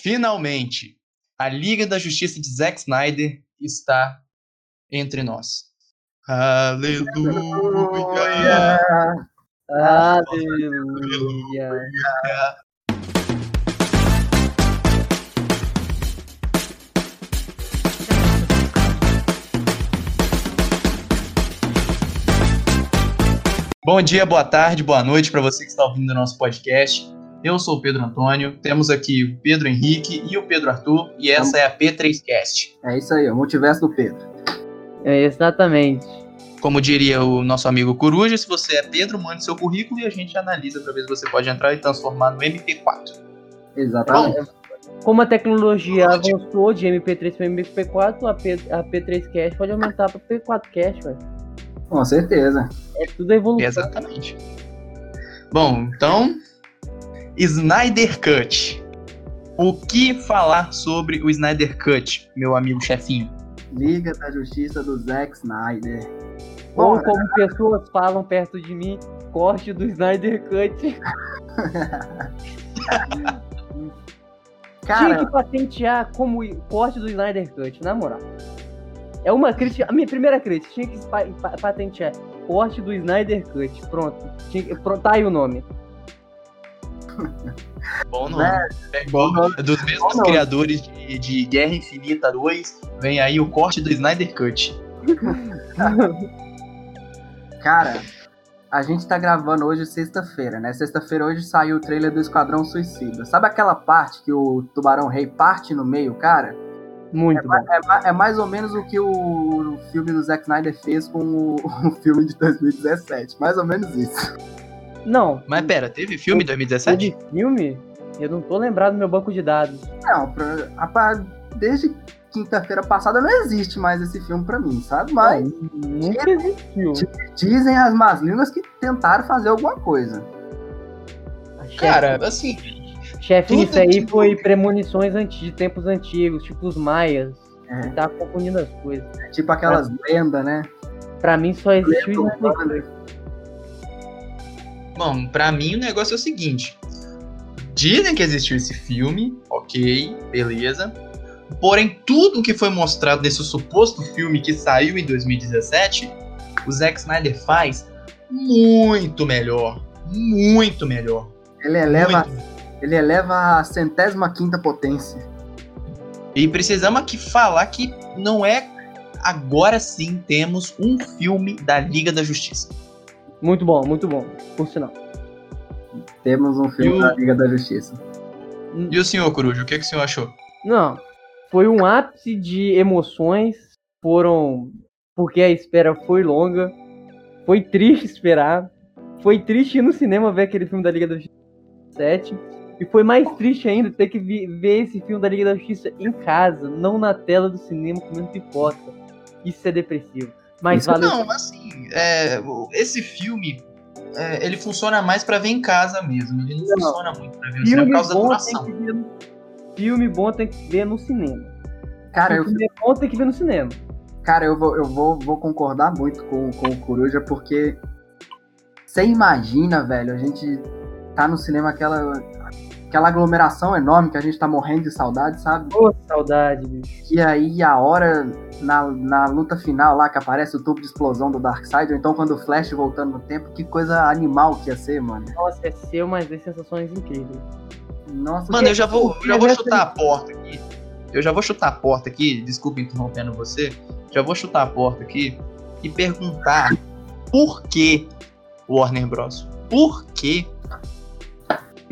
Finalmente, a Liga da Justiça de Zack Snyder está entre nós. Aleluia! Aleluia! Bom dia, boa tarde, boa noite para você que está ouvindo o nosso podcast. Eu sou o Pedro Antônio, temos aqui o Pedro Henrique e o Pedro Arthur, e essa é a P3Cast. É isso aí, o multiverso do Pedro. É, exatamente. Como diria o nosso amigo Coruja, se você é Pedro, mande seu currículo e a gente analisa para ver se você pode entrar e transformar no MP4. Exatamente. Bom, Como a tecnologia avançou de MP3 para MP4, a, P, a P3Cast pode aumentar para P4Cast, velho. Com certeza. É tudo evolução. Exatamente. Bom, então, Snyder Cut. O que falar sobre o Snyder Cut, meu amigo chefinho? Liga da Justiça do Zack Snyder. Ou como pessoas falam perto de mim, corte do Snyder Cut. Tinha cara, que patentear como corte do Snyder Cut, na moral. É uma crítica, a minha primeira crítica, tinha que pa- pa- patentear corte do Snyder Cut. Pronto, tinha, pronto, tá aí o nome. Bom nome. Né? É igual dos mesmos nome. criadores de, de Guerra Infinita 2, vem aí o corte do Snyder Cut. cara, a gente tá gravando hoje sexta-feira, né? Sexta-feira hoje saiu o trailer do Esquadrão Suicida. Sabe aquela parte que o Tubarão Rei parte no meio, cara? Muito bom. É, é mais ou menos o que o filme do Zack Snyder fez com o, o filme de 2017. Mais ou menos isso. Não, Mas pera, teve filme em 2017? de filme, eu não tô lembrado do meu banco de dados. Não, pra, rapaz, desde quinta-feira passada não existe mais esse filme pra mim, sabe? Mas Não, nunca existiu. dizem as más línguas que tentaram fazer alguma coisa. A chefe- Cara, assim, chefe nisso aí que- foi premonições anti- de tempos antigos, tipo os maias. É, Tá confundindo as coisas. tipo aquelas lendas, né? Pra mim só existiu o bom, pra mim o negócio é o seguinte. Dizem que existiu esse filme, ok, beleza. Porém, tudo que foi mostrado nesse suposto filme que saiu em 2017, o Zack Snyder faz muito melhor. Muito melhor. Ele eleva, Muito. ele eleva a centésima quinta potência. E precisamos aqui falar que não é agora sim temos um filme da Liga da Justiça. Muito bom, muito bom, por sinal. Temos um filme E o- da Liga da Justiça. E o senhor Coruja, o que, que o senhor achou? Não, foi um ápice de emoções, foram porque a espera foi longa, foi triste esperar, foi triste ir no cinema ver aquele filme da Liga da Justiça 7, e foi mais triste ainda ter que vi- ver esse filme da Liga da Justiça em casa, não na tela do cinema comendo pipoca. Isso é depressivo. Mas Isso valeu. Não, assim, é, esse filme é, ele funciona mais pra ver em casa mesmo. Ele não, Não. funciona muito pra ver no cinema Filme por causa da duração. que ver no... filme bom tem que ver no cinema. Cara, eu, filme bom tem que ver no cinema. cara, eu, vou, eu vou, vou concordar muito com, com o Coruja, porque você imagina, velho, a gente tá no cinema aquela, aquela aglomeração enorme que a gente tá morrendo de saudade, sabe? Ô, saudade, bicho. E aí a hora na, na luta final lá que aparece o tubo de explosão do Darkseid, ou então quando o Flash voltando no tempo, que coisa animal que ia ser, mano. Nossa, é seu, mas vê sensações incríveis. Nossa, Mano, eu já vou, eu já vou chutar a porta aqui. Eu já vou chutar a porta aqui, desculpa interrompendo você. Já vou chutar a porta aqui e perguntar por que Warner Bros. Por que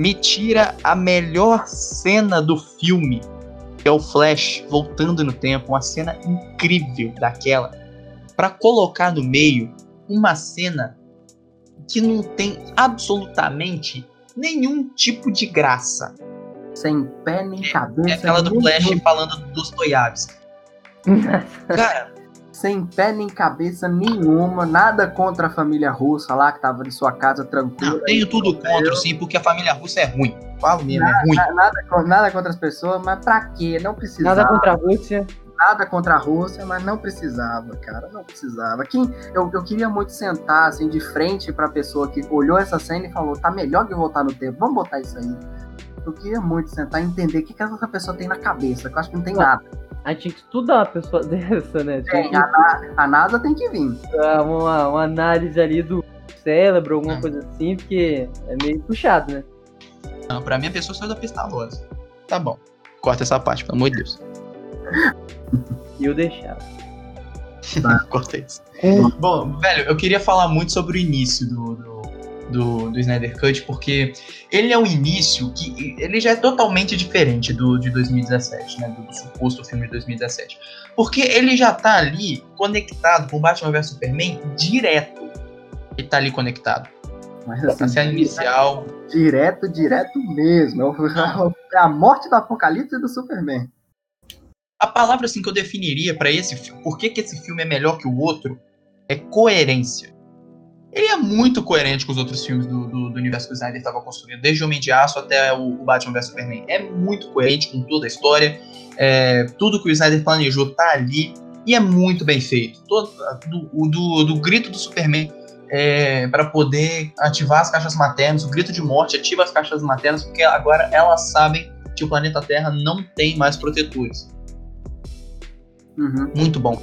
me tira a melhor cena do filme, que é o Flash voltando no tempo, uma cena incrível daquela, pra colocar no meio uma cena que não tem absolutamente nenhum tipo de graça. sem pé nem cabeça. É aquela do Flash falando dos Dostoiévski. Cara, Sem pé nem cabeça nenhuma, nada contra a família russa lá que tava em sua casa tranquila. não, tenho tudo contra, sim, porque a família russa é ruim. Falo mesmo, é ruim. Na- Nada, con- nada contra as pessoas, mas pra quê? Não precisava. Nada contra a Rússia. nada contra a Rússia, mas não precisava, cara, não precisava. Quem, eu, eu queria muito sentar assim de frente pra pessoa que olhou essa cena e falou: tá melhor que voltar no tempo, vamos botar isso aí. Eu queria muito sentar e entender o que, que essa pessoa tem na cabeça, que eu acho que não tem nada. A gente tinha que estudar uma pessoa dessa, né? Tinha Tem, que a, a NASA tem que vir. dar uma, uma análise ali do cérebro, alguma Hum. coisa assim, porque é meio puxado, né? Não, pra mim a pessoa saiu da pistalosa. Tá bom. Corta essa parte, pelo amor de Deus. E eu deixava. Corta isso. Bom, velho, eu queria falar muito sobre o início do, do, do, do Snyder Cut, porque ele é um início que ele já é totalmente diferente do de 2017, né? Do, do suposto filme de 2017. Porque ele já tá ali conectado com Batman vs Superman direto. Ele tá ali conectado. Mas assim, cena inicial. direto, direto mesmo. É É a morte do Apocalipse e do Superman. A palavra assim que eu definiria pra esse filme, por que, que esse filme é melhor que o outro, é coerência. Ele é muito coerente com os outros filmes do, do, do universo que o Snyder estava construindo, desde Homem de Aço até o, o Batman vs Superman. É muito coerente com toda a história. é, tudo que o Snyder planejou tá ali e é muito bem feito. Todo, do, o do, do grito do Superman é, para poder ativar as caixas maternas, o grito de morte ativa as caixas maternas, porque agora elas sabem que o planeta Terra não tem mais protetores. Uhum. Muito bom.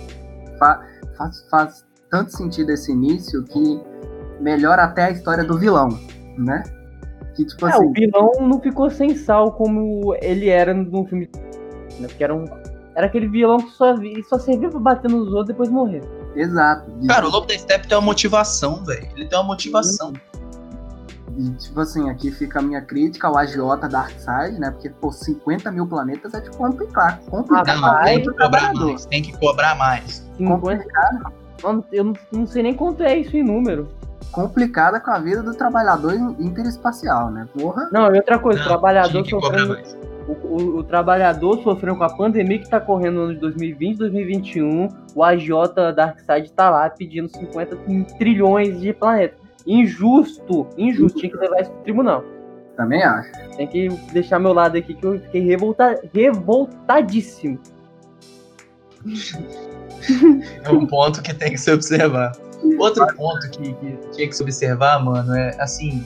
Faz, faz tanto sentido esse início que melhora até a história do vilão, né? Que tipo É, assim, o vilão não ficou sem sal como ele era no filme. Né? Porque era um. Era aquele vilão que só, vi- só servia pra bater nos outros e depois morrer. exato. De- Cara, o Lobo da Steppe tem uma motivação, velho. Ele tem uma motivação. E, tipo assim, aqui fica a minha crítica ao agiota Darkseid, né? Porque, pô, 50 mil planetas é tipo complicado. Complicado. Ah, Não, vai, tem que cobrar mais. Tem que cobrar mais. 50. Eu não, não sei nem quanto é isso em número. complicada com a vida do trabalhador interespacial, né? Porra. Não, e outra coisa, o Não, trabalhador que cobrar sofrendo. O, o- o trabalhador sofrendo com a pandemia que tá correndo no ano de 2020, 2021. O agiota Darkseid tá lá pedindo 50 trilhões de planetas. Injusto, injusto. Tinha que levar isso pro tribunal. Também acho. Tem que deixar meu lado aqui que eu fiquei revolta, revoltadíssimo. É um ponto que tem que se observar. Outro ponto que, que tinha que se observar, mano, é assim.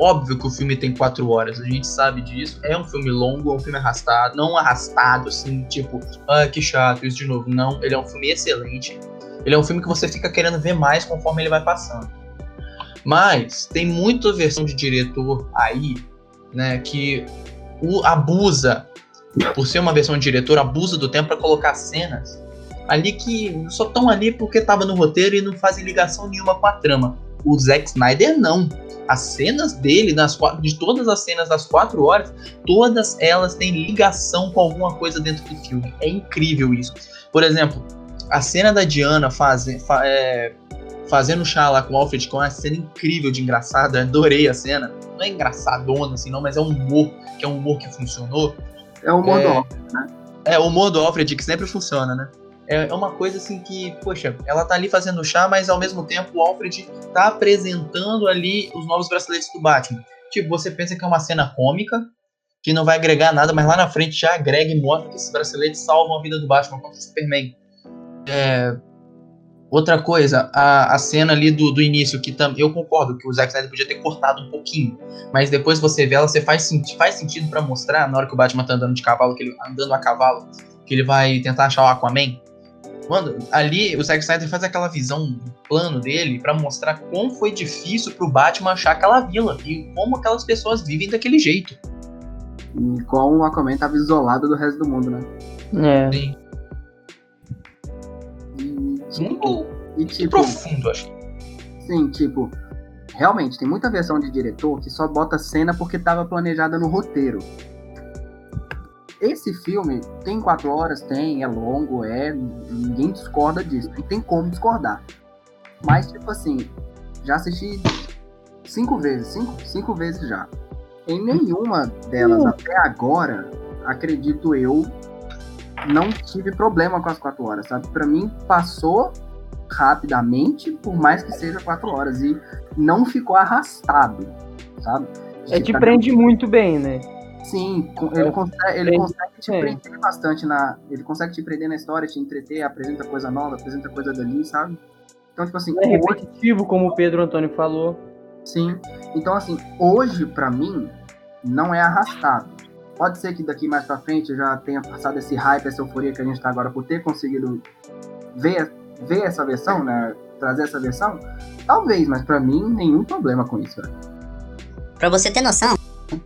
Óbvio que o filme tem quatro horas, a gente sabe disso. É um filme longo, é um filme arrastado, não arrastado, assim, tipo, ah, que chato, isso de novo. Não, ele é um filme excelente. Ele é um filme que você fica querendo ver mais conforme ele vai passando. Mas tem muita versão de diretor aí, né, que o, abusa, por ser uma versão de diretor, abusa do tempo pra colocar cenas ali que só estão ali porque tava no roteiro e não fazem ligação nenhuma com a trama. O Zack Snyder não. As cenas dele, nas de todas as cenas das quatro horas, todas elas têm ligação com alguma coisa dentro do filme. É incrível isso. Por exemplo, a cena da Diana faze, fa- é, fazendo chá lá com o Alfred, que é uma cena incrível de engraçada, adorei a cena. Não é engraçadona assim, não, mas é um humor, que é um humor que funcionou. É o modo É. óbvio. É, o humor do Alfred, que sempre funciona, né? É é uma coisa assim que, poxa, ela tá ali fazendo chá, mas ao mesmo tempo o Alfred tá apresentando ali os novos braceletes do Batman. Tipo, você pensa que é uma cena cômica, que não vai agregar nada, mas lá na frente já agrega e mostra que esses braceletes salvam a vida do Batman contra o Superman. É, Outra coisa, a, a cena ali do, do início, que tam, eu concordo que o Zack Snyder podia ter cortado um pouquinho, mas depois você vê ela, você faz, faz sentido pra mostrar, na hora que o Batman tá andando de cavalo, que ele, andando a cavalo, que ele vai tentar achar o Aquaman. Mano, ali o Zack Snyder faz aquela visão, um plano dele, pra mostrar como foi difícil pro Batman achar aquela vila e como aquelas pessoas vivem daquele jeito. E como o Aquaman tava isolado do resto do mundo, né? É. Sim. E, Muito, e muito tipo, profundo, acho. sim, tipo, realmente, tem muita versão de diretor que só bota cena porque tava planejada no roteiro. Esse filme tem quatro horas, tem, é longo, é, ninguém discorda disso, não tem como discordar. Mas, tipo assim, já assisti cinco vezes, cinco, cinco vezes já. Em nenhuma delas Uh. até agora, acredito eu, não tive problema com as quatro horas, sabe? Pra mim, passou rapidamente, por mais que seja quatro horas, e não ficou arrastado, sabe? É, te Fica- prende muito bem, né? Sim, ele, É, consegue, ele prende- consegue te é. prender bastante na. Ele consegue te prender na história, te entreter, apresenta coisa nova, apresenta coisa dali, sabe? Então, tipo assim, é hoje, repetitivo, como o Pedro Antônio falou. sim. Então, assim, hoje, pra mim, não é arrastado. Pode ser que daqui mais pra frente eu já tenha passado esse hype, essa euforia que a gente tá agora por ter conseguido ver, ver essa versão, né? Trazer essa versão. Talvez, mas pra mim, nenhum problema com isso, velho. Pra você ter noção,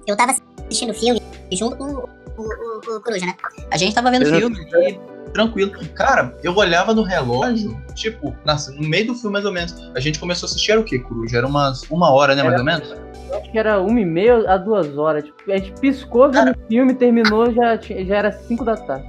eu tava assistindo o filme junto com o, o, o, Coruja, né? A gente tava vendo filme e tranquilo. Cara, eu olhava no relógio, tipo, nossa, no meio do filme mais ou menos. A gente começou a assistir era o quê, Coruja? Era umas uma hora, né, mais Era- ou menos? Eu acho que era uma e meia a duas horas. Tipo, a gente piscou, viu o filme, terminou, já, já era cinco da tarde.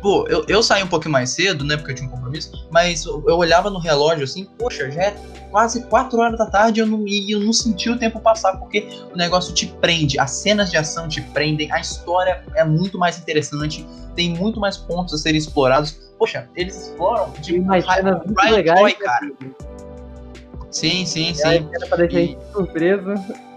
Pô, eu, eu saí um pouquinho mais cedo, né, porque eu tinha um compromisso, mas eu, eu olhava no relógio assim, poxa, já é quase 4 horas da tarde e eu não, e eu não senti o tempo passar, porque o negócio te prende, as cenas de ação te prendem, a história é muito mais interessante, tem muito mais pontos a serem explorados. Poxa, eles exploram de Ryan legais. Boy, cara. Sim, sim, aí, sim. era pra deixar E- surpresa.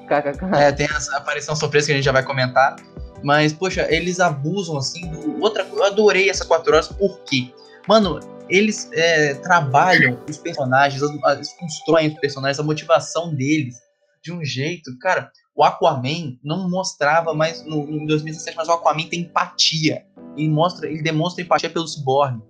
KKK. É, tem essa aparição surpresa que a gente já vai comentar. Mas, poxa, eles abusam, assim. Outra Eu adorei essas quatro horas, por quê? Mano, eles é, trabalham os personagens, eles constroem os personagens, a motivação deles de um jeito... Cara, o Aquaman não mostrava mais no, em 2017, mas o Aquaman tem empatia. Ele, mostra, ele demonstra empatia pelo Cyborg.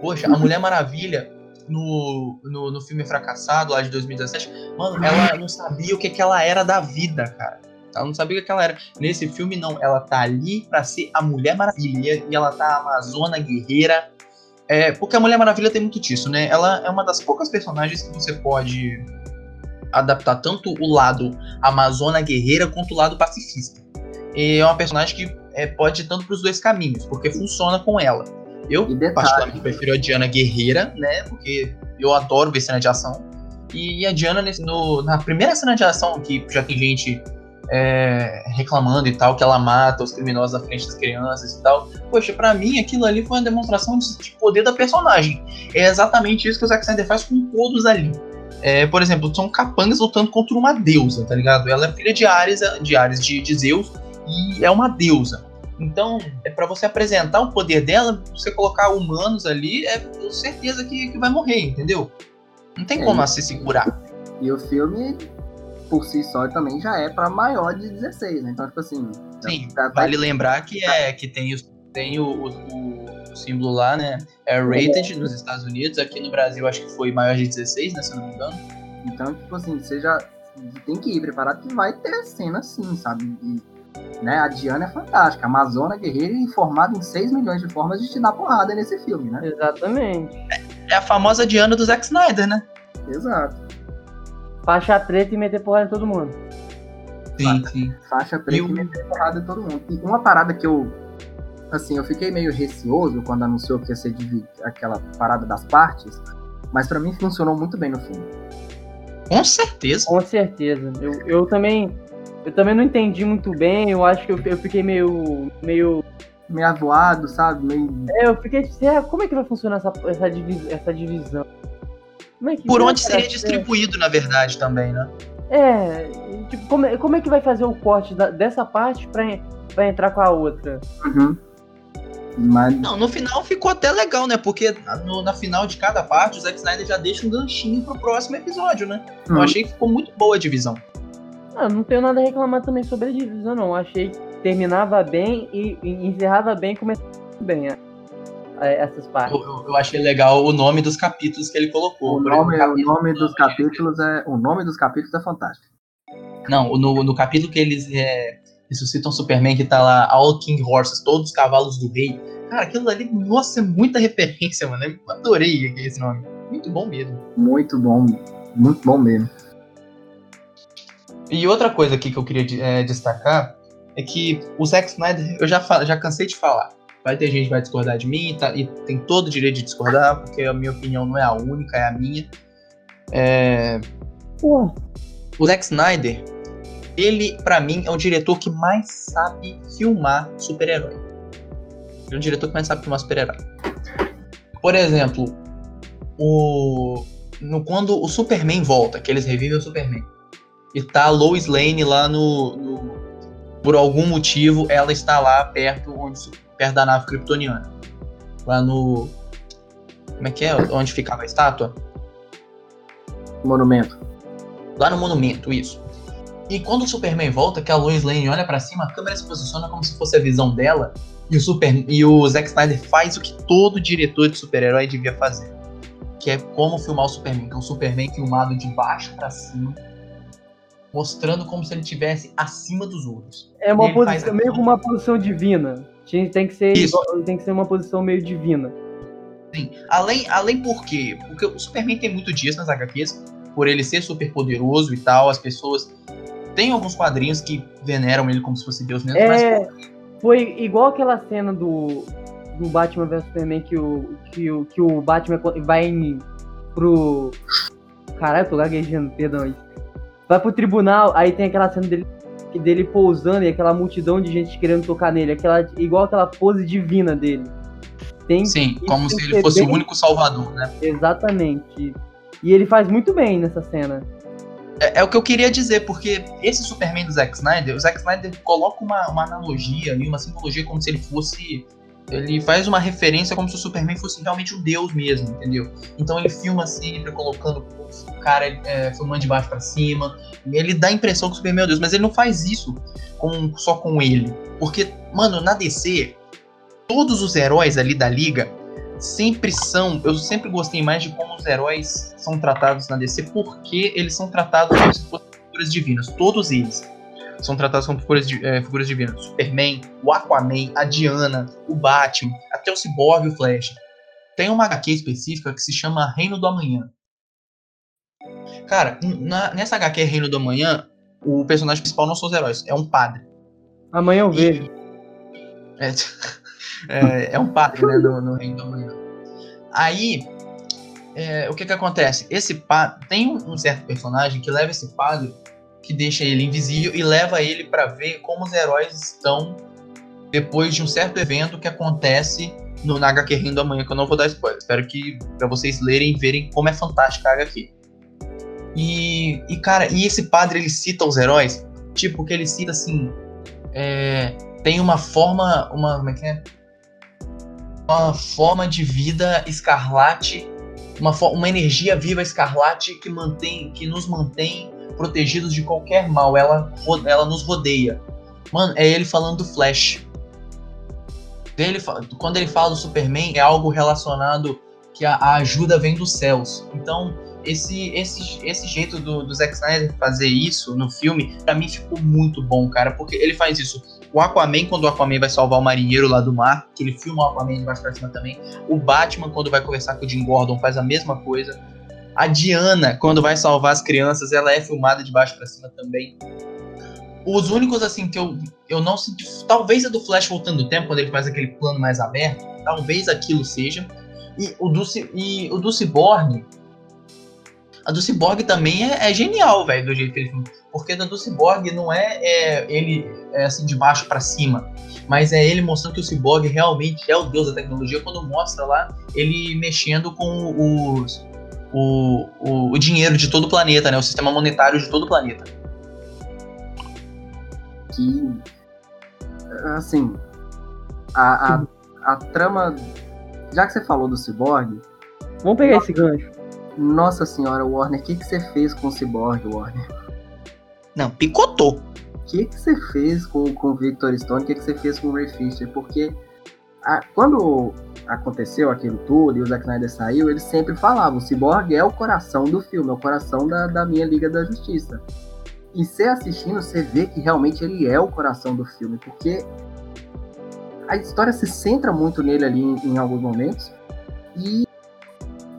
Poxa, a Mulher Maravilha... No, no, no filme fracassado lá de 2017, mano, ela não sabia o que, que ela era da vida, cara. Ela não sabia o que ela era. Nesse filme, não. Ela tá ali pra ser a Mulher Maravilha. E ela tá a Amazona Guerreira. É, porque a Mulher Maravilha tem muito disso, né? Ela é uma das poucas personagens que você pode adaptar tanto o lado Amazona Guerreira quanto o lado pacifista. E é uma personagem que é, pode ir tanto pros dois caminhos, porque funciona com ela. Eu, particularmente, prefiro a Diana Guerreira, né? Porque eu adoro ver cena de ação. E a Diana, nesse- no- na primeira cena de ação, que já tem gente é, reclamando e tal, que ela mata os criminosos na frente das crianças e tal. Poxa, pra mim aquilo ali foi uma demonstração de, de poder da personagem. É exatamente isso que o Zack Snyder faz com todos ali. É, por exemplo, são capangas lutando contra uma deusa, tá ligado? Ela é filha de Ares, de Ares de, de Zeus, e é uma deusa. Então, é para você apresentar o poder dela, você colocar humanos ali, é com certeza que, que vai morrer, entendeu? Não tem É como ela isso. se segurar. E o filme, por si só, também já é pra maior de 16, né? Então, tipo assim. Sim, tá- tá- vale lembrar que é que tem, os, tem o, o- o símbolo lá, né? É rated nos Estados Unidos, aqui no Brasil acho que foi maior de 16, né? Se eu não me engano. Então, tipo assim, você já tem que ir preparado que vai ter cena assim, sabe? E, né, a Diana é fantástica. Amazona guerreira e formada em 6 milhões de formas de te dar porrada nesse filme, né? Exatamente. É a famosa Diana do Zack Snyder, né? Exato. Faixa preta e meter porrada em todo mundo. Sim, sim. Faixa preta E e, meter porrada em todo mundo. E uma parada que eu. Assim, eu fiquei meio receoso quando anunciou que ia ser divi- aquela parada das partes. Mas pra mim funcionou muito bem no filme. Com certeza. Com certeza. Eu, eu também. Eu também não entendi muito bem. Eu acho que eu, eu fiquei meio. meio. Meio avoado, sabe? Meio. É, eu fiquei assim, ah, como é que vai funcionar essa, essa, divis- essa divisão? Como é que Por é onde seria distribuído, na verdade, também, né? É, tipo, como, é- como é que vai fazer o corte da- dessa parte pra, pra entrar com a outra? Uhum. Mas. Não, no final ficou até legal, né? Porque no- na final de cada parte, o Zack Snyder já deixa um ganchinho pro próximo episódio, né? Eu Hum. achei que ficou muito boa a divisão. Ah, não tenho nada a reclamar também sobre a divisão, não. Achei que terminava bem e, e encerrava bem e começava bem a- essas partes. Eu, eu- achei legal o nome dos capítulos que ele colocou. O Por exemplo, nome, o nome dos capítulos é. O nome dos capítulos é fantástico. Não, no, no capítulo que eles é, ressuscitam Superman, que tá lá, All King Horses, todos os cavalos do rei. Cara, aquilo ali, nossa, é muita referência, mano. Eu adorei esse nome. Muito bom mesmo. Muito bom. Muito bom mesmo. E outra coisa aqui que eu queria é, destacar é que o Zack Snyder, eu já, já cansei de falar. Vai ter gente que vai discordar de mim tá- e tem todo o direito de discordar, porque a minha opinião não é a única, é a minha. É, o Zack Snyder, ele, pra mim, é o diretor que mais sabe filmar super-herói. Ele é o diretor que mais sabe filmar super-herói. Por exemplo, o, no, quando o Superman volta, que eles revivem o Superman, e tá a Lois Lane lá no, no- Por algum motivo, ela está lá perto, onde, perto da nave kryptoniana. Lá no. Como é que é? Onde ficava a estátua? Monumento. Lá no monumento, isso. E quando o Superman volta, que a Lois Lane olha pra cima, a câmera se posiciona como se fosse a visão dela. E o, Super, e o Zack Snyder faz o que todo diretor de super-herói devia fazer. Que é como filmar o Superman. Que é um Superman filmado de baixo pra cima. Mostrando como se ele estivesse acima dos outros. É uma posição, meio que uma posição divina. Tem que ser, Isso. tem que ser uma posição meio divina. Sim. Além, além por quê? Porque o Superman tem muito disso nas HQs, por ele ser super poderoso e tal, as pessoas. Tem alguns quadrinhos que veneram ele como se fosse Deus mesmo, mas É, foi igual aquela cena do, do Batman vs Superman que o, que, o, que o Batman vai em- pro. Caralho, tô gaguejando, perdão aí. Vai pro tribunal, aí tem aquela cena dele, dele pousando e aquela multidão de gente querendo tocar nele. Aquela, igual aquela pose divina dele. Tem sim, como se ele fosse bem- o único salvador, né? Exatamente. E ele faz muito bem nessa cena. É, é o que eu queria dizer, porque esse Superman do Zack Snyder, o Zack Snyder coloca uma, uma analogia ali, uma simbologia como se ele fosse. Ele faz uma referência como se o Superman fosse realmente um deus mesmo, entendeu? Então ele filma sempre colocando o cara é, filmando de baixo pra cima. E ele dá a impressão que o Superman é um deus, mas ele não faz isso com, só com ele. Porque, mano, na DC, todos os heróis ali da liga sempre são. Eu sempre gostei mais de como os heróis são tratados na DC, porque eles são tratados como se fossem figuras divinas. Todos eles são tratados como figuras, di- eh, figuras divinas. O Superman, o Aquaman, a Diana, o Batman, até o Cyborg e o Flash. Tem uma HQ específica que se chama Reino do Amanhã. Cara, na- nessa HQ Reino do Amanhã, o personagem principal não são os heróis, é um padre. Amanhã eu vejo. É, é, é um padre, né, no, no Reino do Amanhã. Aí, é, o que que acontece? Esse padre, tem um, um certo personagem que leva esse padre, que deixa ele invisível e leva ele pra ver como os heróis estão depois de um certo evento que acontece no na HQ Amanhã, que eu não vou dar spoiler. Espero que pra vocês lerem e verem como é fantástica a HQ. E, e, cara, e esse padre ele cita os heróis, tipo, que ele cita assim. é, tem uma forma. Uma. Como é que é? Uma forma de vida escarlate. Uma, uma energia viva escarlate que mantém. que nos mantém protegidos de qualquer mal. Ela, ela nos rodeia. Mano, é ele falando do Flash. Ele, quando ele fala do Superman, é algo relacionado que a, a ajuda vem dos céus. Então, esse, esse, esse jeito do, do Zack Snyder fazer isso no filme, pra mim ficou muito bom, cara, porque ele faz isso. O Aquaman, quando o Aquaman vai salvar o marinheiro lá do mar, que ele filma o Aquaman de baixo pra cima também. O Batman, quando vai conversar com o Jim Gordon, faz a mesma coisa. A Diana, quando vai salvar as crianças, ela é filmada de baixo pra cima também. Os únicos, assim, que eu, eu não senti. Talvez a do Flash voltando o tempo, quando ele faz aquele plano mais aberto. Talvez aquilo seja. E o do, e o do Cyborg. A do Cyborg também é, é genial, velho, do jeito que ele filma. Porque a do Cyborg não é, é ele é assim de baixo pra cima. Mas é ele mostrando que o Cyborg realmente é o deus da tecnologia quando mostra lá ele mexendo com os, o, o, o dinheiro de todo o planeta, né? O sistema monetário de todo o planeta. que assim a, a, a trama já que você falou do Cyborg Vamos pegar esse gancho. nossa senhora Warner o que, que você fez com o Cyborg Warner Não, picotou. o que, que você fez com, com o Victor Stone o que, que você fez com o Ray Fisher porque a- quando aconteceu aquilo tudo e o Zack Snyder saiu eles sempre falavam o Cyborg é o coração do filme é o coração da, da minha Liga da Justiça e você assistindo, você vê que realmente ele é o coração do filme, porque a história se centra muito nele ali em, em alguns momentos e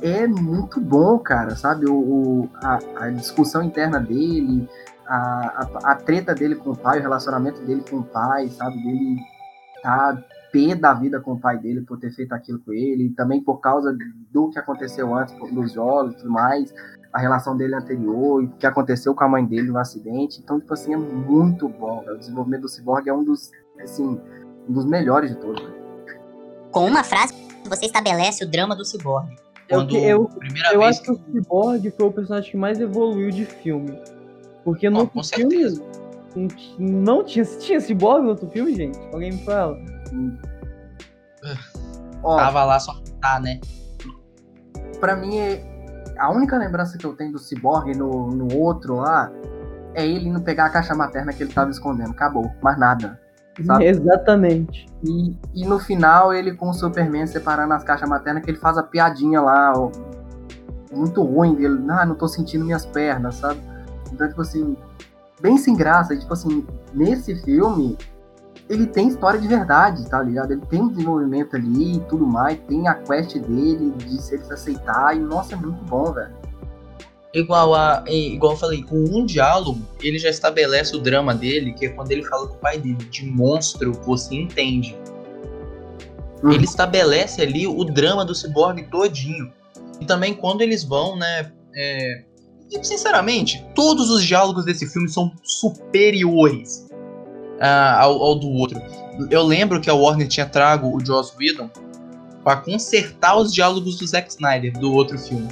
é muito bom, cara, sabe? O, o- a, a discussão interna dele, a, a, a treta dele com o pai, o relacionamento dele com o pai, sabe? Dele tá pé da vida com o pai dele por ter feito aquilo com ele, e também por causa do que aconteceu antes dos jogos e tudo mais a relação dele anterior e o que aconteceu com a mãe dele no acidente. Então, tipo assim, é muito bom. velho. O desenvolvimento do Cyborg é um dos, assim, um dos melhores de todos. Com uma frase, você estabelece o drama do ciborgue. Eu, eu, eu vez acho que o Cyborg foi o personagem que mais evoluiu de filme. Porque no com filme certeza. não tinha. Tinha Cyborg no outro filme, gente? Alguém me fala. Ó, tava lá só tá, né? pra mim, é- a única lembrança que eu tenho do Cyborg no, no outro lá é ele indo pegar a caixa materna que ele tava escondendo. Acabou, mais nada. Sabe? Exatamente. E, e no final ele com o Superman separando as caixas maternas, que ele faz a piadinha lá, ó, muito ruim dele. Ah, não tô sentindo minhas pernas, sabe? Então, tipo assim, bem sem graça. Tipo assim, nesse filme, ele tem história de verdade, tá ligado? Ele tem um desenvolvimento ali e tudo mais, tem a quest dele de se ele se aceitar, e nossa, é muito bom, velho. Igual a. Igual eu falei, com um diálogo, ele já estabelece o drama dele, que é quando ele fala com o pai dele, de monstro, você entende. Uhum. Ele estabelece ali o drama do ciborgue todinho. E também quando eles vão, né? é, e, sinceramente, todos os diálogos desse filme são superiores ah, ao, ao do outro. Eu lembro que a Warner tinha trago o Joss Whedon para consertar os diálogos do Zack Snyder do outro filme.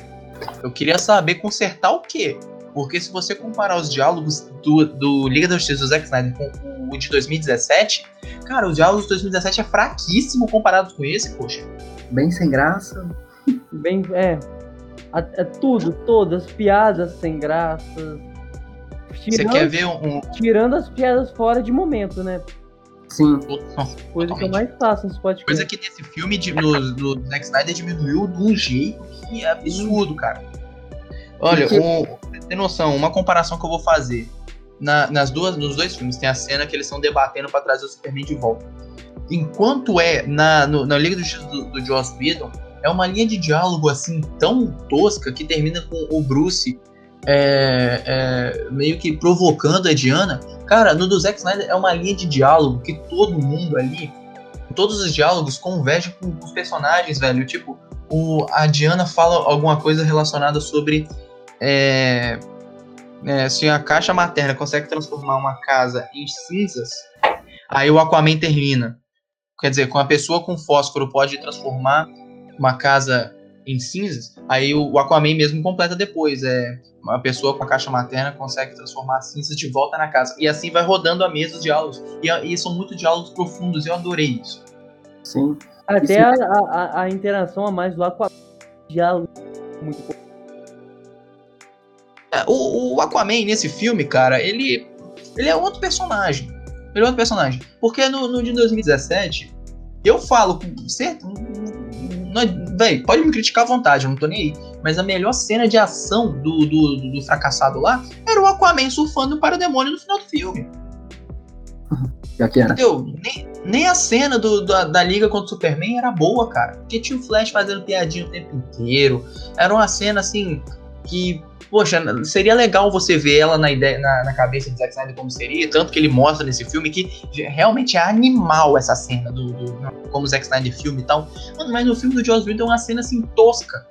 Eu queria saber consertar o quê? Porque se você comparar os diálogos do, do Liga da Justiça do Zack Snyder com o de 2017, cara, os diálogos de 2017 é fraquíssimo comparado com esse, poxa. Bem sem graça. Bem, é. É tudo, todas, piadas sem graça. Você Tirando, quer ver um. um- tirando as piadas fora de momento, né? Sim. Coisa que eu totalmente. mais faço nos podcasts. Coisa que nesse filme de, no, do Zack Snyder diminuiu de um jeito que é absurdo, cara. Olha, Porque- um, tem noção, uma comparação que eu vou fazer. Na- nas duas, nos dois filmes tem a cena que eles estão debatendo pra trazer o Superman de volta. Enquanto é na, no- na Liga do Justiça do, do Joss Whedon, é uma linha de diálogo assim tão tosca que termina com o Bruce é, é, meio que provocando a Diana. Cara, no do Zack Snyder é uma linha de diálogo que todo mundo ali, todos os diálogos convergem com os personagens, velho. Tipo, o, a Diana fala alguma coisa relacionada sobre é, é, se a caixa materna consegue transformar uma casa em cinzas, aí o Aquaman termina. Quer dizer, com a pessoa com fósforo pode transformar uma casa em cinzas, aí o, Aquaman mesmo completa depois. É, uma pessoa com a caixa materna consegue transformar as cinzas de volta na casa. E assim vai rodando a mesa os diálogos. E, e são muito diálogos profundos, eu adorei isso. Sim. Até a, a, a interação a mais do Aquaman. Diálogo muito bom. É, O, o Aquaman nesse filme, cara, ele, ele é outro personagem. Ele é outro personagem. Porque no, no de 2017, eu falo com certo. Não- Véi, pode me criticar à vontade, eu não tô nem aí. Mas a melhor cena de ação do, do, do- do fracassado lá era o Aquaman surfando para o demônio no final do filme. Já que era. Entendeu? Nem, nem a cena do, da, da Liga contra o Superman era boa, cara. Porque tinha o Flash fazendo piadinha o tempo inteiro. Era uma cena assim que, poxa, seria legal você ver ela na, ideia, na, na cabeça de Zack Snyder como seria. Tanto que ele mostra nesse filme que realmente é animal essa cena do, do como Zack Snyder filme e tal. Mano, mas no filme do Joss Whedon é uma cena assim tosca.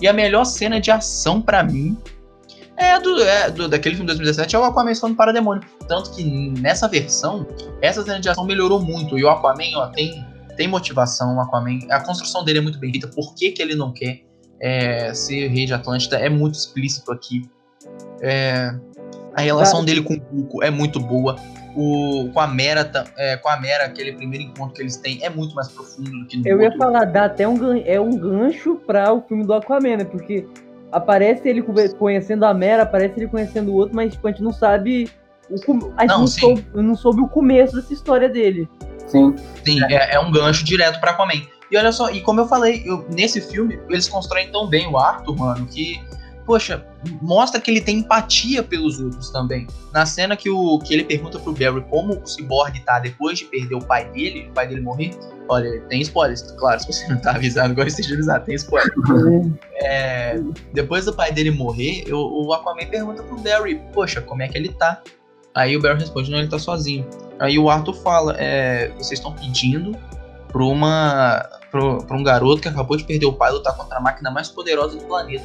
E a melhor cena de ação pra mim é, do, é do, daquele filme de 2017 é o Aquaman falando para demônio. Tanto que nessa versão, essa cena de ação melhorou muito. E o Aquaman, ó, tem, tem motivação. O Aquaman, a construção dele é muito bem feita. Por que, que ele não quer é, ser rei de Atlântida é muito explícito aqui. É, a relação dele com o Cuco é muito boa. O, com a Mera, é, com a Mera, aquele primeiro encontro que eles têm é muito mais profundo do que no Eu ia outro. falar, dá até um, gan- é um gancho pra o filme do Aquaman, né? Porque aparece ele conhecendo a Mera, aparece ele conhecendo o outro, mas tipo, a gente não sabe. O, a gente Não, não, soube, não soube o começo dessa história dele. Sim. Sim, é, é um gancho direto pra Aquaman. E olha só, e como eu falei, eu- nesse filme, eles constroem tão bem o Arthur, mano, que, poxa, mostra que ele tem empatia pelos outros também. Na cena que, o, que ele pergunta pro Barry como o Cyborg tá depois de perder o pai dele, o pai dele morrer, olha, tem spoilers, claro, se você não tá avisado, agora esteja avisado, tem spoiler. É, depois do pai dele morrer, eu- o Aquaman pergunta pro Barry, poxa, como é que ele tá? Aí o Barry responde, não, ele tá sozinho. Aí o Arthur fala, é, vocês estão pedindo pra, uma, pro, pra um garoto que acabou de perder o pai lutar contra a máquina mais poderosa do planeta.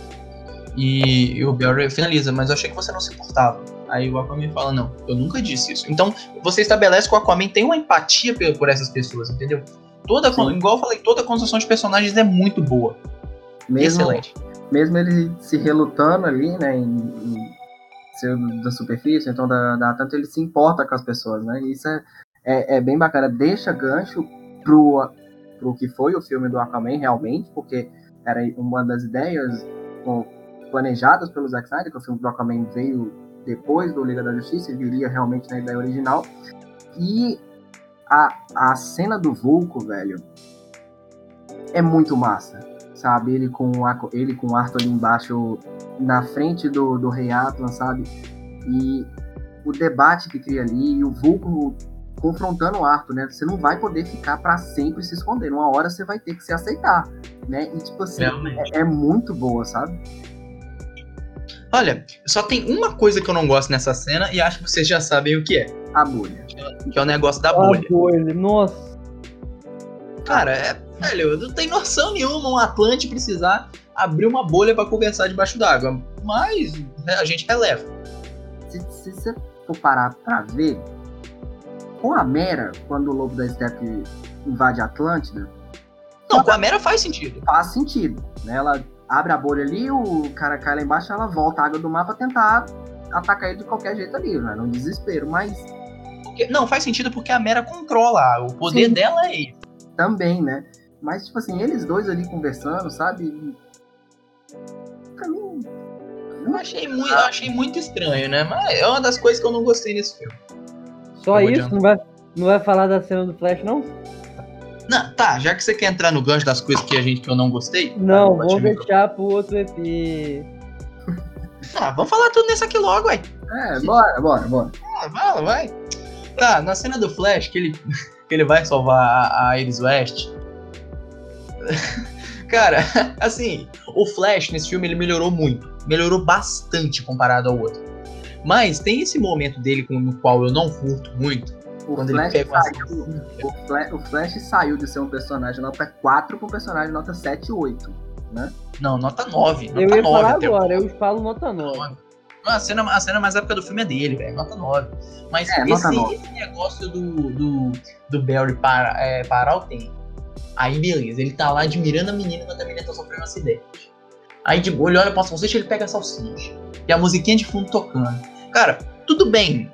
E, e o Barry finaliza, mas eu achei que você não se importava. Aí o Aquaman fala, não, eu nunca disse isso. Então, você estabelece que o Aquaman tem uma empatia pe- por essas pessoas, entendeu? Toda, Sim. igual eu falei, toda a construção de personagens é muito boa. Mesmo, Excelente. mesmo ele se relutando ali, né, em, em ser da superfície, então da, da tanto ele se importa com as pessoas, né? Isso é, é, é bem bacana. Deixa gancho pro, pro que foi o filme do Aquaman realmente, porque era uma das ideias planejadas pelo Zack Snyder, que o filme do Aquaman veio depois do Liga da Justiça, e viria realmente na ideia original. E a, a cena do Vulco, velho, é muito massa, sabe? Ele com, o ele com Arthur ali embaixo, na frente do, do Rei Atlan, sabe? E o debate que cria ali, e o Vulco confrontando o Arthur, né? Você não vai poder ficar pra sempre se escondendo. Uma hora você vai ter que se aceitar, né? E, tipo assim, é, é muito boa, sabe? Olha, só tem uma coisa que eu não gosto nessa cena e acho que vocês já sabem o que é. A bolha. Que é o negócio da bolha. bolha. Nossa. Cara, é, velho, não tem noção nenhuma um Atlante precisar abrir uma bolha pra conversar debaixo d'água. Mas é, a gente releva. Se, se você for parar pra ver, com a Mera, quando o Lobo da Steppe invade a Atlântida, Não, com a Mera faz sentido. faz sentido, né? Ela abre a bolha ali, o cara cai lá embaixo, ela volta a água do mar pra tentar atacar ele de qualquer jeito ali, né? Num desespero, mas Porque- não, faz sentido porque a Mera controla. O poder Sim. dela é isso. também, né? Mas, tipo assim, eles dois ali conversando, sabe? Pra mim, Eu achei, muito, eu achei muito estranho, né? Mas é uma das coisas que eu não gostei nesse filme. Só vou isso? Não vai, não vai falar da cena do Flash, não? Não, tá, já que você quer entrar no gancho das coisas que a gente que eu não gostei. Não, pode vamos me- deixar pro outro EP. Ah, vamos falar tudo nisso aqui logo, aí. é, bora, bora, bora. Ah, vai, vai. Tá, na cena do Flash, que ele, que ele vai salvar a, a Iris West. Cara, assim, o Flash nesse filme ele melhorou muito. Melhorou bastante comparado ao outro. Mas tem esse momento dele com- no qual eu não curto muito. O Quando ele Flash, pega uma saiu, o, Flash, o Flash saiu de ser um personagem nota 4 para um personagem nota 7 8. Não, nota 9. Nota Eu ia 9 falar agora, eu falo nota 9. Não, A cena, a cena mais época do filme é dele, velho. Nota 9. Mas É, nota esse, 9. esse negócio do, do, do Barry para, é, parar o tempo. Aí, beleza. Ele tá lá admirando a menina enquanto a menina tá sofrendo um acidente. Aí, de boa, ele olha pra salsicha e ele pega a salsicha. E a musiquinha de fundo tocando. Cara, tudo bem.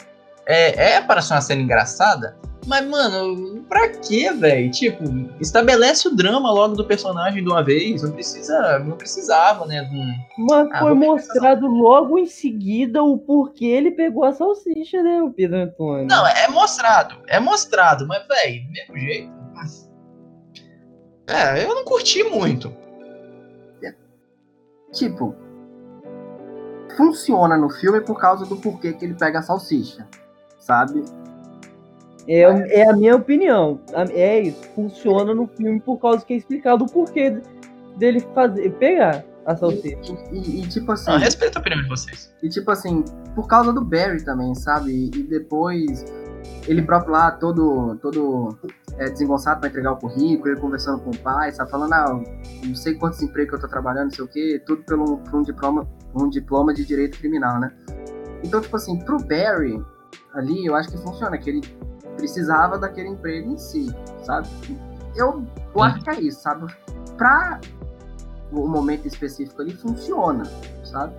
É, é para ser uma cena engraçada. Mas, mano, pra quê, velho? Tipo, estabelece o drama logo do personagem de uma vez. Não precisa. Não precisava, né? Mas Ah, foi mostrado logo em seguida o porquê ele pegou a salsicha, né, o Pedro Antônio? Não, é mostrado. É mostrado, mas, velho, do mesmo jeito. É, eu não curti muito. Tipo, funciona no filme por causa do porquê que ele pega a salsicha, sabe? É, é a minha opinião. É isso. Funciona no filme por causa que é explicado o porquê dele fazer, pegar a salsicha. E, e- e, tipo assim, Não, respeito a opinião de vocês. e tipo assim, por causa do Barry também, sabe? E depois ele próprio lá, todo, todo é, desengonçado pra entregar o currículo, ele conversando com o pai, sabe? Falando, ah, não sei quantos empregos eu tô trabalhando, não sei o quê, tudo pelo, por um diploma, um diploma de direito criminal, né? Então, tipo assim, pro Barry, ali, eu acho que funciona, que ele precisava daquele emprego em si, sabe? Eu, eu acho que é isso, sabe? Pra o momento específico ali, funciona, sabe?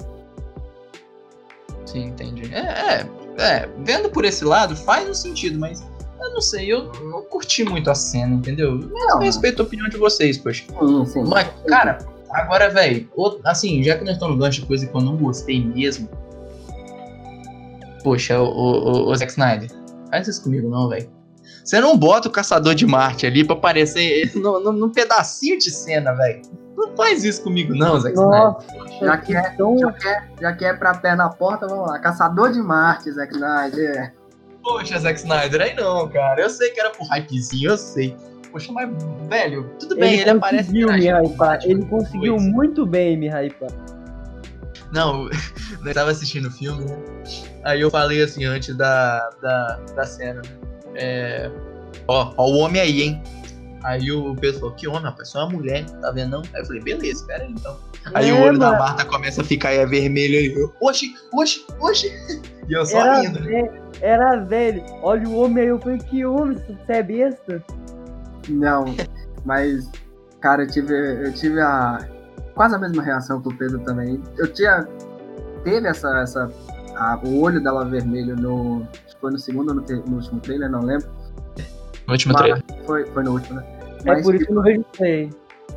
Sim, entendi. É, é, é, vendo por esse lado faz um sentido, mas eu não sei, eu não curti muito a cena, entendeu? Mas eu Não. respeito a opinião de vocês, poxa. Sim, sim. Mas, cara, agora, velho, assim, já que nós estamos no gancho de coisa que eu não gostei mesmo. Poxa, o, o, o, Zack Snyder, faz isso comigo não, velho. Você não bota o Caçador de Marte ali pra aparecer num pedacinho de cena, velho. Não faz isso comigo não, Zack Snyder. Nossa, Já que, é, então, já, que é, já que é pra pé na porta, vamos lá. Caçador de Marte, Zack Snyder. Poxa, Zack Snyder, aí não, cara. Eu sei que era por hypezinho, eu sei. Poxa, mas, velho, tudo bem, ele, ele, aparece. conseguiu me hypar. Batman Ele conseguiu depois. muito bem me hypar. Não, eu tava assistindo o filme, né? Aí eu falei assim antes da, da, da cena, né? É. Ó, ó o homem aí, hein? Aí o Pedro falou, que homem, rapaz? Só uma mulher, tá vendo não? Aí eu falei, beleza, espera aí então. Aí É, o olho da mano. Marta começa a ficar aí, é vermelho aí. eu, Oxi, oxi, oxi. E eu só Era, rindo, né? velho, era velho. Olha o homem aí. Eu falei, que homem? Você é besta? Não, mas, cara, eu tive, eu tive a. Quase a mesma reação que o Pedro também. Eu tinha. Teve essa. essa a- o olho dela vermelho no. Acho que foi no segundo ou no, no último trailer, não lembro. No último Mas- trailer. Foi, foi no último, né? É Mas, por isso tipo, que eu não vejo play.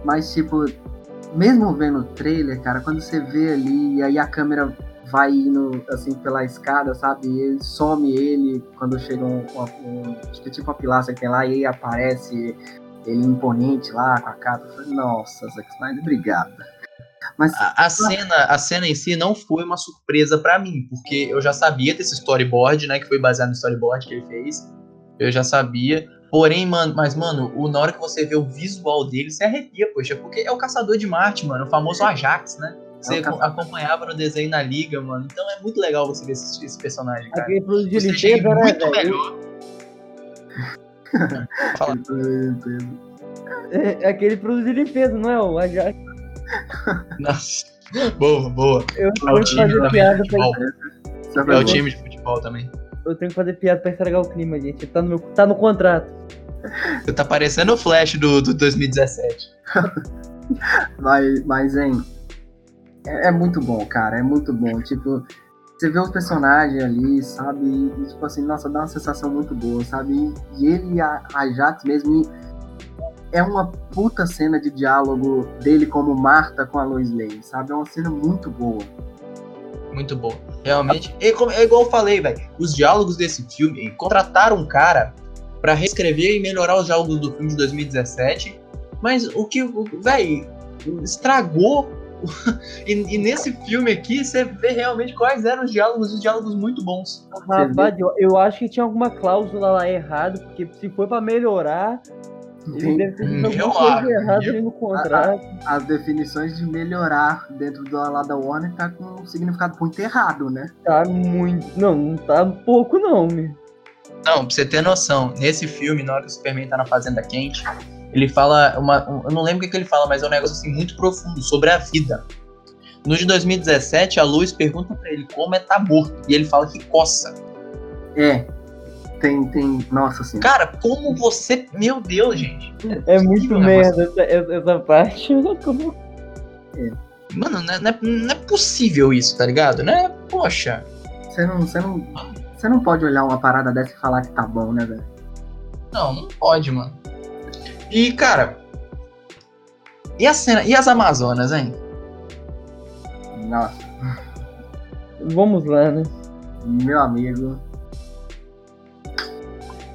Mas, tipo, mesmo vendo o trailer, cara, quando você vê ali, e aí a câmera vai indo assim pela escada, sabe? E ele some ele quando chega um, um, um acho que é tipo uma pilastra que tem lá e aí aparece ele imponente lá com a capa. Eu falei, nossa, Zack Snyder, obrigado. Mas A, a cena, a cena em si não foi uma surpresa pra mim, porque eu já sabia desse storyboard, né? Que foi baseado no storyboard que ele fez. Eu já sabia. Porém, mano, mas, mano, o, na hora que você vê o visual dele, você arrepia, poxa, porque é o Caçador de Marte, mano, o famoso Ajax, né? Você É o caça- acompanhava no desenho na liga, mano. Então é muito legal você ver esse, esse personagem, cara. Aquele produto de Você limpeza, né, muito velho? melhor. Fala. É, é aquele produto de limpeza, não é o Ajax. Nossa. Boa, boa. Eu É o time de piada pra. É o time de futebol também. Eu tenho que fazer piada pra estragar o clima, gente. Tá no, meu, tá no contrato. Você tá parecendo o Flash do, do 2017. Mas, mas hein, é, é muito bom, cara, é muito bom. Tipo, você vê os personagens ali, sabe? E, tipo assim, nossa, dá uma sensação muito boa, sabe? E, ele e a, a Jax mesmo. é uma puta cena de diálogo dele como Marta com a Lois Lane, sabe? É uma cena muito boa. Muito bom. Realmente. É, é igual eu falei, velho. Os diálogos desse filme. Contrataram um cara pra reescrever e melhorar os diálogos do filme de 2017. Mas o que. Velho. Estragou. e, e nesse filme aqui, você vê realmente quais eram os diálogos. Os diálogos muito bons. Rapaz, eu, acho que tinha alguma cláusula lá errada, porque se foi pra melhorar, ele eu acho, as definições de melhorar dentro do lá da Warner tá com um significado muito errado, né? Tá muito. Não, não tá pouco, não, meu. Não, pra você ter noção, nesse filme, na hora que o Superman tá na Fazenda Quente, ele fala uma. um- eu não lembro o que, que ele fala, mas é um negócio assim muito profundo sobre a vida. No de 2017, a Luz pergunta pra ele como é tá morto. E ele fala que coça. É. Tem, tem. Nossa senhora. Cara, como você. Meu Deus, gente. É muito um negócio merda essa, essa- parte. Como- Mano, não é, não é- não é possível isso, tá ligado? Né? Poxa. Você não, você não. Você não pode olhar uma parada dessa e falar que tá bom, né, velho? Não, não pode, mano. E, cara. E a cena. E as Amazonas, hein? Nossa, Vamos lá, né? meu amigo.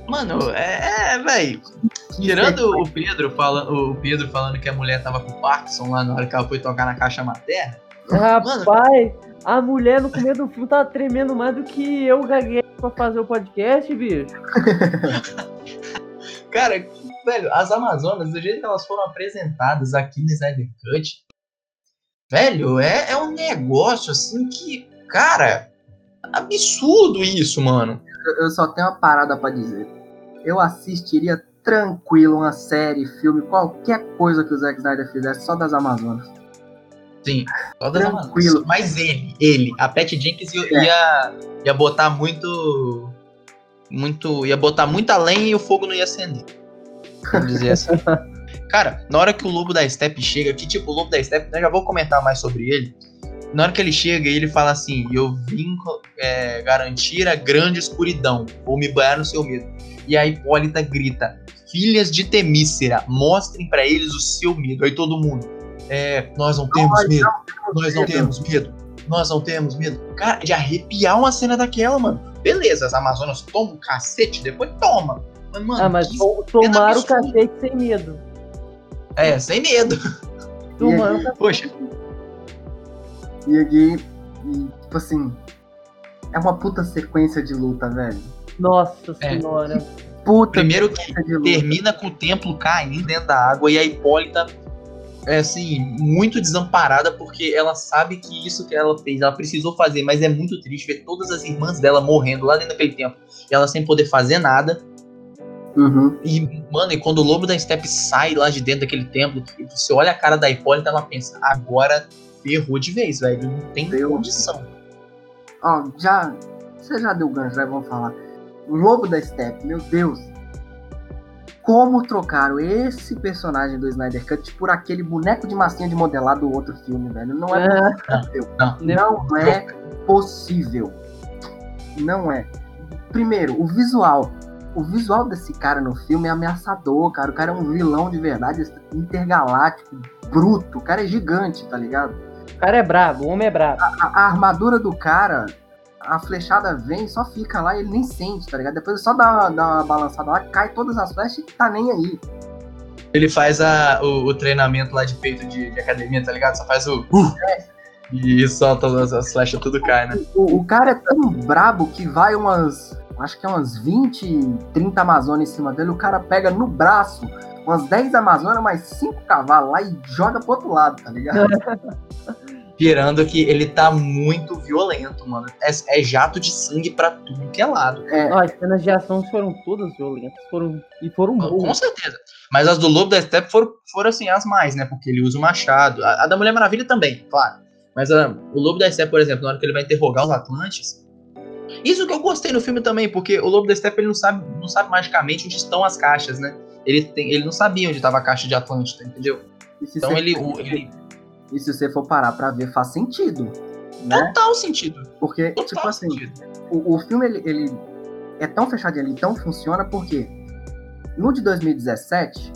Mano, é, é velho. Tirando o Pedro, fala, o Pedro falando que a mulher tava com Parkinson lá na hora que ela foi tocar na caixa materna. Rapaz, a mulher no começo do filme tava tremendo mais do que eu gaguei pra fazer o podcast, bicho. Cara, velho, as Amazonas, do jeito que elas foram apresentadas aqui no Snyder Cut, velho, é, é um negócio assim que, cara, absurdo isso, mano. Eu, eu só tenho uma parada pra dizer. Eu assistiria tranquilo uma série, filme, qualquer coisa que o Zack Snyder fizesse só das Amazonas. Sim, só das Tranquilo. Amazonas. Mas ele, ele, a Pat Jenkins ia, É. ia, ia botar muito. Muito. Ia botar muita lenha e o fogo não ia acender. Vamos dizer assim. Cara, na hora que o lobo da Steppe chega, que tipo, o lobo da Steppe, eu já vou comentar mais sobre ele. Na hora que ele chega, ele fala assim: Eu vim é, garantir a grande escuridão, vou me banhar no seu medo. E a Hipólita grita: Filhas de Temícera, mostrem pra eles o seu medo. Aí todo mundo: É, nós não temos Nós medo, nós não medo." temos medo, nós não temos medo. Cara, de arrepiar uma cena daquela, mano. Beleza, as Amazonas tomam um cacete, depois toma. Mas, mano, Ah, mas que to- tomaram o cacete sem medo. É, sem medo. Tomaram o cacete. Poxa, E aqui, e, tipo assim, é uma puta sequência de luta, velho. Nossa É. senhora. Puta primeiro que termina com o templo caindo dentro da água e a Hipólita é assim, muito desamparada porque ela sabe que isso que ela fez, ela precisou fazer, mas é muito triste ver todas as irmãs dela morrendo lá dentro daquele templo e ela sem poder fazer nada. Uhum. E, mano, e quando o lobo da Steppe sai lá de dentro daquele templo, que você olha a cara da Hipólita, ela pensa, agora ferrou de vez, velho. Não tem Deu. condição. Ó, já. Você já deu gancho, já vamos falar. O Lobo da Steppe, meu Deus. Como trocaram esse personagem do Snyder Cut por aquele boneco de massinha de modelar do outro filme, velho? Não é Ah, possível. Não. Não é possível. Não é. Primeiro, o visual. O visual desse cara no filme é ameaçador, cara. O cara é um vilão de verdade, intergaláctico, bruto. O cara é gigante, tá ligado? O cara é brabo, o homem é brabo. A, a armadura do cara, a flechada vem, só fica lá e ele nem sente, tá ligado? Depois ele só dá, dá uma balançada lá, cai todas as flechas e tá nem aí. Ele faz a, o, o treinamento lá de peito de, de academia, tá ligado? Só faz o. Uh, e solta as, as flechas, tudo cai, né? O, o cara é tão brabo que vai umas. Acho que é umas 20, 30 Amazonas em cima dele. O cara pega no braço umas 10 Amazonas, mais 5 cavalos lá e joga pro outro lado, tá ligado? Gerando que ele tá muito violento, mano. É, é jato de sangue pra tudo que é lado. É, Ó, as cenas de ação foram todas violentas. Foram, e foram Com boas. certeza. Mas as do Lobo da Steppe foram, foram assim, as mais, né? Porque ele usa o machado. A, a da Mulher Maravilha também, claro. Mas a- o Lobo da Steppe, por exemplo, na hora que ele vai interrogar os Atlantes. Isso que eu gostei no filme também, porque o Lobo da Steppe ele não sabe, não sabe magicamente onde estão as caixas, né? Ele, tem, ele não sabia onde estava a caixa de Atlântida, entendeu? Então ele, o- ele. E se você for parar pra ver, faz sentido. Né? Total sentido. Porque, Total tipo assim, o, o filme ele, ele é tão fechadinho ali, tão funciona, porque no de 2017,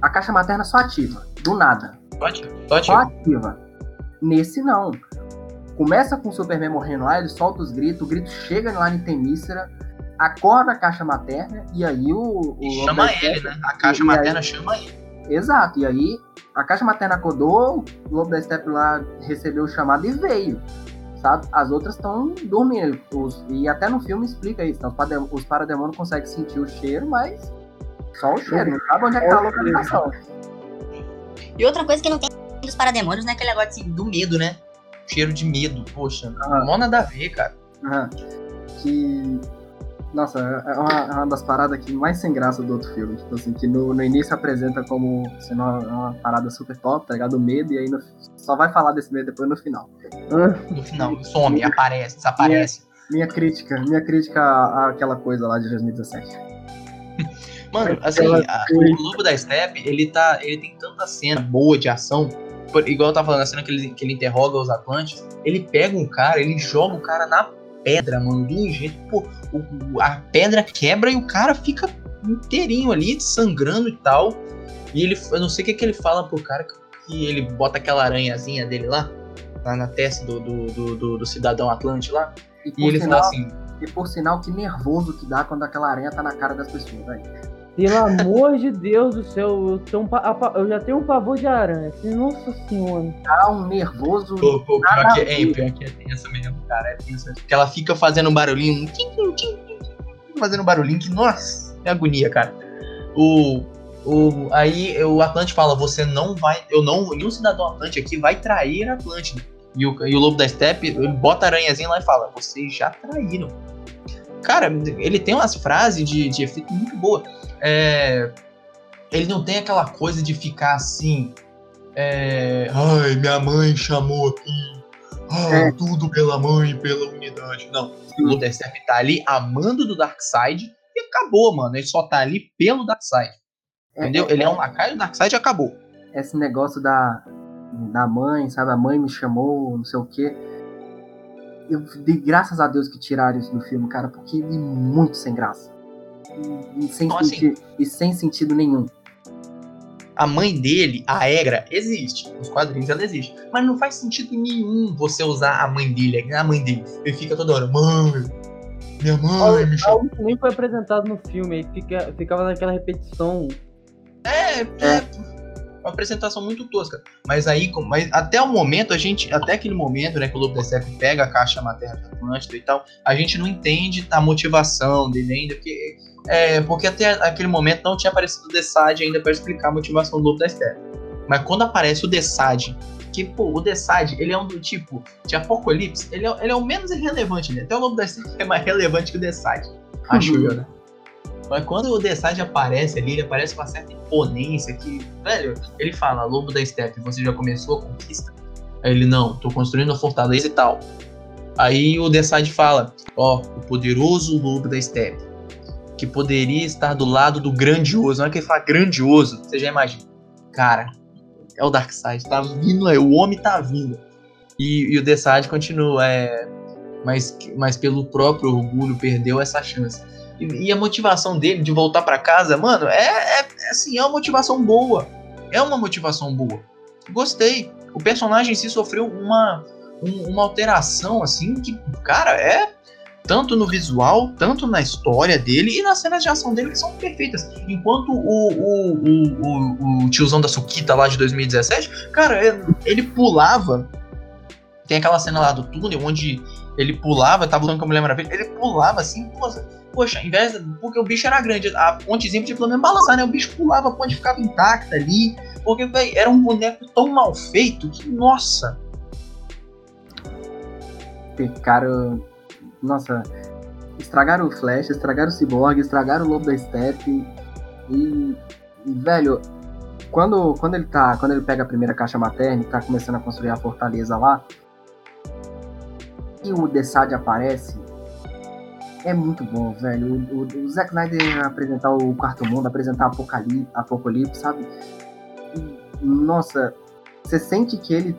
a caixa materna só ativa, do nada. Pode, pode. Só ativa. Nesse não. Começa com o Superman morrendo lá, ele solta os gritos, o grito chega lá em Temícera, acorda a caixa materna, e aí o. o E chama ele, né? A caixa e aí- materna chama ele. Exato, e aí a caixa materna acordou, o Lobo da Steppe lá recebeu o chamado e veio. Sabe? As outras estão dormindo. Os- e até no filme explica isso. né? Os, parademônios conseguem sentir o cheiro, mas só o cheiro, não sabe onde é que tá a localização. E outra coisa que não tem dos parademônios, né? Aquele negócio assim, Do medo, né? Cheiro de medo, poxa. Ah. Mó nada a ver, cara. Aham. Que. Nossa, é uma, é uma das paradas que mais sem graça do outro filme. Tipo assim, que no, no início apresenta como sendo uma, uma parada super top, tá ligado? O medo, e aí no- só vai falar desse medo depois no final. No final, some, aparece, desaparece. Minha crítica, minha crítica à- àquela coisa lá de 2017. Mano, assim, a- o Lobo da Steppe, ele tá. Ele tem tanta cena boa de ação. Por- igual eu tava falando, a cena que ele, que ele interroga os Atlantes, ele pega um cara, ele joga o cara na pedra, mano, de um jeito, pô, o- a pedra quebra e o cara fica inteirinho ali, sangrando e tal. E ele, eu não sei o que, que ele fala pro cara que, ele bota aquela aranhazinha dele lá, lá na testa do, do, do, do- do cidadão Atlante lá. E E ele sinal, fala assim: e por sinal, que nervoso que dá quando aquela aranha tá na cara das pessoas, velho. Pelo amor de Deus do céu, eu, um pa- eu já tenho um pavor de aranha. assim, Nossa senhora. Dá um nervoso. Pô, pô, pior que, é, pior que é tenso mesmo, cara. É tenso. Porque ela fica fazendo um barulhinho. Fazendo um barulhinho que, nossa, é agonia, cara. O. O, aí o Atlante fala: você não vai. Eu não. Nenhum cidadão Atlante aqui vai trair a Atlântida. E o, e o Lobo da Steppe, ele bota a aranhazinha lá e fala: vocês já traíram. Cara, ele tem umas frases de, de efeito muito boa. É, ele não tem aquela coisa de ficar assim. É, Ai, minha mãe chamou aqui. Ah, É. tudo pela mãe pela unidade. Não. O Steppe tá ali amando do Darkseid e acabou, mano. Ele só tá ali pelo Darkseid. É, Entendeu? Ele é um lacaio do Darkseid e acabou. Esse negócio da, da mãe, sabe? A mãe me chamou, não sei o quê. Eu dei graças a Deus que tiraram isso do filme, cara, porque ele é muito sem graça. E, e sem, Então, assim- sentido, e sem sentido nenhum. A mãe dele, a Egra, existe. Nos quadrinhos ela existe. Mas não faz sentido nenhum você usar a mãe dele. A mãe dele. Ele fica toda hora, mãe, minha mãe me chamou. Algo que nem foi apresentado no filme, aí fica, ficava naquela repetição. É, é uma apresentação muito tosca. Mas aí, mas até o momento, a gente, até aquele momento, né, que o Lobo da Steppe pega a caixa materna de Atlântida e tal, a gente não entende a motivação dele ainda, porque, é, porque até aquele momento não tinha aparecido o Desad ainda para explicar a motivação do Lobo da Steppe. Mas quando aparece o Desad, que, pô, o Desad, ele é um do tipo de Apocalipse, ele é, ele é o menos irrelevante, né? Até o Lobo da Steppe é mais relevante que o Desad, acho eu, né? Mas quando o Desad aparece ali, ele aparece com uma certa imponência que, velho, ele fala, Lobo da Steppe, você já começou a conquista? Aí ele, não, tô construindo a fortaleza e tal. Aí o Desad fala, ó, o poderoso Lobo da Steppe, que poderia estar do lado do grandioso. Na hora que ele fala grandioso, você já imagina. Cara, é o Darkseid, tá vindo, é, o homem tá vindo. E, e o Desad continua, é, mas, mas pelo próprio orgulho perdeu essa chance. E, e a motivação dele de voltar pra casa, mano, é, é, é assim, é uma motivação boa. É uma motivação boa. Gostei. O personagem em si sofreu uma, um- uma alteração, assim, que, cara, é tanto no visual, tanto na história dele e nas cenas de ação dele que são perfeitas. Enquanto o, o, o, o, tiozão da Sukita lá de 2017, cara, ele pulava. Tem aquela cena lá do túnel onde ele pulava, tava lutando com a Mulher Maravilha, ele pulava assim, poxa, poxa, ao invés porque o bicho era grande, a pontezinha podia pelo menos balançar, né? O bicho pulava, a ponte ficava intacta ali, porque véi, era um boneco tão mal feito que, nossa, Pecaram. Nossa. Estragaram o Flash, estragaram o Cyborg, estragaram o Lobo da Steppe. E. e, velho, quando, quando ele tá. Quando ele pega a primeira caixa materna e tá começando a construir a fortaleza lá. E o Desad aparece. É muito bom, velho. O, o, o Zack Snyder apresentar o quarto mundo, apresentar Apocalipse, Apocalipse sabe? Nossa, você sente que ele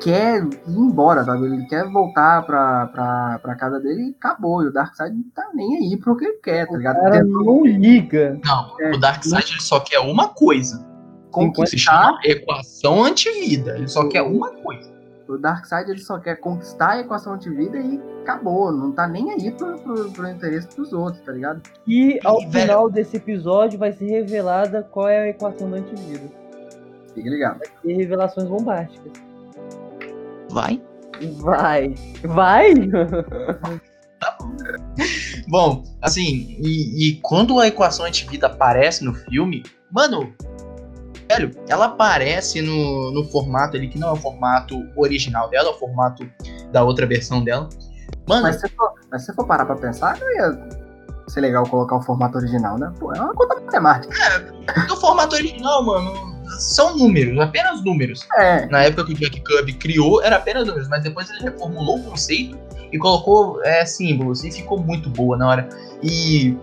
quer ir embora, sabe? Ele quer voltar pra, pra, pra casa dele e acabou. E o Darkseid não tá nem aí pro que ele quer, tá ligado? O cara não liga. não, É, o Darkseid ele só quer uma coisa, que se chama equação antivida, ele só quer uma coisa. O Darkseid ele só quer conquistar a equação de vida e acabou. Não tá nem aí pro, pro, pro interesse dos outros, tá ligado? E ao E, velho- final desse episódio vai ser revelada qual é a equação da antivida. Fique ligado. E revelações bombásticas. Vai. Vai. Vai? Bom, assim, e, e quando a equação antivida aparece no filme, mano, velho, ela aparece no, no formato ali que não é o formato original dela, é o formato da outra versão dela. Mano, Mas se for, mas se for parar pra pensar, não ia ser legal colocar o formato original, né? Pô, é uma conta matemática. no formato original, mano, são números, apenas números. É, Na época que o Jack Kirby criou, era apenas números, mas depois ele reformulou o conceito e colocou é, símbolos, e ficou muito boa na hora. E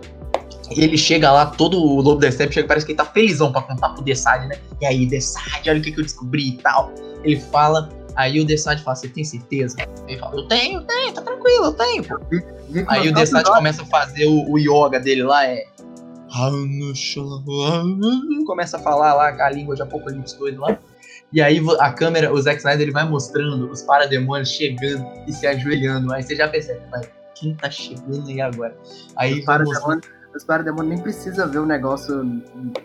ele chega lá, todo o Lobo da Steppe chega, parece que ele tá felizão pra contar pro Desad, né? E aí, Desad, olha o que, que eu descobri e tal. Ele fala, aí o Desad fala, você tem certeza? Ele fala, eu tenho, eu tenho, tá tranquilo, eu tenho, pô. Aí o meus Desad próprios começa a fazer o, o yoga dele lá, é. Começa a falar lá a língua de apocalipse doido lá. E aí a câmera, o Zack Snyder, ele vai mostrando os parademônios chegando e se ajoelhando. Aí você já percebe, quem tá chegando aí agora? Aí Os parademônios os parademônios nem precisa ver o negócio.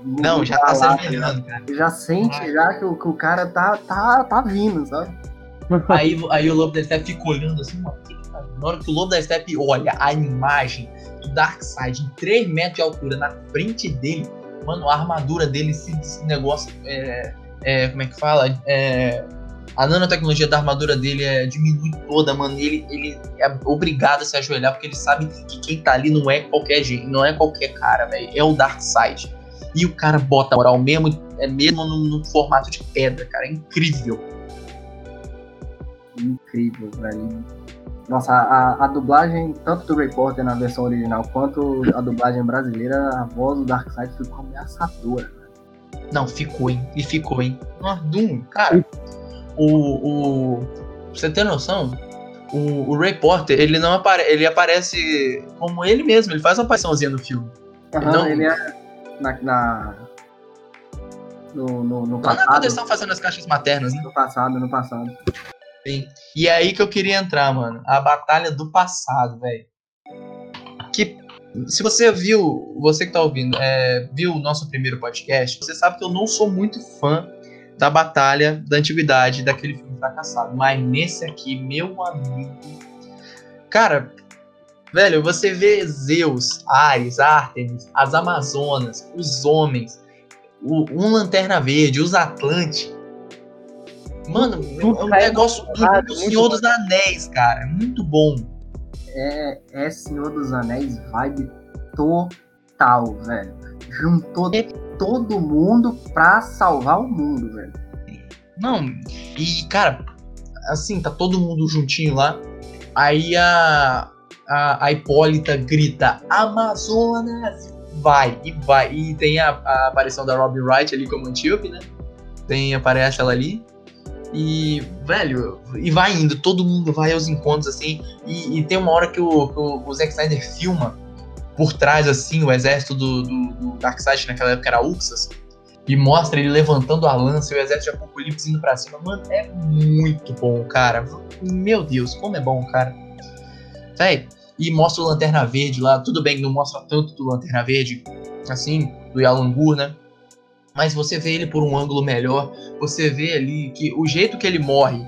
Não, já tá se lá, ajoelhando, cara. Já sente Ai. já que o, que o cara tá, tá, tá vindo, sabe? Aí, aí o Lobo da Steppe fica olhando assim, mano, o que que tá? Na hora que o Lobo da Steppe olha a imagem do Darkseid em 3 metros de altura na frente dele, mano, a armadura dele, esse, esse negócio, é, é, como é que fala? É, a nanotecnologia da armadura dele é, diminui toda, mano. Ele, ele é obrigado a se ajoelhar porque ele sabe que quem tá ali não é qualquer gente, não é qualquer cara, velho. É o Darkseid. E o cara bota a moral mesmo, é mesmo no, formato de pedra, cara. É incrível. Incrível, velho. Nossa, a, a dublagem, tanto do Ray Porter na versão original quanto a dublagem brasileira, a voz do Darkseid ficou ameaçadora. Não, ficou, hein? E ficou, hein? Nossa, Doom, cara, o, o. Você ter noção, o, o Ray Porter, ele não aparece. Ele aparece como ele mesmo, ele faz uma apariçãozinha no filme. Aham, Não. ele é na, na- no, no, no Lá na quando passado. eles estão fazendo as caixas maternas, né? No passado, no passado. Sim. E é aí que eu queria entrar, mano. A batalha do passado, velho. Que. Se você viu, você que tá ouvindo, é, viu o nosso primeiro podcast, você sabe que eu não sou muito fã da batalha da antiguidade daquele filme fracassado. Mas nesse aqui, meu amigo. Cara, velho, você vê Zeus, Ares, Artemis, as Amazonas, os homens, o, um Lanterna Verde, os Atlantes. Mano, Tudo é um negócio do, do Senhor dos Anéis, cara. É muito bom. É, é Senhor dos Anéis vibe total, velho. Juntou É. todo mundo pra salvar o mundo, velho. Não, e cara, assim, tá todo mundo juntinho lá. Aí a, a, a Hipólita grita: Amazonas! Vai, e vai. E tem a, a aparição da Robin Wright ali como Antíope, né? Tem, aparece ela ali. E, velho, e vai indo, todo mundo vai aos encontros assim. E, e tem uma hora que o, que o, o Zack Snyder filma por trás, assim, o exército do, do, do Darkseid, naquela época era Uxas. E mostra ele levantando a lança e o exército de Apocalipse indo pra cima. Mano, é muito bom, cara. Meu Deus, como é bom, cara. Véi, e mostra o Lanterna Verde lá. Tudo bem, não mostra tanto do Lanterna Verde, assim, do Yalangur, né? Mas você vê ele por um ângulo melhor. Você vê ali que o jeito que ele morre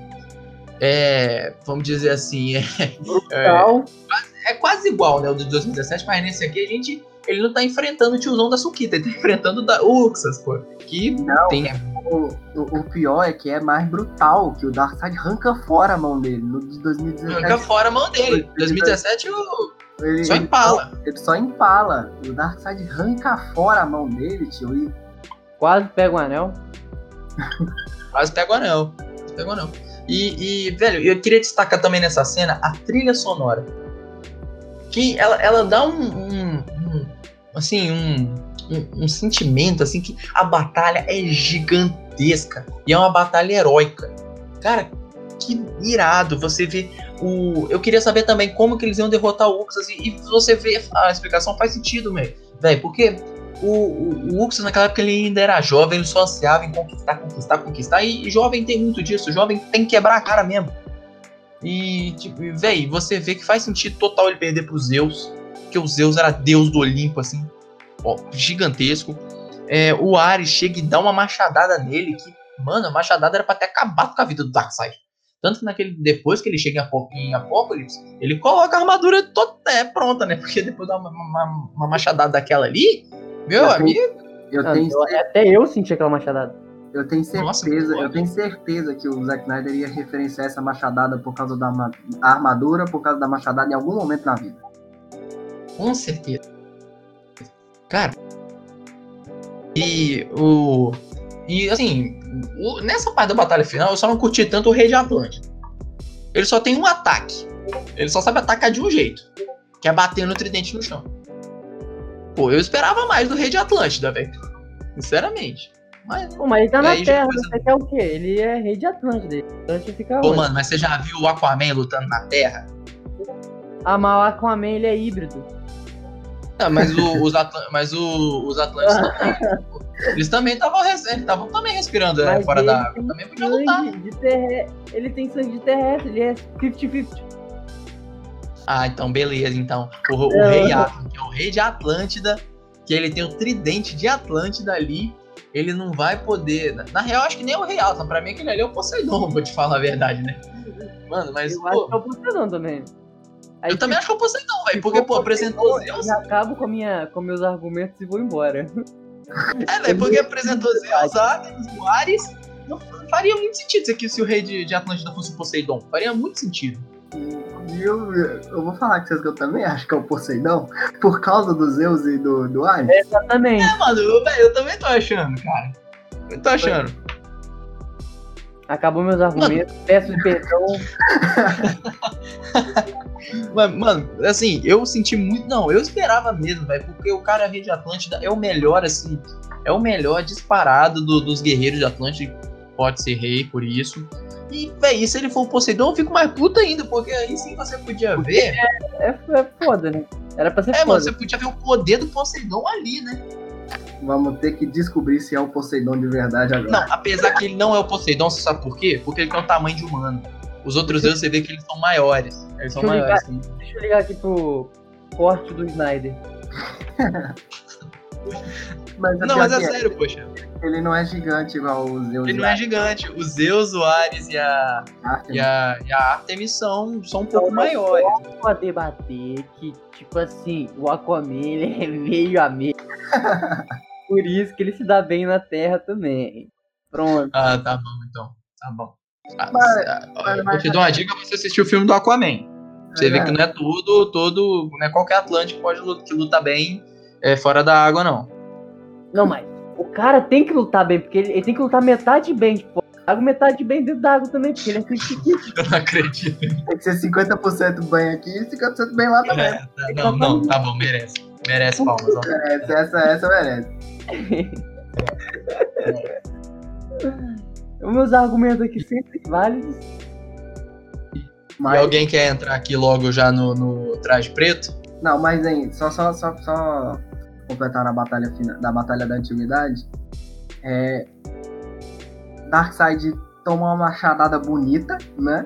é, vamos dizer assim, é, Brutal. é, é quase igual, né, o de 2017, mas nesse aqui a gente, ele não tá enfrentando o tiozão da Suquita, ele tá enfrentando o da Uxas, pô, que Não. tem, O, o, o pior é que é mais brutal, que o Darkseid arranca fora a mão dele. No de 2017. arranca fora a mão dele, 2017 o, ele, só ele empala, Ele só empala. O Darkseid arranca fora a mão dele, tio. E Quase pega o anel. quase pega o anel, quase pega o anel. E, e, velho, eu queria destacar também nessa cena a trilha sonora. Que ela, ela dá um, um- um- assim, um, um, um sentimento, assim, que a batalha é gigantesca. E é uma batalha heróica. Cara, que irado você vê o... Eu queria saber também como que eles iam derrotar o Uxas. E, e você vê a explicação faz sentido, velho. Porque o, o, o Uxas naquela época ele ainda era jovem, ele só ansiava em conquistar, conquistar, conquistar. E, e jovem tem muito disso, jovem tem que quebrar a cara mesmo. E, tipo, véi, você vê que faz sentido total ele perder pro Zeus. Porque o Zeus era deus do Olimpo, assim, ó, gigantesco. É, o Ares chega e dá uma machadada nele que, mano, a machadada era pra ter acabado com a vida do Darkseid. Tanto que naquele, depois que ele chega em Apo- em Apocalipse, ele coloca a armadura toda é, pronta, né? Porque depois dá uma, uma, uma machadada daquela ali, meu Eu amigo. eu tenho, eu- até eu senti aquela machadada. Eu tenho Nossa, certeza, que eu tenho certeza que o Zack Snyder ia referenciar essa machadada por causa da ma- armadura, por causa da machadada em algum momento na vida. Com certeza. Cara. E o. E assim, o- nessa parte da batalha final, eu só não curti tanto o Rei de Atlântida. Ele só tem um ataque. Ele só sabe atacar de um jeito. Que é bater no tridente no chão. Pô, eu esperava mais do Rei de Atlântida, velho. Sinceramente. Mas. Pô, mas ele tá na Terra, coisa- você quer o quê? Ele é rei de Atlântida. Atlântida fica Pô, onde? mano, mas você já viu o Aquaman lutando na Terra? Ah, mas o Aquaman ele é híbrido. Não, mas, o- os, Atl mas o- os Atlantes. Eles também estavam estavam também respirando é, Mas fora da água. Também podia lutar. Terre... Ele tem sangue de terrestre, ele é 50-50. Ah, então beleza, então. O, o Não. rei que é o rei de Atlântida, que ele tem o tridente de Atlântida ali, ele não vai poder. Na, na real, acho que nem é o rei Atlas, pra mim aquele ali é o Poseidon, vou te falar a verdade, né? Mano, mas Eu pô, acho que é o Poseidon também. Aí, eu também acho que é o Poseidon, velho, porque, pô, apresentou Zeus. Eu acabo com, minha, com meus argumentos e vou embora. É, velho, porque apresentou Zeus, o Ares. Não faria muito sentido se, aqui, se o rei de, de Atlântida fosse o Poseidon. Faria muito sentido. E eu, eu vou falar com vocês que eu também acho que é o Poseidon, por causa do Zeus e do, do Ares. Exatamente. É, mano, eu, eu também tô achando, cara. Eu tô achando. Acabou meus argumentos. Peço perdão. Mano, mano, assim, eu senti muito. Não, eu esperava mesmo, velho, porque o cara Rei de Atlântida é o melhor, assim. É o melhor disparado do- dos guerreiros de Atlântida. Pode ser rei por isso. E, velho, se ele for o Poseidon, eu fico mais puta ainda, porque aí sim você podia ver. É, é foda, né? Era pra ser É, mano, foda. você podia ver o poder do Poseidon ali, né? Vamos ter que descobrir se é o Poseidon de verdade agora. Não, apesar que ele não é o Poseidon, você sabe por quê? Porque ele tem o tamanho de humano. Os outros deuses você vê que eles são maiores. Eles são Deixa maiores. sim. Deixa eu ligar aqui pro corte do Snyder. Mas, Não, mas é assim, sério, poxa. Ele não é gigante igual o Zeus Ele não é gigante. O Zeus, o Ares e a, Artemis. e a, e a Artemis são, são um pouco mas maiores. Pra debater que, tipo assim, o Aquaman ele é meio a meio. Por isso que ele se dá bem na Terra também. Pronto. Ah, tá bom, então. Tá bom. Ah, Mas- ah, mas- eu te dou uma dica pra você assistir o filme do Aquaman. Você vê É. que não é tudo, todo. Não é qualquer Atlântico que pode lutar, que luta bem é, fora da água, não. Não, mas o cara tem que lutar bem, porque ele, ele tem que lutar metade bem, tipo, água, metade bem dentro da água também, porque ele é 50-50. Eu não acredito. Tem que ser 50% bem aqui e 50% bem lá também. É, tá, não, não, tá bom, merece. Merece palmas, ó. Essa, essa, essa merece. Os meus argumentos aqui sempre válidos. E Mas, alguém quer entrar aqui logo já no, no traje preto? Não, mas hein, só, só, só, só completar a batalha da batalha da antiguidade. É, Darkseid toma uma machadada bonita, né?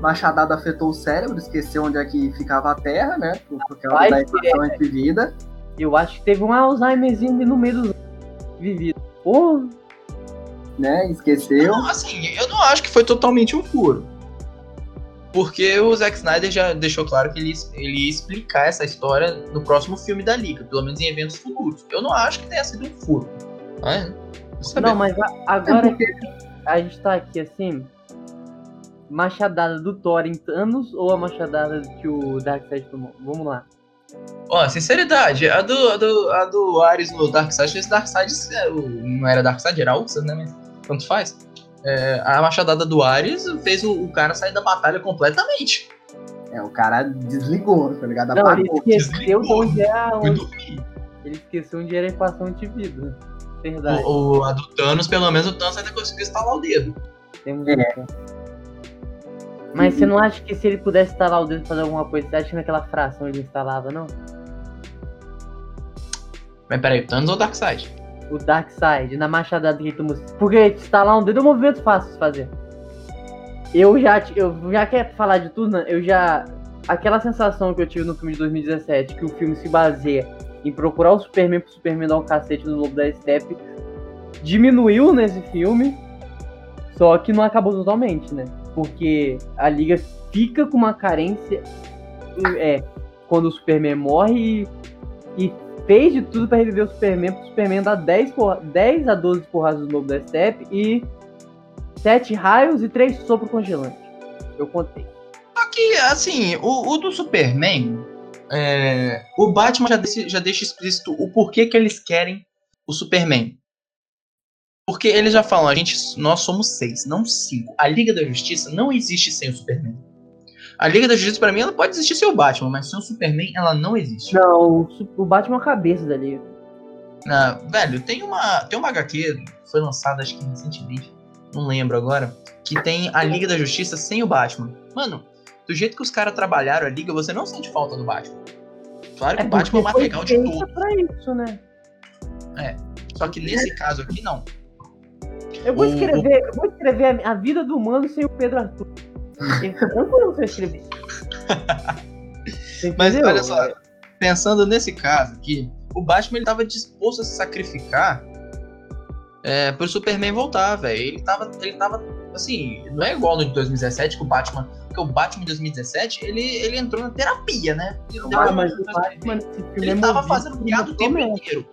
Machadada afetou o cérebro, esqueceu onde é que ficava a Terra, né? Por, por causa da ser. equação entre vida. Eu acho que teve um Alzheimerzinho ali no meio dos vividos. Porra, né? Esqueceu. Não, assim, eu não acho que foi totalmente um furo. Porque o Zack Snyder já deixou claro que ele, ele ia explicar essa história no próximo filme da Liga, pelo menos em eventos futuros. Eu não acho que tenha sido um furo. Né? Não. Não, mas a- agora É a gente tá aqui assim. Machadada do Thor em Thanos ou a machadada que o Darkseid tomou? Vamos lá. Ó, sinceridade, a do, a do, a do Ares no Darkseid, esse Darkseid é, não era Darkseid, era Ulcer, né? Mas tanto faz. É, a machadada do Ares fez o, o cara sair da batalha completamente. É, o cara desligou, tá ligado? Não, ele esqueceu de desligou. onde era. Foi Onde, ele esqueceu onde era a equação de vida. Verdade. O, o- a do Thanos, pelo menos o Thanos ainda conseguiu instalar o dedo. Temos É. Mas você não acha que se ele pudesse instalar o dedo e fazer alguma coisa, você acha que naquela fração ele instalava, não? Mas peraí, o Thanos ou o Darkseid? O Darkseid, na machadada que tomou. Porque instalar um dedo é um movimento fácil de fazer. Eu já, eu já quer falar de tudo, né? Eu já. Aquela sensação que eu tive no filme de 2017, que o filme se baseia em procurar o Superman pro Superman dar um cacete no Lobo da Steppe, diminuiu nesse filme, só que não acabou totalmente, né? Porque a Liga fica com uma carência é, quando o Superman morre e, e fez de tudo pra reviver o Superman, pro Superman dar 10, porra- 10 a 12 porradas no Lobo da Steppe e 7 raios e 3 sopro congelante. Eu contei. Só que, assim, o, o do Superman, é, o Batman já, deixa- já deixa explícito o porquê que eles querem o Superman. Porque eles já falam, a gente, nós somos seis, não cinco. A Liga da Justiça não existe sem o Superman. A Liga da Justiça, pra mim, ela pode existir sem o Batman, mas sem o Superman, ela não existe. Não, o o Batman é a cabeça dali. Ah, velho, tem uma, tem uma HQ, foi lançada acho que recentemente, não lembro agora, que tem a Liga da Justiça sem o Batman. Mano, do jeito que os caras trabalharam a Liga, você não sente falta do Batman. Claro que o Batman é o mais legal de tudo, pra isso, né? só que nesse caso aqui não. Eu vou O- escrever, eu vou escrever a, a vida do humano sem o Pedro Arthur. Eu vou eu escrever. Você Mas olha só, pensando nesse caso aqui, o Batman ele tava disposto a se sacrificar é, pro Superman voltar, velho. Ele tava, ele tava, assim, não é igual no de 2017 que o Batman, porque o Batman de 2017 ele, ele entrou na terapia, né? Ele, Ah, mas o Batman, ele tava fazendo piada o tempo inteiro.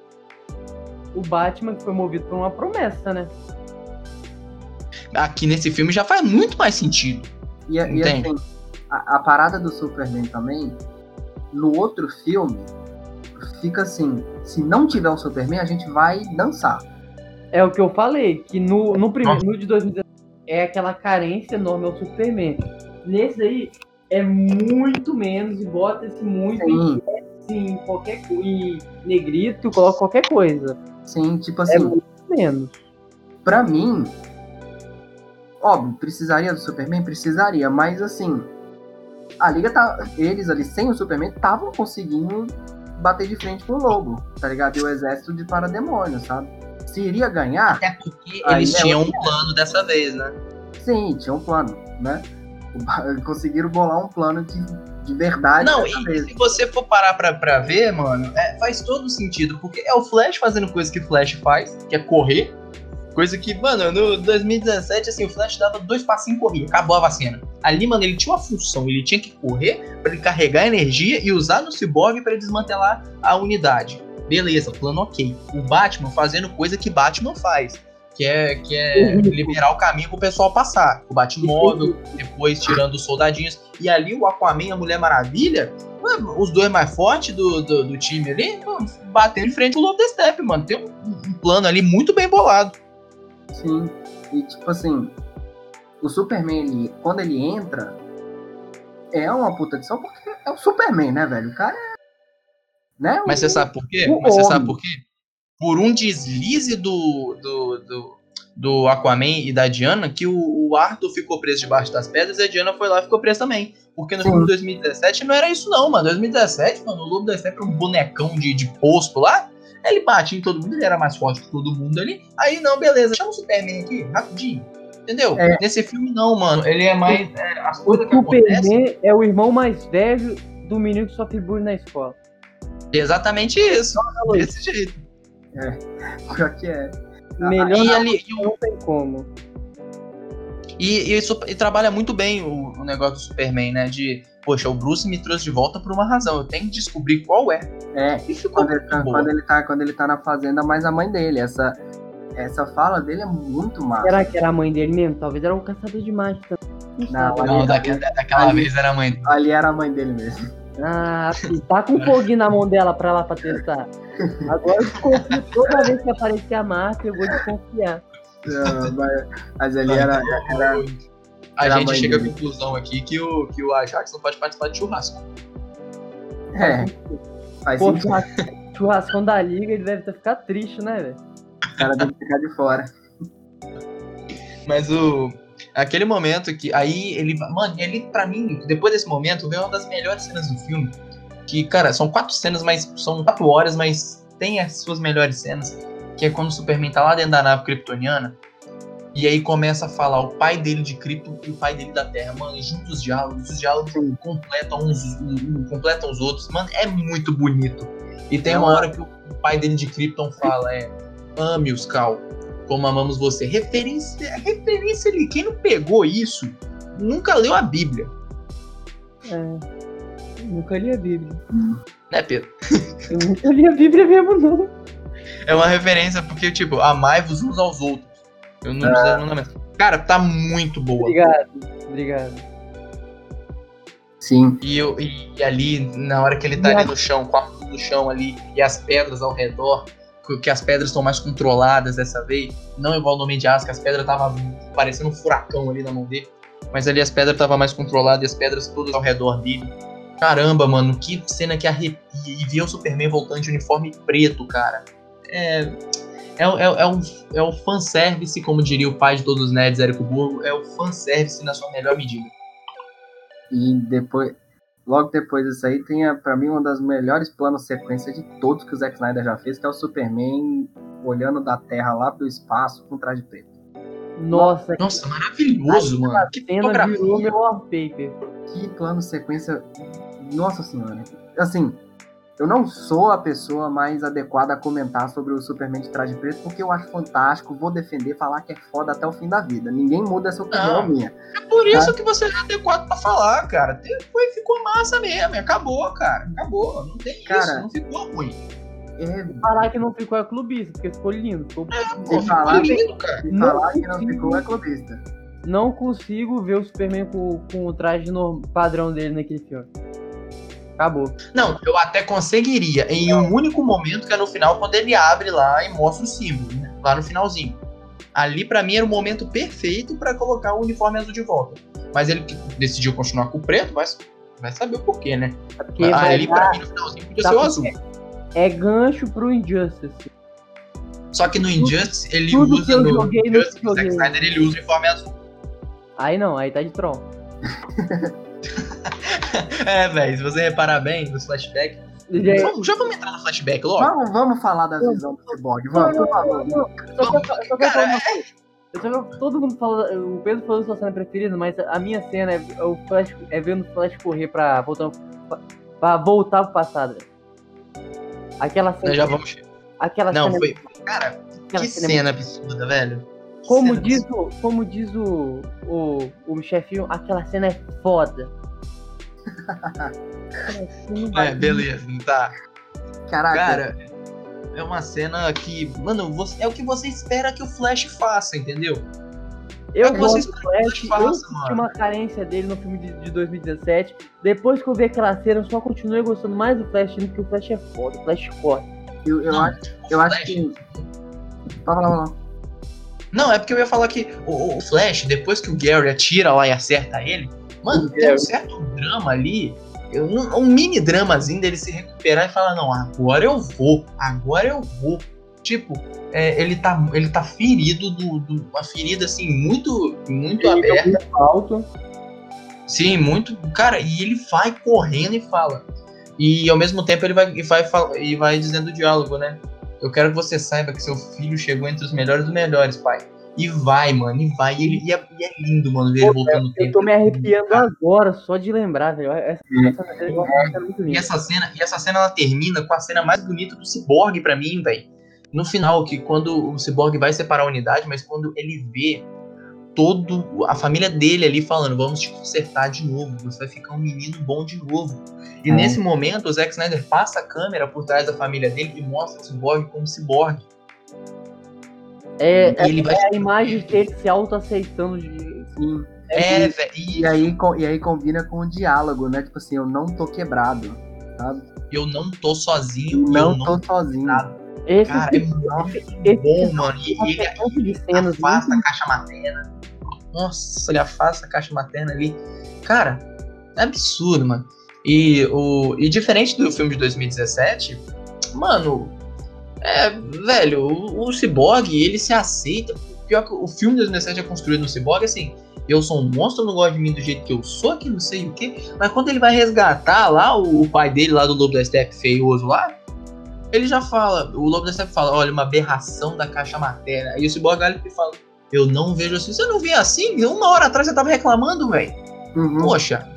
O Batman que foi movido por uma promessa, né? Aqui nesse filme já faz muito mais sentido. E, e assim, a, a parada do Superman também, no outro filme, fica assim, se não tiver o Superman, a gente vai dançar. É o que eu falei, que no, no primeiro, no de 2017, é aquela carência enorme ao Superman. Nesse aí, é muito menos e bota-se muito em, Sim, em qualquer coisa. Em negrito, coloca qualquer coisa. sim, tipo É assim, muito menos. pra mim, óbvio, precisaria do Superman? Precisaria, mas assim, a Liga tá. Eles ali sem o Superman estavam conseguindo bater de frente com o Lobo, tá ligado? E o exército de parademônios, sabe? Se iria ganhar, Até porque eles é tinham um plano dessa vez, né? sim, tinha um plano, né? Conseguiram bolar um plano de, de verdade. Não, e vez. se você for parar pra, pra ver, mano, é, faz todo sentido. Porque é o Flash fazendo coisa que o Flash faz, que é correr. Coisa que, mano, no 2017, assim, o Flash dava dois passinhos e corria. Acabou a vacina. Ali, mano, ele tinha uma função. Ele tinha que correr pra ele carregar energia e usar no Cyborg pra ele desmantelar a unidade. Beleza, plano ok. O Batman fazendo coisa que Batman faz. Que é, que é Uhum. liberar o caminho pro pessoal passar. O Batmóvel, depois tirando os soldadinhos. E ali o Aquaman e a Mulher Maravilha, mano, os dois mais fortes do, do, do time ali, mano, batendo em frente ao Lobo da Steppe, mano. Tem um, um plano ali muito bem bolado. Sim. E tipo assim, o Superman, ele, quando ele entra, é uma puta adição porque é o Superman, né, velho? O cara é. Né? Mas O- você sabe por quê? Mas você sabe por quê? Por um deslize do, do, do, do Aquaman e da Diana, que o, o Arthur ficou preso debaixo das pedras e a Diana foi lá e ficou presa também. Porque no Sim. filme de 2017 não era isso não, mano. 2017, mano, o Lobo da Steppe era um bonecão de, de posto lá. Ele bate em todo mundo, ele era mais forte que todo mundo ali. Aí não, beleza, chama o Superman aqui, rapidinho. Entendeu? É. Nesse filme não, mano. Ele é mais. é, as O que acontecem. Superman é o irmão mais velho do menino que sofre bullying na escola. Exatamente isso. Isso. Desse jeito. Pior que é. Melhor E, não, ali, e o- não tem como. E, e, isso- e trabalha muito bem o, o negócio do Superman, né? De, poxa, o Bruce me trouxe de volta por uma razão. Eu tenho que descobrir qual é. É, E ficou quando ele, tá, boa. quando, ele tá, quando ele tá na fazenda, mais a mãe dele. Essa, essa fala dele é muito massa. Será que era a mãe dele mesmo? Talvez era um caçador de mágica. Não Não, sabe. Não, ali- daquela, daquela ali- vez era a mãe. Ali era a mãe dele mesmo. Ah, tá com foguinho na mão dela pra lá pra testar. Agora eu desconfio toda vez que aparecer a marca, eu vou desconfiar. Não, mas, mas ali era, era. A gente chega à dele. conclusão aqui que o, que o Ajax não pode participar de churrasco. É, faz Pô, sentido. churras- churrascão da liga, ele deve ter ficado triste, né, velho? O cara deve ficar de fora. Mas o. Aquele momento que. Aí ele. Mano, ele, pra mim, depois desse momento, veio uma das melhores cenas do filme. Que, cara, são quatro cenas, mas. São quatro horas, mas tem as suas melhores cenas. Que é quando o Superman tá lá dentro da nave kryptoniana. E aí começa a falar o pai dele de Krypton e o pai dele da Terra. Mano, juntos os diálogos, os diálogos completam uns, um- completam os outros. Mano, é muito bonito. E tem É uma hora que o pai dele de Krypton fala, é. Ame-os, Cal, como amamos você. Referência, referência ali. Quem não pegou isso, nunca leu a Bíblia. É. Nunca li a Bíblia. Né, Pedro? Eu nunca li a Bíblia mesmo, não. É uma referência porque, tipo, amai-vos uns aos outros. Eu não lembro. Cara, tá muito boa. Obrigado, obrigado. Sim. E, eu, e, e ali, na hora que ele tá ali no chão, com a mão no chão ali, e as pedras ao redor, que- que as pedras estão mais controladas dessa vez, não igual no Aço, que as pedras estavam parecendo um furacão ali na mão dele, mas ali as pedras estavam mais controladas e as pedras todas ao redor dele. Caramba, mano, que cena que arrepia. E ver o Superman voltando de uniforme preto, cara. É. É, é, é, um, é um fanservice, como diria o pai de todos os nerds, Érico Burgo, é o fanservice na sua melhor medida. E depois. Logo depois disso aí, tem a, pra mim uma das melhores planos sequência de todos que o Zack Snyder já fez, que é o Superman olhando da Terra lá do espaço com traje preto. Nossa, Nossa, maravilhoso, mano. Que fotografia. virou meu. Que plano sequência. Nossa senhora. Assim, eu não sou a pessoa mais adequada a comentar sobre o Superman de traje preto, porque eu acho fantástico, vou defender, falar que é foda até o fim da vida. Ninguém muda essa opinião Não. minha. É por isso que você é adequado pra falar, cara. Foi, ficou massa mesmo, acabou, cara. Acabou. Não tem Cara, isso, não ficou ruim. É, Falar que não ficou é clubista, porque ficou lindo. Ficou... Pô, Sem ficou falar- lindo, cara. Não falar que não ficou é clubista. Não consigo ver o Superman com, com o traje no padrão dele naquele filme. Acabou. Não, eu até conseguiria em um único momento, que é no final, quando ele abre lá e mostra o símbolo, né? Lá no finalzinho. Ali, pra mim, era o momento perfeito pra colocar o uniforme azul de volta. Mas ele que decidiu continuar com o preto, mas vai saber o porquê, né? É porque Mas vai ali, dar- pra mim, no finalzinho, podia ser o por azul. é gancho pro Injustice. Só que no Injustice, ele tudo usa no joguei no Injustice, o Zack. Snyder, ele usa o uniforme azul. Aí não, aí tá de tron. É, velho, se você reparar bem nos flashbacks. Já- Vamos, já vamos entrar no flashback logo? Vamos, vamos falar da visão do Cyborg, vamos, por favor. Só quero- só Cara, falar uma coisa. Eu só todo mundo fala, o Pedro falou sua cena preferida, mas a minha cena é, o Flash, é vendo o Flash correr pra voltar, pra, pra voltar pro passado. Aquela cena. Nós já vamos. Aquela Não, cena, foi. Cara, aquela que cena cena absurda, velho. Como cena diz, o, como diz o, o, o chefinho, aquela cena é foda. É, beleza, tá. Caraca, Cara, é uma cena que, mano, você- é o que você espera que o Flash faça, entendeu? Eu É que gosto do Flash, façam, eu senti mano. uma carência dele no filme de, de 2017. Depois que eu vi aquela cena, eu só continuei gostando mais do Flash, porque o Flash é foda, o Flash é foda. eu, eu Não, acho, o eu acho Flash- que. Fala, fala, fala. Não, é porque eu ia falar que o, o Flash, depois que o Gary atira lá e acerta ele, mano, O tem um certo drama ali, um, um mini dramazinho dele se recuperar e falar, não, agora eu vou, agora eu vou. Tipo, é, ele, tá, ele tá ferido, do, do- uma ferida assim, muito, muito aberta. Alto. Sim, muito. Cara, e ele vai correndo e fala. E ao mesmo tempo ele vai, e vai, e vai dizendo o diálogo, né? eu quero que você saiba que seu filho chegou entre os melhores dos melhores, pai. E vai, mano, e vai. E, ele, e, é, e é lindo, mano, ver ele voltando no tempo. Eu tô me arrepiando agora só de lembrar, velho. Essa, essa, essa, essa é E essa cena, e essa cena ela termina com a cena mais bonita do Cyborg pra mim, velho. No final, que quando o Cyborg vai separar a unidade, mas quando ele vê todo a família dele ali falando, vamos te consertar de novo, você vai ficar um menino bom de novo. E É. nesse momento, o Zack Snyder passa a câmera por trás da família dele e mostra o Cyborg como Cyborg. É, E ele vai é a imagem dele se auto-aceitando de. Sim. É, e, velho. e E aí, e aí combina com o diálogo, né? Tipo assim, eu não tô quebrado, sabe? eu não tô sozinho, e Não eu não tô sozinho. nada. Esse, Cara, é esse, muito esse bom, mano. E uma ele de cenas afasta muito a caixa materna. Nossa, ele afasta a caixa materna ali. Cara, é absurdo, mano. E, o, e diferente do filme de 2017, mano, é, velho, o, o Cyborg, ele se aceita. Pior que o filme de 2017 é construído no Cyborg, assim, eu sou um monstro, não gosto de mim do jeito que eu sou, que não sei o quê. Mas quando ele vai resgatar lá o, o pai dele, lá do Lobo da Steppe feioso lá, ele já fala, o Lobo da Steppe fala, olha, uma aberração da caixa materna. Aí o Cyborg olha e fala, eu não vejo assim. Você não via assim? Uma hora atrás você tava reclamando, velho. Uhum. Poxa,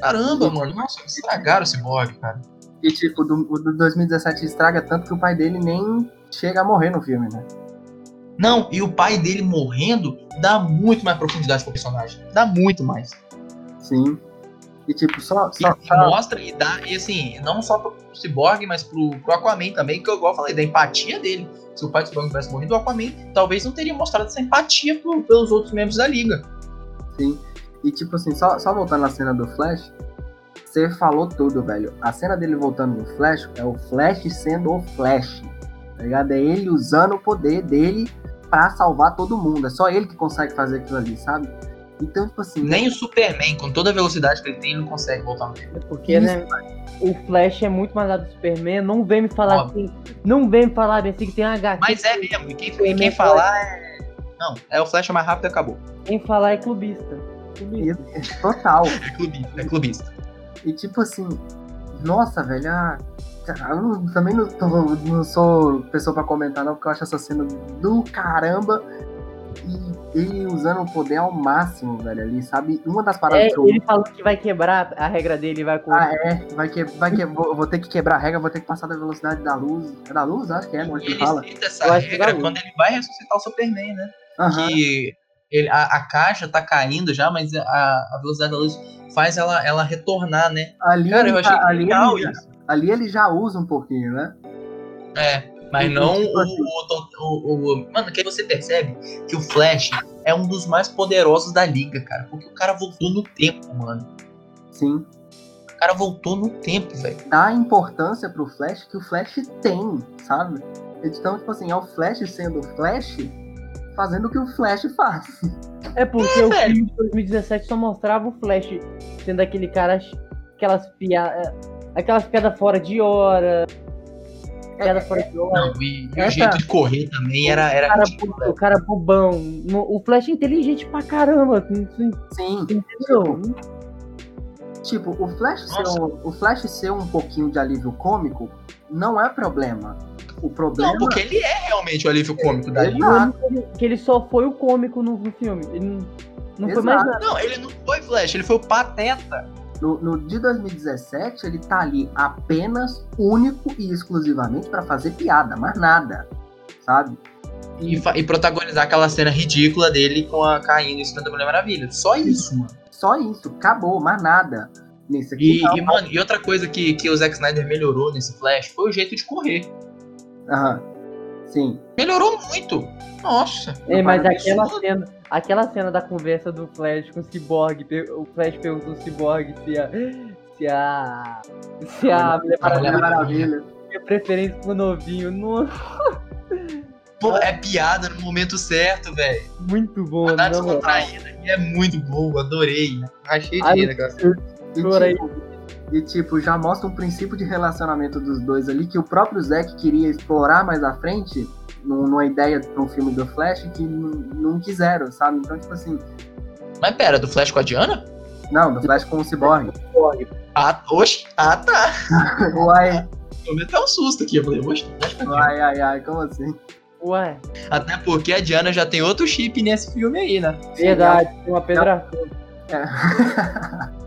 caramba, mano. Nossa, estragaram o Cyborg, cara. E tipo, do, o do 2017 estraga tanto que o pai dele nem chega a morrer no filme, né? Não, e o pai dele morrendo dá muito mais profundidade pro personagem. Dá muito mais. Sim. E tipo, só. E, só, e só- mostra e dá, e assim, não só pro Cyborg, mas pro, pro Aquaman também, que eu igual falei, da empatia dele. Se o pai do Cyborg tivesse morrido, o Aquaman talvez não teria mostrado essa empatia pro- pelos outros membros da liga. Sim. E tipo assim, só, só voltando na cena do Flash, você falou tudo, velho. A cena dele voltando no Flash é o Flash sendo o Flash. Tá ligado? É ele usando o poder dele pra salvar todo mundo. É só ele que consegue fazer aquilo ali, sabe? Então, tipo assim. Nem o Superman, com toda a velocidade que ele tem, ele não consegue voltar no tempo. Porque, né? O Flash é muito mais lado do Superman. Não vem me falar Óbvio. assim. Não vem me falar assim que tem uma HQ. Mas é mesmo, e quem, e quem falar é. Não, é o Flash mais rápido e acabou. Quem falar é clubista. clubista. Total. É clubista, é clubista. E tipo assim, nossa, velho, ah, eu não- também não, tô- não sou pessoa pra comentar, não, porque eu acho essa cena do caramba. E ele usando o poder ao máximo, velho, ali, sabe? Uma das paradas É, que eu. ele falou que vai quebrar a regra dele vai com. Ah, é, vai que, vai que, vou, vou ter que quebrar a regra, vou ter que passar da velocidade da luz. É da luz? Acho que é, não é E que ele fala. cita essa Eu acho que regra quando ele vai ressuscitar o Superman, né? Aham. Que ele, a, a caixa tá caindo já, mas a, a velocidade da luz faz ela, ela retornar, né? Ali, Cara, eu achei ali, legal ele já, isso. ali ele já usa um pouquinho, né? É. Mas Então, não tipo o, assim- o, o, o- Mano, que aí você percebe que o Flash é um dos mais poderosos da liga, cara. Porque o cara voltou no tempo, mano. Sim. O cara voltou no tempo, velho. Dá importância pro Flash que o Flash tem, sabe? Então, tipo assim, é o Flash sendo o Flash fazendo o que o Flash faz. É porque É, o velho. filme de 2017 só mostrava o Flash sendo aquele cara. Aquelas piadas. Aquelas piadas fora de hora. Piadas fora de hora. Não, e, e o jeito de correr também era. O era cara, ridículo, bo- o cara bobão. No- O Flash é inteligente pra caramba. tu- tu Sim. Entendeu? Tipo, o Flash, ser um, o Flash ser um pouquinho de alívio cômico não é problema. O problema Não, porque ele é realmente o alívio cômico da que ele- só foi o cômico no, no filme. Ele não, não foi mais nada. Não, ele não foi Flash, ele foi o Pateta. no, no de 2017 ele tá ali apenas único e exclusivamente pra fazer piada, mais nada, sabe? E, e protagonizar aquela cena ridícula dele com a caindo em cima da Mulher Maravilha. Só isso, mano. Só isso, acabou, mais nada. Nesse aqui E, e, mano, e outra coisa que, que o Zack Snyder melhorou nesse Flash foi o jeito de correr. Aham. Sim. Melhorou muito. Nossa. É, mas aquela absurdo. cena, aquela cena da conversa do Flash com o Cyborg, o Flash perguntou ao Cyborg se a. Se a. Se a Mulher A Mulher Maravilha Maravilha. tinha preferência pro novinho. Nossa, Pô, é piada no momento certo, velho. muito bom. Mandar na moral. descontraída e é muito boa, adorei. Rachei Ai, de rir. E aí. tipo, e tipo, já mostra um princípio de relacionamento dos dois ali que o próprio Zack queria explorar mais à frente, num- numa ideia para um filme do Flash, que não quiseram, sabe? Então, tipo assim, Mas pera, do Flash com a Diana? não, do Flash com o Cyborg. Ah, oxe. Ah, tá. Uai, tomei até um susto aqui. Eu falei, oxe, que é Ai, ai, ai, como assim? Ué, Até porque a Diana já tem outro chip nesse filme aí, né? verdade, tem uma pedra. É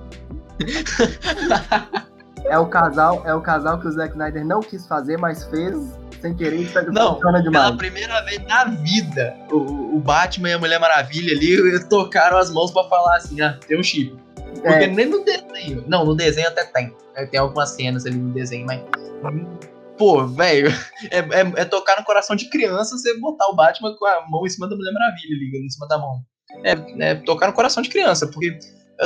o casal, é o casal que o Zack Snyder não quis fazer, mas fez sem querer e Não, funciona demais. Pela primeira vez na vida, o, o Batman e a Mulher Maravilha ali tocaram as mãos pra falar assim, ah, tem um chip. Porque É. nem no desenho. Não, no desenho até tem. É, Tem algumas cenas ali no desenho, mas. Pô, velho, é, é- é tocar no coração de criança você botar o Batman com a mão em cima da Mulher Maravilha, ligando em cima da mão. É, é tocar no coração de criança, porque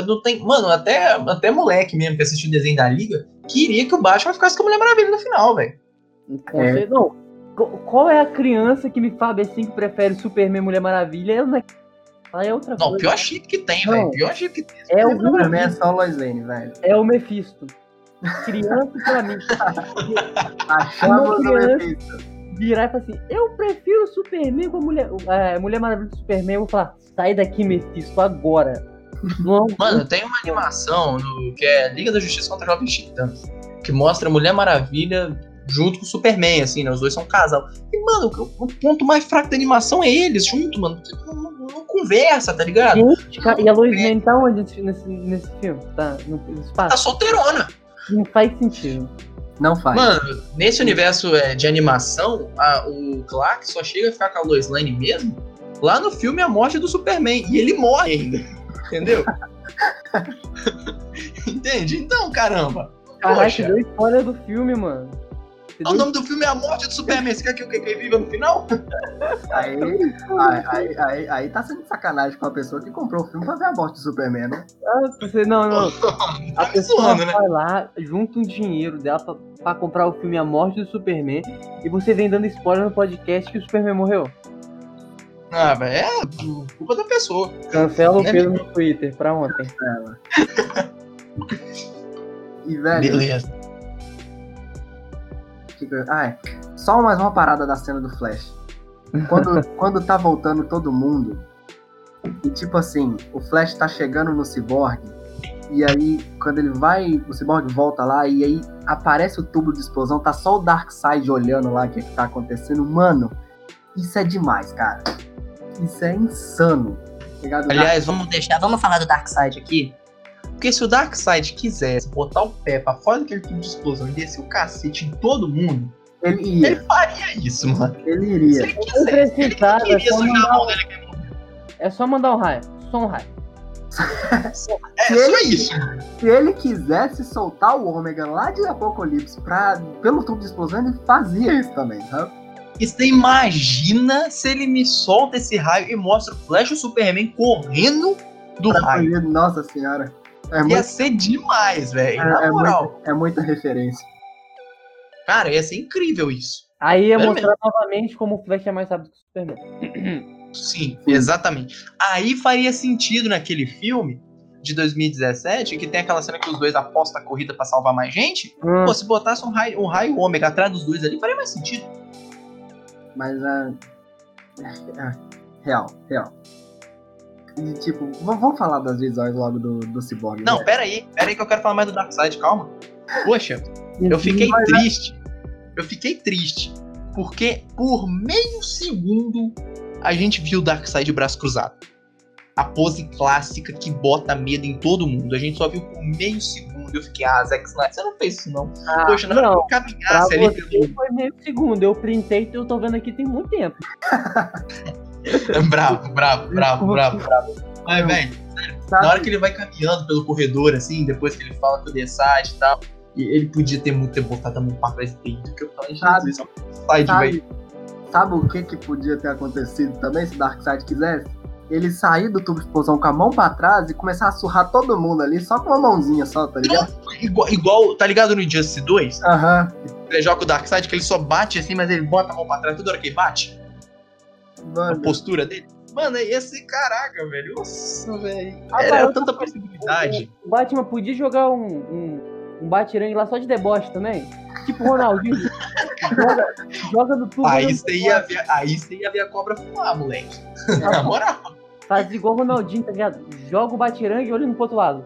não tenho. Mano, até, até moleque mesmo que assistiu o desenho da Liga queria que o Batman ficasse com a Mulher Maravilha no final, velho. É. Não. Qual é a criança que me fala assim que prefere Superman e Mulher Maravilha? Eu não é... Ela é outra Não, coisa. pior chip que tem, velho. Pior chip que tem. É o, Pra mim é só Lois Lane, velho. é o Mephisto. Criança pra mim. Achamos o criança. Mephisto. Virar e falar assim: Eu prefiro Superman com a Mulher, é, Mulher Maravilha do Superman. Eu vou falar: Sai daqui, Mephisto, agora. Não, Mano, tem uma animação no- que é Liga da Justiça contra Jovens Titãs, que mostra a Mulher Maravilha junto com o Superman, assim, né? Os dois são um casal. E, mano, o, o ponto mais fraco da animação é eles junto, mano. Não, não- não conversa, tá ligado? Gente, cara, e a Lois Lane tá onde nesse, nesse, nesse filme? Tá no Tá espaço? solteirona. Não faz sentido. Não faz. Mano, nesse universo é, de animação, a- o Clark só chega a ficar com a Lois Lane mesmo lá no filme A Morte do Superman. E ele morre ainda. Entendeu? Entende? Então, caramba. Caralho, Poxa. deu spoiler do filme, mano. Você O deu nome do filme é A Morte do Superman. Você quer que o que viva no final? Aí, aí, aí, aí, tá sendo sacanagem com a pessoa que comprou o filme pra ver a morte do Superman, né? Ah, você, não, não. A Tá me pessoa zoando, né? vai lá, junta um dinheiro dela pra, pra comprar o filme A Morte do Superman e você vem dando spoiler no podcast que o Superman morreu. Ah, velho, é culpa da pessoa. Cancela o Né, Pedro no Twitter pra ontem. E, velho, Beleza. ah, é. só mais uma parada da cena do Flash. Quando, quando tá voltando todo mundo, e tipo assim, o Flash tá chegando no Cyborg, e aí, quando ele vai, o Cyborg volta lá, e aí aparece o tubo de explosão, tá só o Darkseid olhando lá o que, é que tá acontecendo. Mano, isso é demais, cara. Isso é insano. Ligado? Aliás, vamos deixar, vamos falar do Darkseid aqui. Porque se o Darkseid quisesse botar o pé pra fora daquele tubo de explosão e descer o cacete em todo mundo, ele ele ia, faria isso, mano. ele Se iria. ele Não quisesse. Ele é queria só, sujar a mão dele. é só mandar um raio. Só um raio. É só isso. Se ele quisesse soltar o Ômega lá de Apocalipse pra, pelo tubo de explosão, ele fazia isso também, sabe? E você imagina se ele me solta esse raio e mostra o Flash e o Superman correndo do Pra raio. fazer- Nossa senhora. É, Ia muito, ser demais, velho. é, Na é moral. muito- é muita referência. Cara, ia ser incrível isso. Aí ia É mostrar novamente como o Flash é mais rápido que o Superman. Sim, exatamente. Aí faria sentido naquele filme de 2017, que tem aquela cena que os dois apostam a corrida pra salvar mais gente. Hum, Pô, se botasse um raio, um raio ômega atrás dos dois ali, faria mais sentido. Mas é, é, é, Real, real. E tipo, vamos falar das visões logo do, do Cyborg. Não, né? pera aí, pera aí que eu quero falar mais do Darkseid, calma. Poxa, eu fiquei triste. Eu fiquei triste. Porque por meio segundo a gente viu o Darkseid de braço cruzado. A pose clássica que bota medo em todo mundo. A gente só viu por meio segundo. Eu fiquei, ah, Zack Snyder, você não fez isso não. Ah, Poxa, não. que eu Pra caminhasse ali você pelo... foi meio segundo. Eu printei e eu tô vendo aqui tem muito tempo. Bravo, bravo, bravo, bravo, bravo. Mas, velho, na hora que ele vai caminhando pelo corredor, assim, depois que ele fala com o Desade e tal, ele podia ter muito ter botado a mão pra trás dele, que eu falei, Sabe? Jesus, é um side, velho. Sabe, sabe o que, que podia ter acontecido também se Darkseid quisesse? Ele sair do tubo de explosão com a mão pra trás e começar a surrar todo mundo ali só com uma mãozinha só, tá ligado? Igual, igual, tá ligado no Injustice 2? Aham. Ele joga o Darkseid que ele só bate assim, mas ele bota a mão pra trás toda hora que ele bate. A Mano, postura dele. Mano, ia ser caraca, velho. Nossa, velho. Ah, Era cara, tanta possibilidade. O Batman podia jogar um, um, um batirangue lá só de deboche também. Tipo o Ronaldinho. joga, joga no tubo. Aí você ia ver, aí você ia ver a cobra fumar, moleque. Na moral. Faz igual o Ronaldinho, tá ligado? Joga o batirangue e olha no pro outro lado.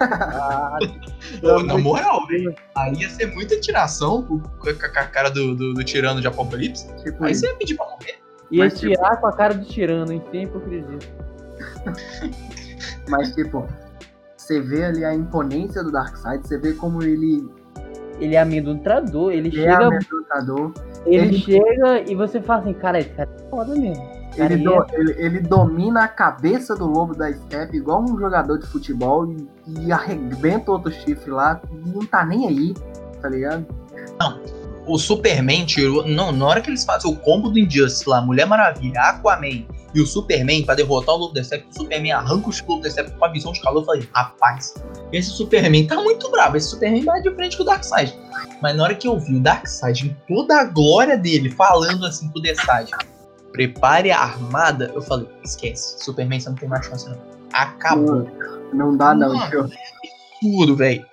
Ah, Ô, na moral, velho, aí ia ser muita tiração com, com a com a cara do, do, do tirano de Apocalipse. Tipo, Aí você ia pedir pra morrer. Ia Mas, tipo- tirar com a cara do tirano, hein? Sem hipocrisia. mas tipo, você vê ali a imponência do Darkseid, você vê como ele Ele é amedrontador, ele é chega, amedrontador, ele, ele- chega e você fala assim, cara, esse cara é foda mesmo. Ele, e do- ele- ele domina a cabeça do lobo da Step igual um jogador de futebol e, e arrebenta outro chifre lá e não tá nem aí, tá ligado? O Superman tirou. Não, na hora que eles fazem o combo do Injustice lá, Mulher Maravilha, Aquaman e o Superman pra derrotar o Lobo Deception, o Superman arranca o Lobo Deception com a visão de calor. Eu falei, rapaz, esse Superman tá muito bravo. Esse Superman vai de frente com o Darkseid. Mas na hora que eu vi o Darkseid em toda a glória dele, falando assim pro Deathside, prepare a armada, eu falei, esquece, Superman você não tem mais chance não. Acabou. Não dá não, Mano. tio. tudo, velho.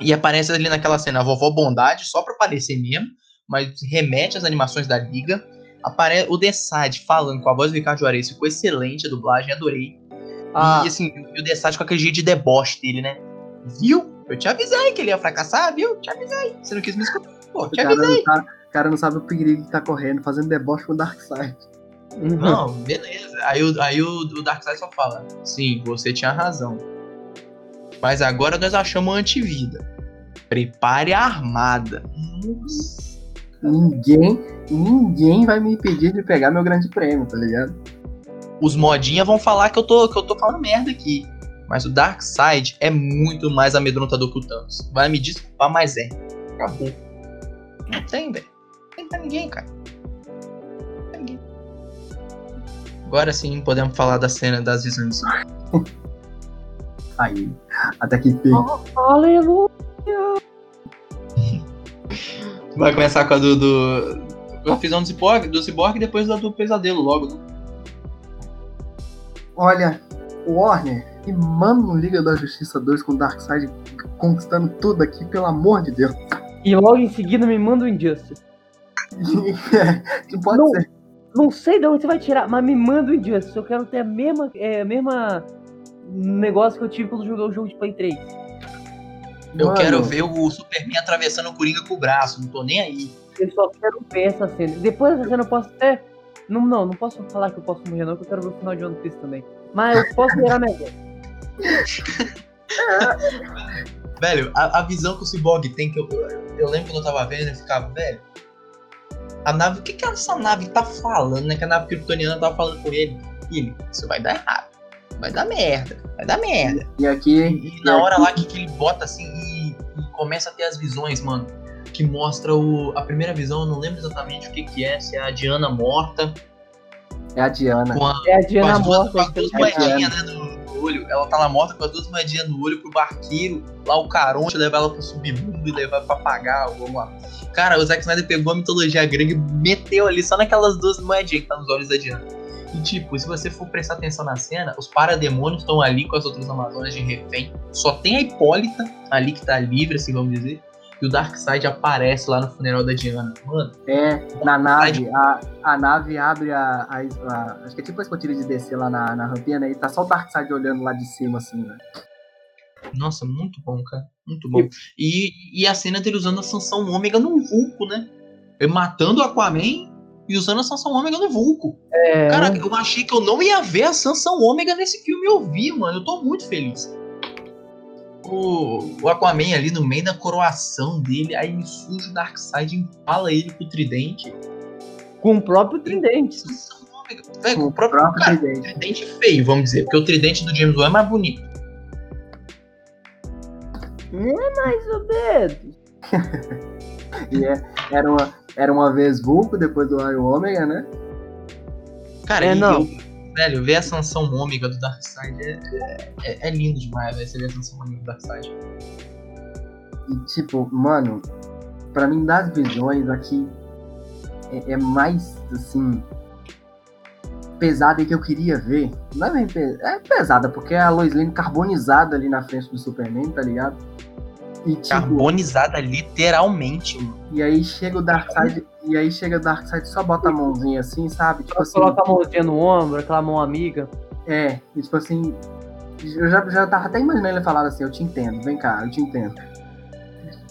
E aparece ali naquela cena a vovó Bondade, só pra aparecer mesmo, mas remete às animações da liga. Apare o Desade falando com a voz do Ricardo Juarez, ficou excelente a dublagem, adorei. Ah, E assim, e o Desade com aquele jeito de deboche dele, né? Viu? Eu te avisei que ele ia fracassar, viu? Te avisei. Você não quis me escutar. Pô, te avisei. não o cara não sabe o perigo que tá correndo, fazendo deboche com o Darkseid. uhum. Não, beleza. Aí, o, aí o, o Darkseid só fala: Sim, você tinha razão. Mas agora nós achamos antivida. Prepare a armada. Nossa. Ninguém, ninguém vai me impedir de pegar meu grande prêmio, tá ligado? Os modinha vão falar que eu, tô, que eu tô falando merda aqui. Mas o Darkseid é muito mais amedrontador que o Thanos. Vai me desculpar, mas é. Acabou. Não tem, velho. Pra ninguém, cara. Pra ninguém. Agora sim podemos falar da cena das visões. Aí, até que enfim. Aleluia. Vai começar com a do. do a visão do Cyborg, do Cyborg e depois da do pesadelo logo. né? Olha, o Warner me manda no Liga da Justiça 2 com o Darkseid conquistando tudo aqui, pelo amor de Deus. E logo em seguida me manda o Injustice. que pode Não. ser. Não sei de onde você vai tirar, mas me manda o Injustice. Eu quero ter a mesma, é, a mesma negócio que eu tive quando joguei o jogo de Play 3. Eu Mano, quero ver o Superman atravessando o Coringa com o braço, não tô nem aí. Eu só quero ver essa cena. Depois dessa cena eu posso até. Não, não, não posso falar que eu posso morrer, não, que eu quero ver o final de One Piece também. Mas eu posso virar voz. Velho, a, a visão que o Cyborg tem, que eu, eu lembro quando eu tava vendo, eu ficava, velho. A nave, o que que essa nave tá falando, né? Que a nave kryptoniana tava falando com ele. Ele, isso vai dar errado. Vai dar merda. Vai dar merda. E aqui, E, na hora lá que, que ele bota assim e, e começa a ter as visões, mano. Que mostra o, a primeira visão, eu não lembro exatamente o que que é, se é a Diana morta, é a Diana. a, É a Diana morta. com as duas É moedinhas, né, no, no olho. Ela tá lá morta com as duas moedinhas no olho pro barqueiro, lá o Caronte levar ela pro submundo e levar pra pagar, vamos lá. Cara, o Zack Snyder pegou a mitologia grega e meteu ali só naquelas duas moedinhas que tá nos olhos da Diana. E tipo, se você for prestar atenção na cena, os parademônios estão ali com as outras Amazonas de refém. Só tem a Hipólita ali que tá livre, assim vamos dizer. E o Darkseid aparece lá no funeral da Diana. Mano, É, na nave, a, a nave abre a, a- a- Acho que é tipo a escotilha de descer lá na, na rampinha, né? E tá só o Darkseid olhando lá de cima, assim, né? nossa, muito bom, cara. Muito bom. E, e a cena dele usando a Sansão Ômega no Vulco, né? Ele matando o Aquaman e usando a Sansão Ômega no Vulco. É, Cara, eu achei que eu não ia ver a Sansão Ômega nesse filme. Eu vi, mano. Eu tô muito feliz. O, o Aquaman ali no meio da coroação dele, aí surge o Darkseid e empala ele com o tridente. com o próprio tridente. Velho, Com o próprio, cara, tridente. tridente feio, vamos dizer. Porque o tridente do James Wan é mais bonito. Mais ou menos. E é- era, uma, era uma vez Vulco, depois do Iron Ômega, né? Cara, É, não. eu- velho, ver a sanção ômega do Darkseid é, é, é lindo demais, velho. Você ver a sanção ômega do Darkseid. E tipo, mano, pra mim das visões aqui é, é mais assim pesada que eu queria ver. Não é bem pe- é pesada, porque é a Lois Lane carbonizada ali na frente do Superman, tá ligado? E tipo, Carbonizada literalmente, mano. e aí chega o Darkseid, e aí chega o Darkseid só bota a mãozinha assim, sabe? Tipo Só assim, coloca a mãozinha no ombro, aquela mão amiga. é, e tipo assim, Eu já, já tava até imaginando ele falar assim, eu te entendo, vem cá, eu te entendo.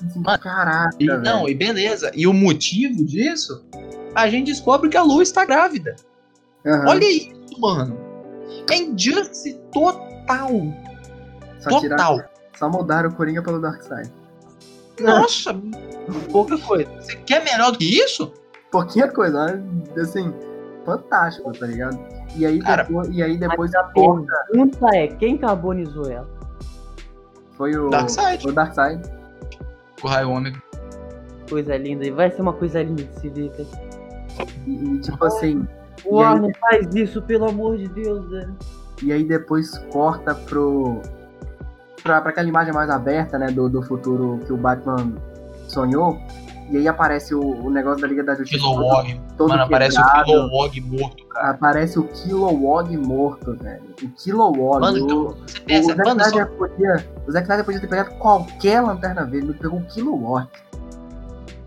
Assim, Mano, Caraca, E, velho. não, e beleza. E o motivo disso, a gente descobre que a Lu está grávida. Aham, Olha isso, mano. É injustice total. só, tirar- Total. só mudaram o Coringa pelo Darkseid. Nossa, Pouca coisa. você quer melhor do que isso? Pouquinha coisa, né? assim, fantástico, tá ligado? E aí Cara, depois, e aí depois a pergunta é, quem carbonizou ela? foi o Darkseid. o Darkseid. O raio ômega. Coisa linda. E vai ser uma coisa linda de se ver, cara. E, e, tipo assim, O E aí- faz isso, pelo amor de Deus, velho. e aí depois corta pro. Pra, pra aquela imagem mais aberta, né? Do, do futuro que o Batman sonhou. E aí aparece o, o negócio da Liga da Justiça. Kilowog. todo Mano, aparece o. Kilowog morto, cara. Aparece o Kilowog morto, velho. O Kilowog. Mano, o, então, você o pensa, Zack mano, só- podia, o Zack Snyder podia ter pegado qualquer lanterna verde, ele pegou o Kilowog,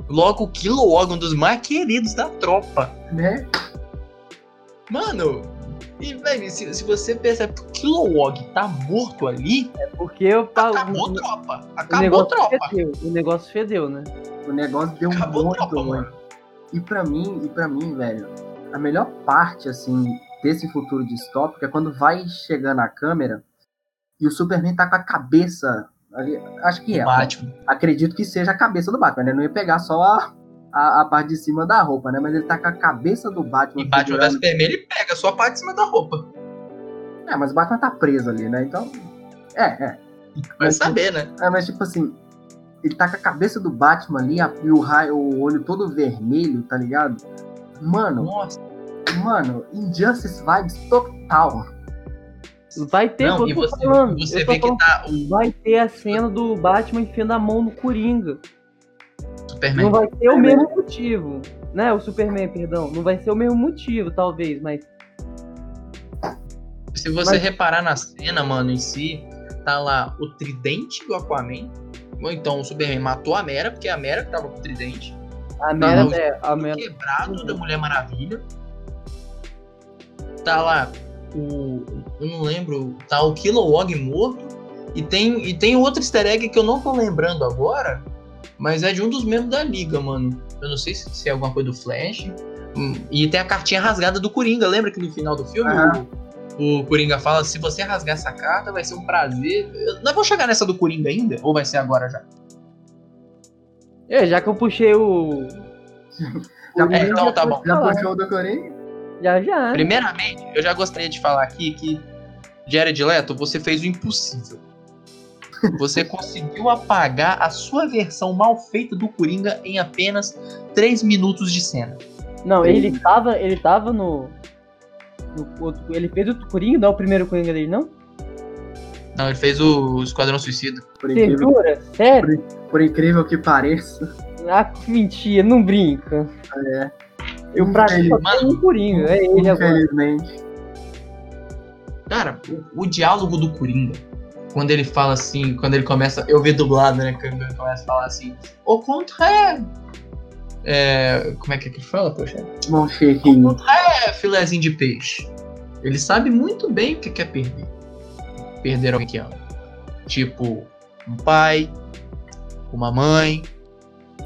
logo o Kilowog, um dos mais queridos da tropa. né? Mano, e, velho, se, se você percebe que o Kilowog tá morto ali, Porque eu pago. acabou a tropa. O Acabou a negócio tropa. fedeu. O negócio fedeu, né? O negócio deu Acabou a muito tropa, ruim. mano. E pra mim, e para mim, velho, a melhor parte, assim, desse futuro distópico é quando vai chegando a câmera e o Superman tá com a cabeça ali, acho que é, Batman. acredito que seja a cabeça do Batman, né? Não ia pegar só a, a, a parte de cima da roupa, né? Mas ele tá com a cabeça do Batman. E Batman vs Superman, ele pega só a parte de cima da roupa. É, mas o Batman tá preso ali, né? Então. É, é. Vai Mas, saber, né? É, mas tipo assim, ele tá com a cabeça do Batman ali a- e o, raio, o olho todo vermelho, tá ligado? Mano, Nossa. mano, Injustice vibes total. Vai ter, Não, eu tô você, falando. você eu tô vê que falando, tá Vai ter a cena do Batman enfiando a mão no Coringa. Superman. Não vai ser o mesmo motivo. Né? O Superman, perdão. Não vai ser o mesmo motivo, talvez, mas. Se você Mas- reparar na cena, mano, em si, tá lá o tridente do Aquaman. Ou então o Superman matou a Mera, porque a Mera que tava com o tridente. A Não, merda não, é. A O merda. quebrado da Mulher Maravilha. Tá lá o. Eu não lembro. Tá o Kilowog morto. E tem, e tem outro easter egg que eu não tô lembrando agora. Mas é de um dos membros da liga, mano. Eu não sei se, se é alguma coisa do Flash. Hum, E tem a cartinha rasgada do Coringa. Lembra que no final do filme o, o Coringa fala: se você rasgar essa carta, vai ser um prazer. Eu, não vou chegar nessa do Coringa ainda? Ou vai ser agora já? É, já que eu puxei o. Já, o É, então tá bom. já puxou o do Coringa? Já, já. Primeiramente, eu já gostaria de falar aqui que Jared Leto, você fez o impossível. Você conseguiu apagar a sua versão mal feita do Coringa em apenas 3 minutos de cena. Não, ele tava. Ele tava no. no outro- ele fez o Coringa, não é o primeiro Coringa dele, não? Não, ele fez o Esquadrão Suicida. Por incrível, jura? Sério? por incrível que pareça. Ah, que mentira, não brinca. É. Eu pra mim só tem um Coringa, é ele agora. Infelizmente. Cara, o, o diálogo do Coringa, quando ele fala assim, quando ele começa. Eu vi dublado, né? Quando ele começa a falar assim, o contrário. É. Como é que é que ele fala, poxa? Bom, cheirinho. É, filézinho de peixe. Ele sabe muito bem o que quer perder. Perder alguém que ama. Tipo, um pai, uma mãe.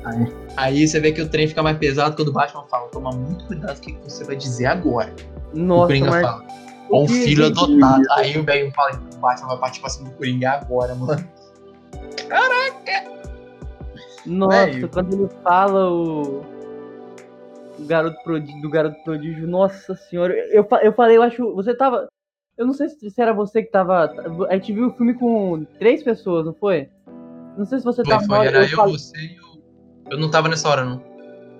Ah, é. Aí você vê que o trem fica mais pesado quando o Batman fala: toma muito cuidado com o que você vai dizer agora. o Nossa, Coringa mas. fala: ou um que- filho que- adotado. Aí o velho fala: o Batman vai partir pra cima do Coringa agora, mano. Nossa, Velho. quando ele fala o. o garoto prodígio, do garoto prodígio, nossa senhora. Eu, eu falei, eu acho. Você tava. Eu não sei se era você que tava. A gente viu o filme com três pessoas, não foi? Não sei se você Foi, tava. foi, era eu, falei, você e o. Eu não tava nessa hora, não.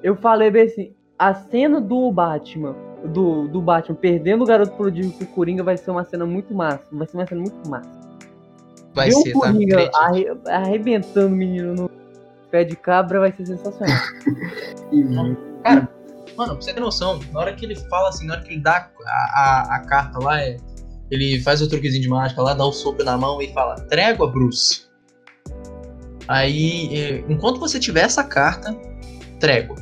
eu falei bem assim. A cena do Batman, do, do Batman perdendo o garoto prodígio pro Coringa vai ser uma cena muito massa. Vai ser uma cena muito massa. Vai Ver ser, o tá? Coringa arre- arrebentando o menino no pé de cabra vai ser sensacional. Cara, mano, pra você ter noção, na hora que ele fala assim, na hora que ele dá a, a, a carta lá, é, ele faz o truquezinho de mágica lá, dá o sopro na mão e fala, trégua, Bruce. Aí, é, enquanto você tiver essa carta, trégua.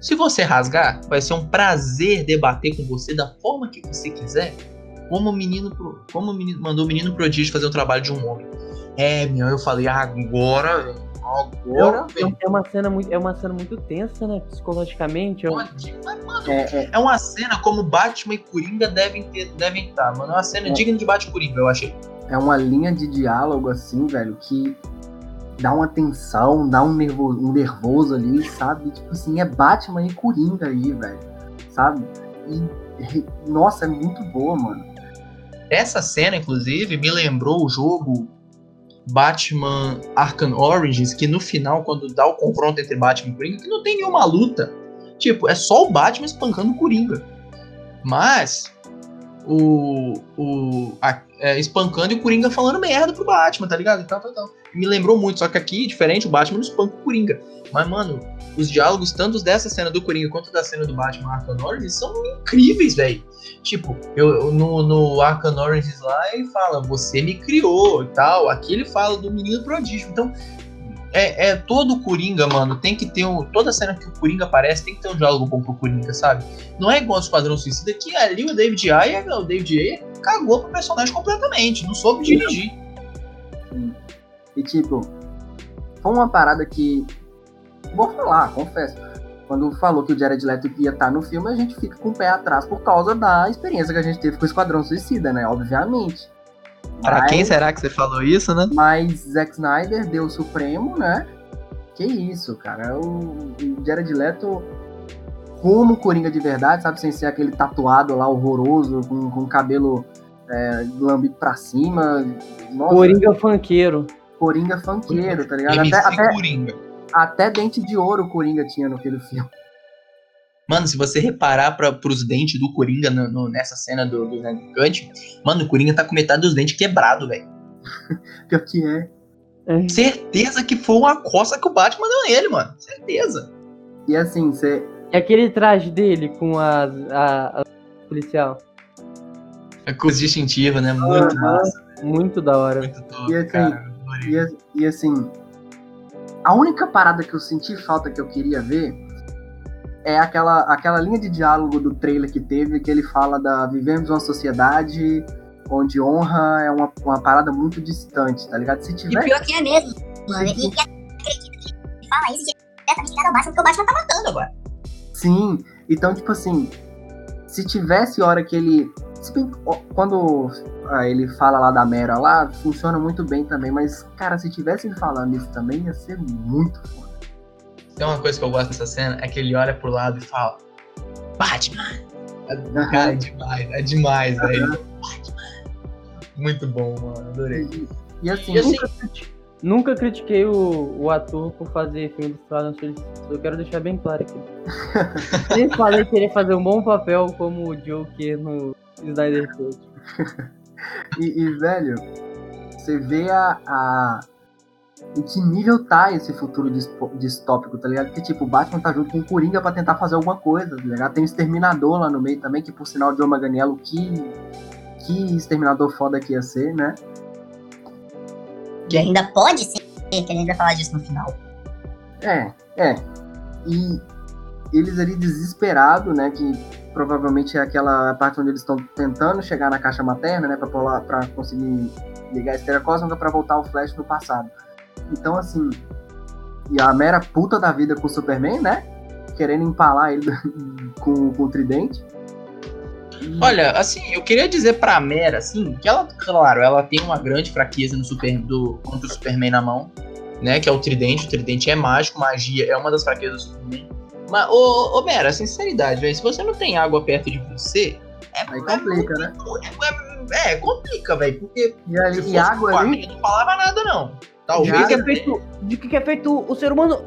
Se você rasgar, vai ser um prazer debater com você da forma que você quiser. como o menino, pro- como o menino mandou o menino prodígio fazer o trabalho de um homem. É, meu, eu falei, agora, velho, agora, É, velho. é uma cena muito, é uma cena muito tensa, né? Psicologicamente. Mas, mano, É, é, É uma cena como Batman e Coringa devem ter, devem estar, mano. É uma cena É. digna de Batman e Coringa, eu achei. é uma linha de diálogo, assim, velho, que dá uma tensão, dá um nervoso, um nervoso ali, sabe? Tipo assim, é Batman e Coringa aí, velho. Sabe? E, nossa, é muito boa, mano. Essa cena, inclusive, me lembrou o jogo Batman Arkham Origins, que no final, quando dá o confronto entre Batman e Coringa, que não tem nenhuma luta. Tipo, é só o Batman espancando o Coringa. Mas o. o a- é, espancando e o Coringa falando merda pro Batman, tá ligado? E tal, tal, tal. Me lembrou muito, só que aqui, diferente, o Batman não espanca o Coringa. Mas, mano, os diálogos, tanto dessa cena do Coringa quanto da cena do Batman Arkham Origins, são incríveis, velho. Tipo, eu, no, no Arkham Origins lá, ele fala, você me criou e tal. Aqui ele fala do menino prodígio. Então, é, é todo o Coringa, mano, tem que ter um. Toda cena que o Coringa aparece tem que ter um diálogo bom pro Coringa, sabe? Não é igual o Esquadrão Suicida, que ali o David Ayer, o David Ayer cagou pro personagem completamente, não soube dirigir. E tipo, foi uma parada que. Vou falar, confesso. Quando falou que o Jared Leto ia estar no filme, a gente fica com o pé atrás por causa da experiência que a gente teve com o Esquadrão Suicida, né? Obviamente. Pra Mas- quem será que você falou isso, né? Mas Zack Snyder deu o Supremo, né? Que isso, cara. O, o Jared Leto, como Coringa de verdade, sabe? Sem ser aquele tatuado lá horroroso, com, com o cabelo é, lambido pra cima. Nossa, Coringa funkeiro. Coringa funkeiro, tá ligado? MC Até, até, Coringa. até dente de ouro o Coringa tinha naquele filme. Mano, se você reparar pra, pros dentes do Coringa no- no- nessa cena do, do Gigante, mano, o Coringa tá com metade dos dentes quebrados, velho. Pior que é. É. Certeza que foi uma coça que o Batman deu nele, mano. Certeza. E assim, você. E aquele traje dele com a, a, a policial. É coisa distintiva, né? Muito Aham. massa. Muito da hora. Muito top, E assim, cara. E, e assim, a única parada que eu senti falta que eu queria ver é aquela, aquela linha de diálogo do trailer que teve, que ele fala da vivemos uma sociedade onde honra é uma, uma parada muito distante, tá ligado? Se E tiver. pior que é mesmo, mano. E, e acredito que ele fala isso diretamente ligado ao Batman, porque o Batman tá matando agora. Sim, então, tipo assim, se tivesse hora que ele. Se bem quando ah, ele fala lá da Mera lá, funciona muito bem também, mas, cara, se tivesse ele falando isso também, ia ser muito foda. Tem uma coisa que eu gosto dessa cena, é que ele olha pro lado e fala Batman! Cara, é demais, é demais, velho. Batman. Muito bom, mano. Adorei. E, e assim, E assim, Nunca, nunca critiquei o, o ator por fazer filme Esquadrão Suicida. Eu quero deixar bem claro aqui. Sempre falei que ele ia fazer um bom papel como o Joker no Snyder Cut. E, e, velho, você vê a, a- Em que nível tá esse futuro distópico, tá ligado? Porque, tipo, o Batman tá junto com o Coringa pra tentar fazer alguma coisa, tá ligado? Tem o Exterminador lá no meio também, que por sinal, o John Maganiello, que. Que exterminador foda que ia ser, né? Que ainda pode ser, que a gente vai falar disso no final. É, é. E eles ali desesperados, né? Que provavelmente é aquela parte onde eles estão tentando chegar na caixa materna, né? Pra, pular, pra conseguir ligar a esteira cósmica pra voltar o Flash no passado. Então, assim. E a mera puta da vida com o Superman, né? Querendo empalar ele com, com o tridente. Olha, assim, eu queria dizer pra Mera, assim, que ela, claro, ela tem uma grande fraqueza no super, do, contra o Superman na mão, né? Que é o tridente. O tridente é mágico, magia é uma das fraquezas do Superman. Mas, ô, ô Mera, sinceridade, velho, se você não tem água perto de você, é, Aí complica, né? é, é, complica, velho, porque E, ali, se e água com ali. não falava nada, não. De Talvez que, que é feito, de que, que é feito o ser humano?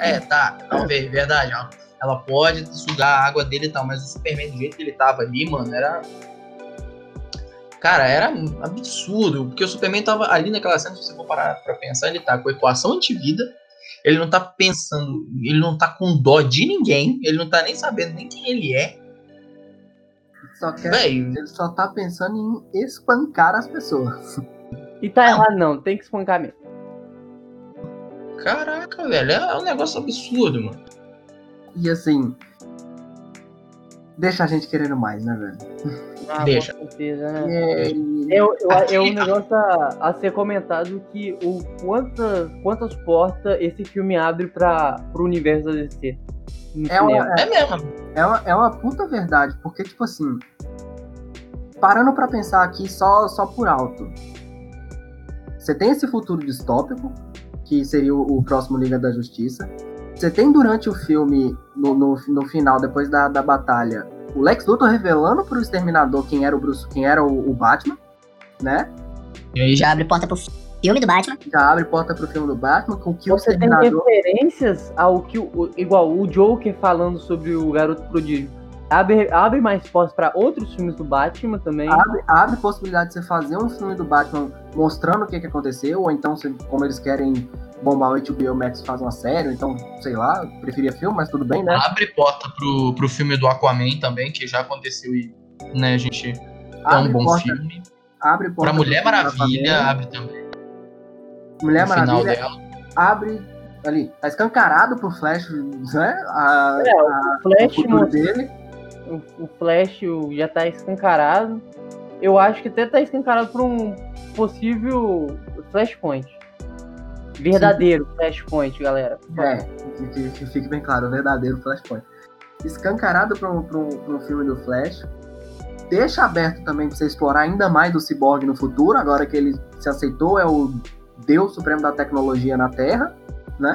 É, tá. Talvez, verdade, ó. Ela pode sugar a água dele e tal, mas o Superman, do jeito que ele tava ali, mano, era. Cara, era absurdo. Porque o Superman tava ali naquela cena, se você for parar pra pensar, ele tá com a equação antivida. Ele não tá pensando, ele não tá com dó de ninguém, ele não tá nem sabendo nem quem ele é. Só quer, Velho, ele só tá pensando em espancar as pessoas. E tá errado não, tem que espancar mesmo. caraca, velho, é um negócio absurdo, mano. E assim. Deixa a gente querendo mais, né, velho? Ah, Deixa. com certeza, né? É, É, o- eu- Aqui- é um negócio a, a ser comentado que o quantas, quantas portas esse filme abre para pro universo da DC. É uma- cinema. É mesmo. é, uma, é uma puta verdade, porque, tipo assim, parando pra pensar aqui só, só por alto, você tem esse futuro distópico, que seria o, o próximo Liga da Justiça. Você tem durante o filme, no, no, no final, depois da, da batalha, o Lex Luthor revelando pro Exterminador quem era o Bruce, quem era o, o Batman, né? E aí já abre porta pro filme do Batman. Já abre porta pro filme do Batman, com que o Você tem Exterminador. referências ao que o, o- igual o Joker falando sobre o Garoto Prodígio. Abre, abre mais portas para outros filmes do Batman também. Abre, abre possibilidade de você fazer um filme do Batman mostrando o que, que aconteceu, ou então, se- como eles querem bombar o HBO Max, faz uma série, ou então, sei lá, preferia filme, mas tudo bem, né? abre porta pro, pro filme do Aquaman também, que já aconteceu e, né, a gente é um bom porta, filme. abre porta Pra Mulher Maravilha, abre também. Mulher no final Maravilha dela. abre ali, tá escancarado pro Flash, né? A, É, a- o o Flash, futuro mostra- dele. O, o Flash já tá escancarado. Eu acho que até tá escancarado para um possível Flashpoint. Verdadeiro Flashpoint, galera. É, que, que- que fique bem claro, verdadeiro Flashpoint. Escancarado pro, pro, pro filme do Flash. Deixa aberto também pra você explorar ainda mais do Cyborg no futuro, agora que ele se aceitou, é o Deus Supremo da Tecnologia na Terra.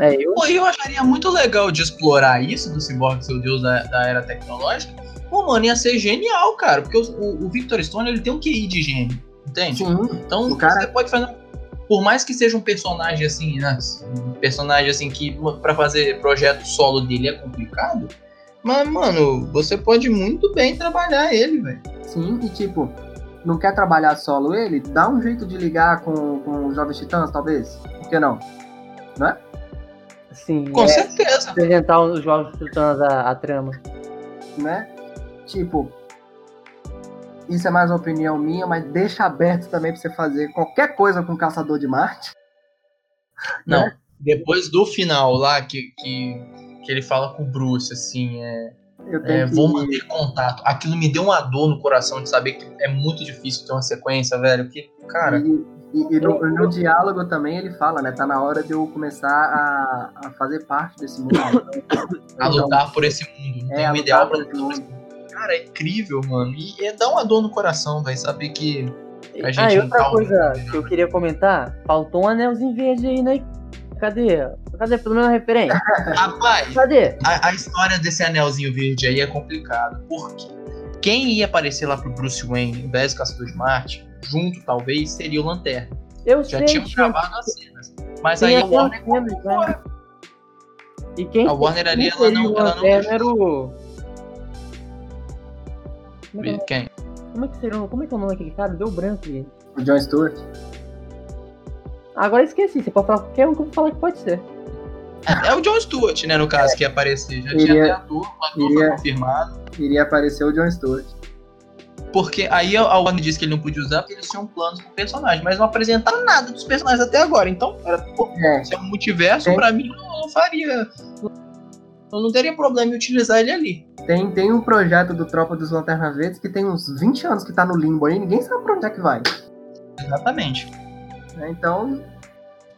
É, eu Pô, eu acharia muito legal de explorar isso do Cyborg ser o deus da, da era tecnológica. Pô, mano, ia ser genial, cara. Porque o, o, o Victor Stone, ele tem um QI de gênio, entende? Sim, Então, O cara- você pode fazer... Por mais que seja um personagem assim, né? Um personagem assim que pra fazer projeto solo dele é complicado. Mas, mano, você pode muito bem trabalhar ele, velho. sim, e tipo, não quer trabalhar solo ele? Dá um jeito de ligar com, com os Jovens Titãs, talvez? Por que não? assim, Com é, certessa. apresentar os jogos titãs a, a trama. né? Tipo, isso é mais uma opinião minha, mas deixa aberto também pra você fazer qualquer coisa com o Caçador de Marte. Não, né? depois do final lá, que, que, que ele fala com o Bruce, assim, é, Eu tenho é, que... vou manter contato. Aquilo me deu uma dor no coração de saber que é muito difícil ter uma sequência, velho. Que, cara, E, e- e no, no diálogo também ele fala, né? Tá na hora de eu começar a, a fazer parte desse mundo. a Então, lutar por esse mundo. Não É, tem um ideal pra lutar por esse mundo. Cara, é incrível, mano. E é, dá uma dor no coração, velho. Saber que. A ah, gente e não outra tá coisa que eu queria comentar, faltou um anelzinho verde aí, né? Cadê? Cadê pelo menos a referência? Rapaz, Cadê? a, a história desse anelzinho verde aí é complicado. Por quê? Quem ia aparecer lá pro Bruce Wayne, em vez do Caçador de Marte, junto talvez, seria o Lanterna. Eu Já sei, tinham tinha, gravado as cenas. Mas tem aí a Warner. cenas, né? E quem A Warner ali, ela não- ela não era o... Como é, que, Quem? como é que seria, o- como é que é o nome daquele cara? Deu branco, gente. O John Stewart. Agora eu esqueci, você pode falar qualquer um que eu vou falar que pode ser. É, é o John Stewart, né, no caso, que ia aparecer. Já tinha Iria- até ator, o ator foi iria- confirmado. Iria aparecer o John Stewart. Porque aí a Warner disse que ele não podia usar porque eles tinham planos pro personagem, mas não apresentaram nada dos personagens até agora. Então, era, pô, É, se é um multiverso, Tem- pra mim não, não faria. Eu não teria problema em utilizar ele ali. tem, tem um projeto do Tropa dos Lanternas Verdes que tem uns 20 anos que tá no limbo aí, ninguém sabe pra onde é que vai. Exatamente. né? Então.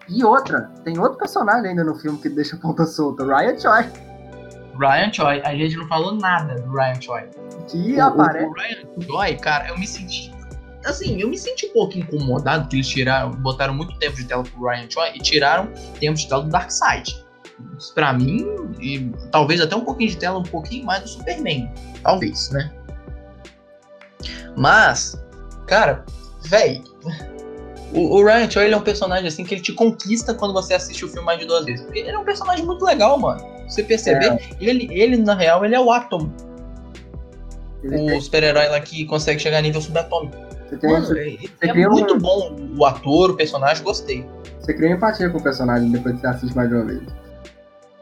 E outra, tem outro personagem ainda no filme que deixa a ponta solta, Ryan Choi, Ryan Choi, a gente não falou nada do Ryan Choi. que o- aparece. O Ryan Choi, cara, eu me senti. Assim, eu me senti um pouco incomodado que eles tiraram, botaram muito tempo de tela pro Ryan Choi e tiraram tempo de tela do Darkseid. Pra mim, e talvez até um pouquinho de tela, um pouquinho mais do Superman. Talvez, né? Mas, cara, véi. O, o Ryan Choi ele é um personagem assim que ele te conquista quando você assiste o filme mais de duas vezes. Porque ele é um personagem muito legal, mano. Você perceber, ele, ele, na real, ele é o Atom, Ele o super-herói lá que consegue chegar a nível subatômico. Você, tem, Mano, é, é cria um- muito bom o ator, o personagem, gostei. você cria empatia com o personagem depois que você assiste mais de uma vez.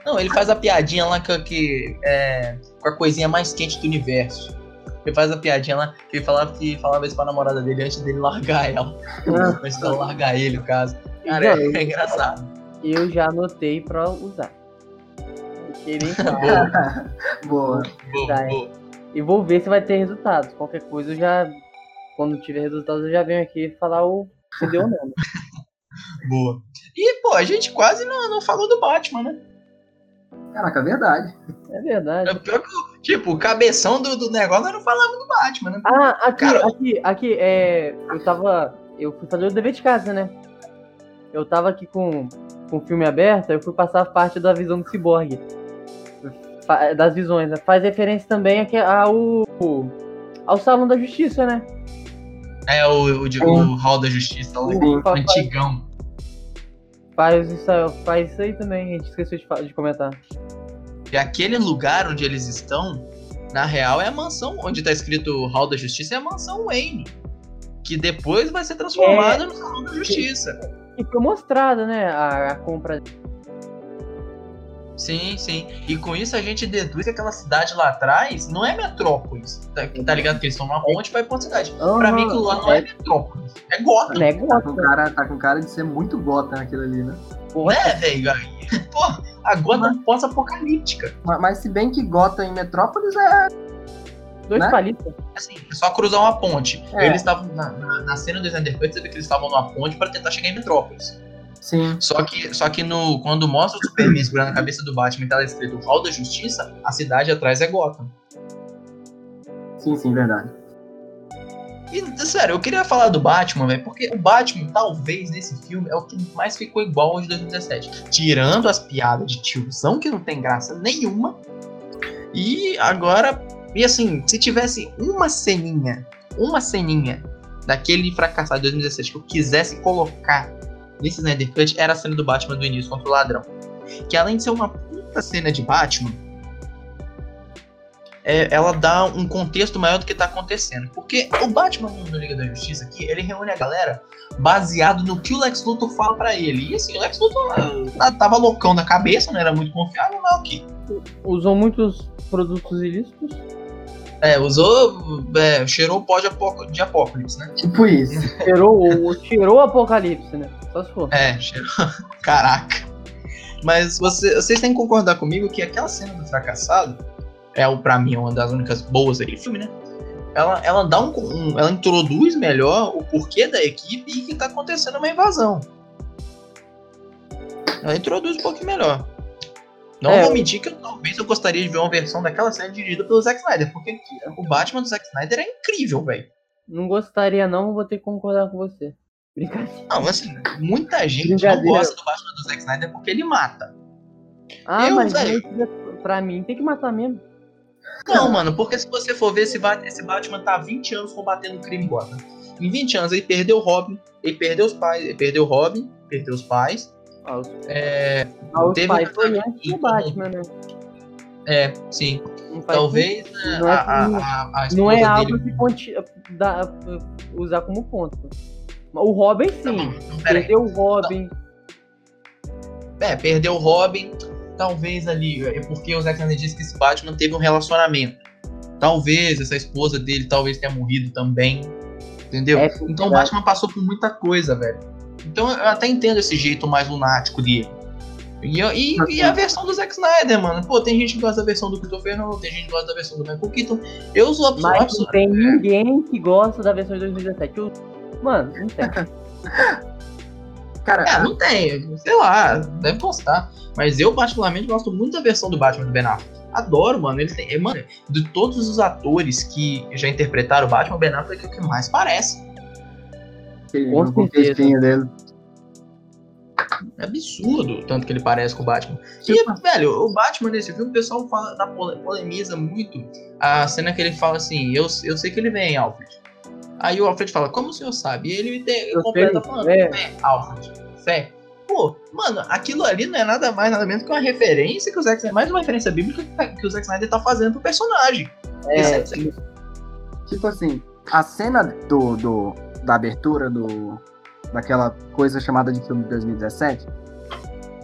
Não, ele faz a piadinha lá que, que é, com a coisinha mais quente do universo. Ele faz a piadinha lá que ele falava que falava isso pra namorada dele antes dele largar ela. antes dela largar ele, no caso. Cara, é, é engraçado. Eu já anotei pra usar. Nem falar. Boa. Boa, Tá, boa. E vou ver se vai ter resultados. Qualquer coisa eu já. Quando tiver resultados, eu já venho aqui falar o se deu ou não. né? Boa. E, pô, a gente quase não, não falou do Batman, né? Caraca, é verdade. É verdade. É pior que, tipo, o cabeção do, do negócio nós não falamos do Batman, né? Ah, aqui, Cara- aqui, aqui, é. Eu tava. Eu fui fazer o dever de casa, né? Eu tava aqui com, com o filme aberto, eu fui passar a parte da visão do ciborgue. Das visões, né? Faz referência também ao. ao Salão da Justiça, né? É o, o, de- o Hall da Justiça, Sim. Fa- antigão. Faz isso, faz isso aí também, a gente esqueceu de, de comentar. E aquele lugar onde eles estão, na real, é a mansão onde tá escrito Hall da Justiça, é a mansão Wayne. Que depois vai ser transformada no Salão da Justiça. E foi mostrada, né? A, a compra. Sim, sim. E com isso a gente deduz que aquela cidade lá atrás não é Metrópolis. Tá, tá ligado? Que eles estão numa ponte pra ir pra outra cidade. Pra mim, aquilo lá não é Metrópolis. É Gotham. Né, Tá com Gotham. cara, tá com cara de ser muito gota naquilo ali, né? Porra, Né, velho? Pô, a Gotham pós-apocalíptica. Mas, mas se bem que Gotham em Metrópolis é. dois né? palitos. Assim, é só cruzar uma ponte. É. Eles estavam na, na, na cena do Snyder Cut, você vê que eles estavam numa ponte pra tentar chegar em Metrópolis. Sim. Só que, só que no, quando mostra o Superman segurando a cabeça do Batman e tá escrito Hall da Justiça, a cidade atrás é Gotham. Sim, sim, verdade. E, sério, eu queria falar do Batman, velho, porque o Batman, talvez, nesse filme, é o que mais ficou igual ao de 2017. Tirando as piadas de tiozão, que não tem graça nenhuma. E agora, e assim, se tivesse uma ceninha, uma ceninha daquele fracassado de 2017 que eu quisesse colocar nesse Snyder Cut, era a cena do Batman do início contra o ladrão. Que além de ser uma puta cena de Batman, é, ela dá um contexto maior do que tá acontecendo. Porque o Batman no Liga da Justiça aqui, ele reúne a galera baseado no que o Lex Luthor fala pra ele. E assim, o Lex Luthor ah, tava loucão da cabeça, não era muito confiável, mas ok. Usou muitos produtos ilícitos. É, usou. É, cheirou o pó de, apó- de Apocalipse, né? Tipo isso. Tirou, o- tirou o apocalipse, né? Só se for. É, cheirou. Caraca. Mas você- vocês têm que concordar comigo que aquela cena do fracassado é o para mim uma das únicas boas daquele filme, né? Ela, ela dá um, um- ela introduz melhor o porquê da equipe e que tá acontecendo uma invasão. Ela introduz um pouquinho melhor. Não É, vou mentir que eu, talvez eu gostaria de ver uma versão daquela série dirigida pelo Zack Snyder, porque o Batman do Zack Snyder é incrível, velho. Não gostaria, não, vou ter que concordar com você. Brincadeira. Não, assim, muita gente não gosta do Batman do Zack Snyder porque ele mata. Ah, Eu, mas velho. aí, pra mim tem que matar mesmo. Não, mano, porque se você for ver, esse, esse Batman tá há 20 anos combatendo o crime Gotham. Em 20 anos ele perdeu o Robin, ele perdeu os pais, ele perdeu o Robin, perdeu os pais. É, ah, os teve pais foi antes do Batman, né? É, sim. Não Talvez sentido. né, Não é a, como- a, a Não é algo dele. que conti- dá- usar como ponto. O Robin Tá sim. bom, então, pera aí. Perdeu o Robin. É, perdeu o Robin. Talvez ali, é porque o Zack Snyder disse que esse Batman teve um relacionamento. Talvez essa esposa dele talvez tenha morrido também. Entendeu? É, Então o. Batman passou por muita coisa, velho. Então eu até entendo esse jeito mais lunático dele. E, e- e a versão do Zack Snyder, mano. Pô, tem gente que gosta da versão do Christopher Nolan, tem gente que gosta da versão do Michael Keaton. Eu sou Mas não absoluto. tem ninguém que gosta da versão de 2017. Eu- Mano, não tem. Cara, É, não tem. Sei lá, deve gostar. Mas eu, particularmente, gosto muito da versão do Batman do Ben Affleck. Adoro, mano. Ele tem. é, Mano, de todos os atores que já interpretaram o Batman, o Ben Affleck é o que mais parece. Aquele- com contextinho dele. É absurdo o tanto que ele parece com o Batman. E, velho, o Batman nesse filme, o pessoal fala, da pole- polemiza muito a cena que ele fala assim: eu, eu sei que ele vem, Alfred. Aí o Alfred fala: Como o senhor sabe? E ele completa sei, falando: é. Fé, Alfred, fé. Pô, mano, aquilo ali não é nada mais, nada menos que uma referência que o Zack Snyder, mais uma referência bíblica que, o Zack Snyder tá fazendo pro personagem. É, é- Tipo assim, a cena do, do, da abertura do, daquela coisa chamada de filme de 2017,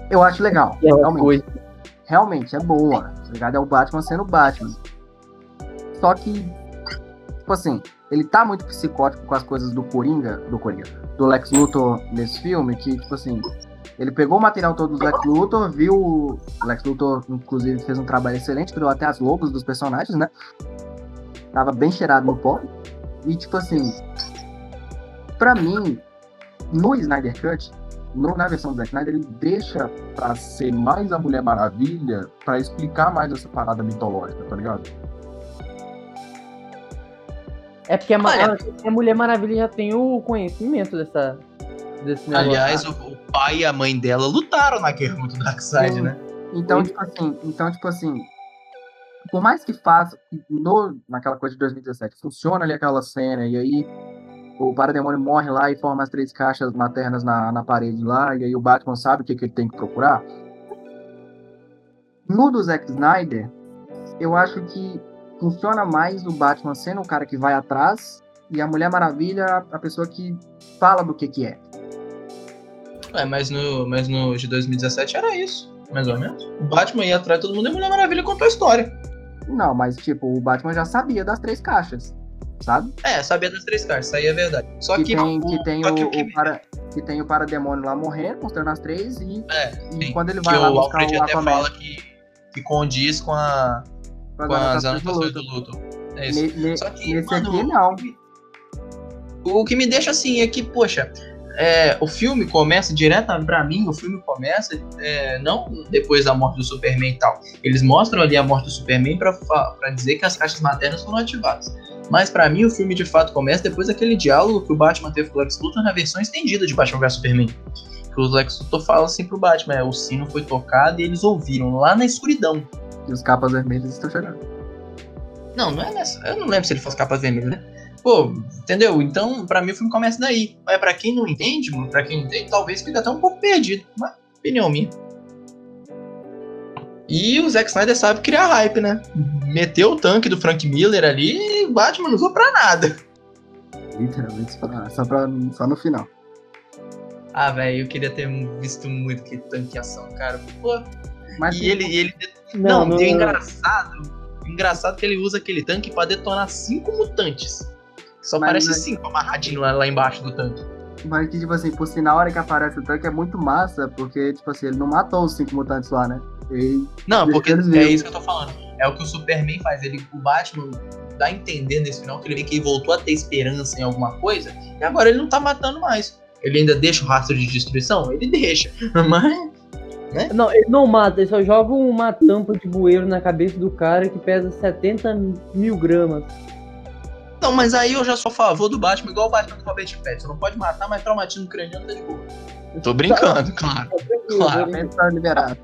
eu acho legal. aquela realmente. coisa. realmente é boa, tá ligado? É o Batman sendo o Batman. Só que, tipo assim, ele tá muito psicótico com as coisas do Coringa, do Coringa, do Lex Luthor nesse filme, que, tipo assim, ele pegou o material todo do Lex Luthor, viu. O Lex Luthor, inclusive, fez um trabalho excelente, criou até as logos dos personagens, né? Tava bem cheirado no pó. E tipo assim, pra mim, no Snyder Cut, no, na versão do Zack Snyder, ele deixa pra ser mais a Mulher Maravilha pra explicar mais essa parada mitológica, tá ligado? É porque a, Olha- a Mulher Maravilha já tem o conhecimento dessa, desse negócio. Aliás, o, o pai e a mãe dela lutaram na guerra contra o Darkseid, Sim. né? Então, Sim. tipo assim, então, tipo assim, por mais que faça, no, naquela coisa de 2017, funciona ali aquela cena, e aí o parademônio morre lá e forma as três caixas maternas na, na parede lá, e aí o Batman sabe o que, que ele tem que procurar. No do Zack Snyder, eu acho que funciona mais o Batman sendo o cara que vai atrás, e a Mulher Maravilha a pessoa que fala do que que é. É, mas no, mas no de 2017 era isso, mais ou menos. O Batman ia atrás de todo mundo e a Mulher Maravilha contou a história. Não, mas tipo, o Batman já sabia das três caixas, sabe? É, sabia das três caixas, isso aí é verdade. Só que, que, tem, o, que tem o, que o que- para, que tem o parademônio lá morrendo, mostrando as três, e, É, e quando ele que vai lá o Alfred o até Aquaman fala que, que condiz com, a, com com as anotações do luto. É isso. Ne- ne- Só que, nesse mano, aqui, não. O que me deixa assim é que, poxa, é, o filme começa direto pra mim, o filme começa é, não depois da morte do Superman e tal. Eles mostram ali a morte do Superman pra dizer que as caixas maternas foram ativadas. Mas pra mim o filme de fato começa depois daquele diálogo que o Batman teve com o Lex Luthor na versão estendida de Batman vs Superman. Que o Lex Luthor fala assim pro Batman, é, o sino foi tocado e eles ouviram lá na escuridão. E os capas vermelhas estão chegando. Não, não é nessa. Eu não lembro se ele fosse capa vermelha, né? Pô, entendeu? Então, pra mim, o filme começa daí. Mas pra quem não entende, pra quem não entende, talvez fique até um pouco perdido. Mas, opinião minha. E o Zack Snyder sabe criar hype, né? Meteu o tanque do Frank Miller ali e o Batman não usou pra nada. Literalmente, só, pra- só, pra, só no final. Ah, velho, eu queria ter visto muito que tanque ação, cara. Pô, Mas e ele, e ele Não, Não, não, o engraçado. Engraçado que ele usa aquele tanque pra detonar cinco mutantes. Só Mas- parece mas- cinco amarradinho lá, lá embaixo do tanque. Mas que, tipo assim, por sinal, a hora que aparece o tanque é muito massa, porque, tipo assim, ele não matou os cinco mutantes lá, né? Ele, Não, porque é vivos. isso que eu tô falando. É o que o Superman faz. Ele, o Batman dá a entender nesse final que ele vê que ele voltou a ter esperança em alguma coisa e agora ele não tá matando mais. Ele ainda deixa o rastro de destruição? Ele deixa. Mas. Não, ele não mata, ele só joga uma tampa de bueiro na cabeça do cara que pesa 70 mil gramas. Não, mas aí eu já sou a favor do Batman, igual o Batman do Robert Pattinson. Você não pode matar, mas traumatismo craniano tá de boa. Tô brincando, claro. Claro. ele tá liberado.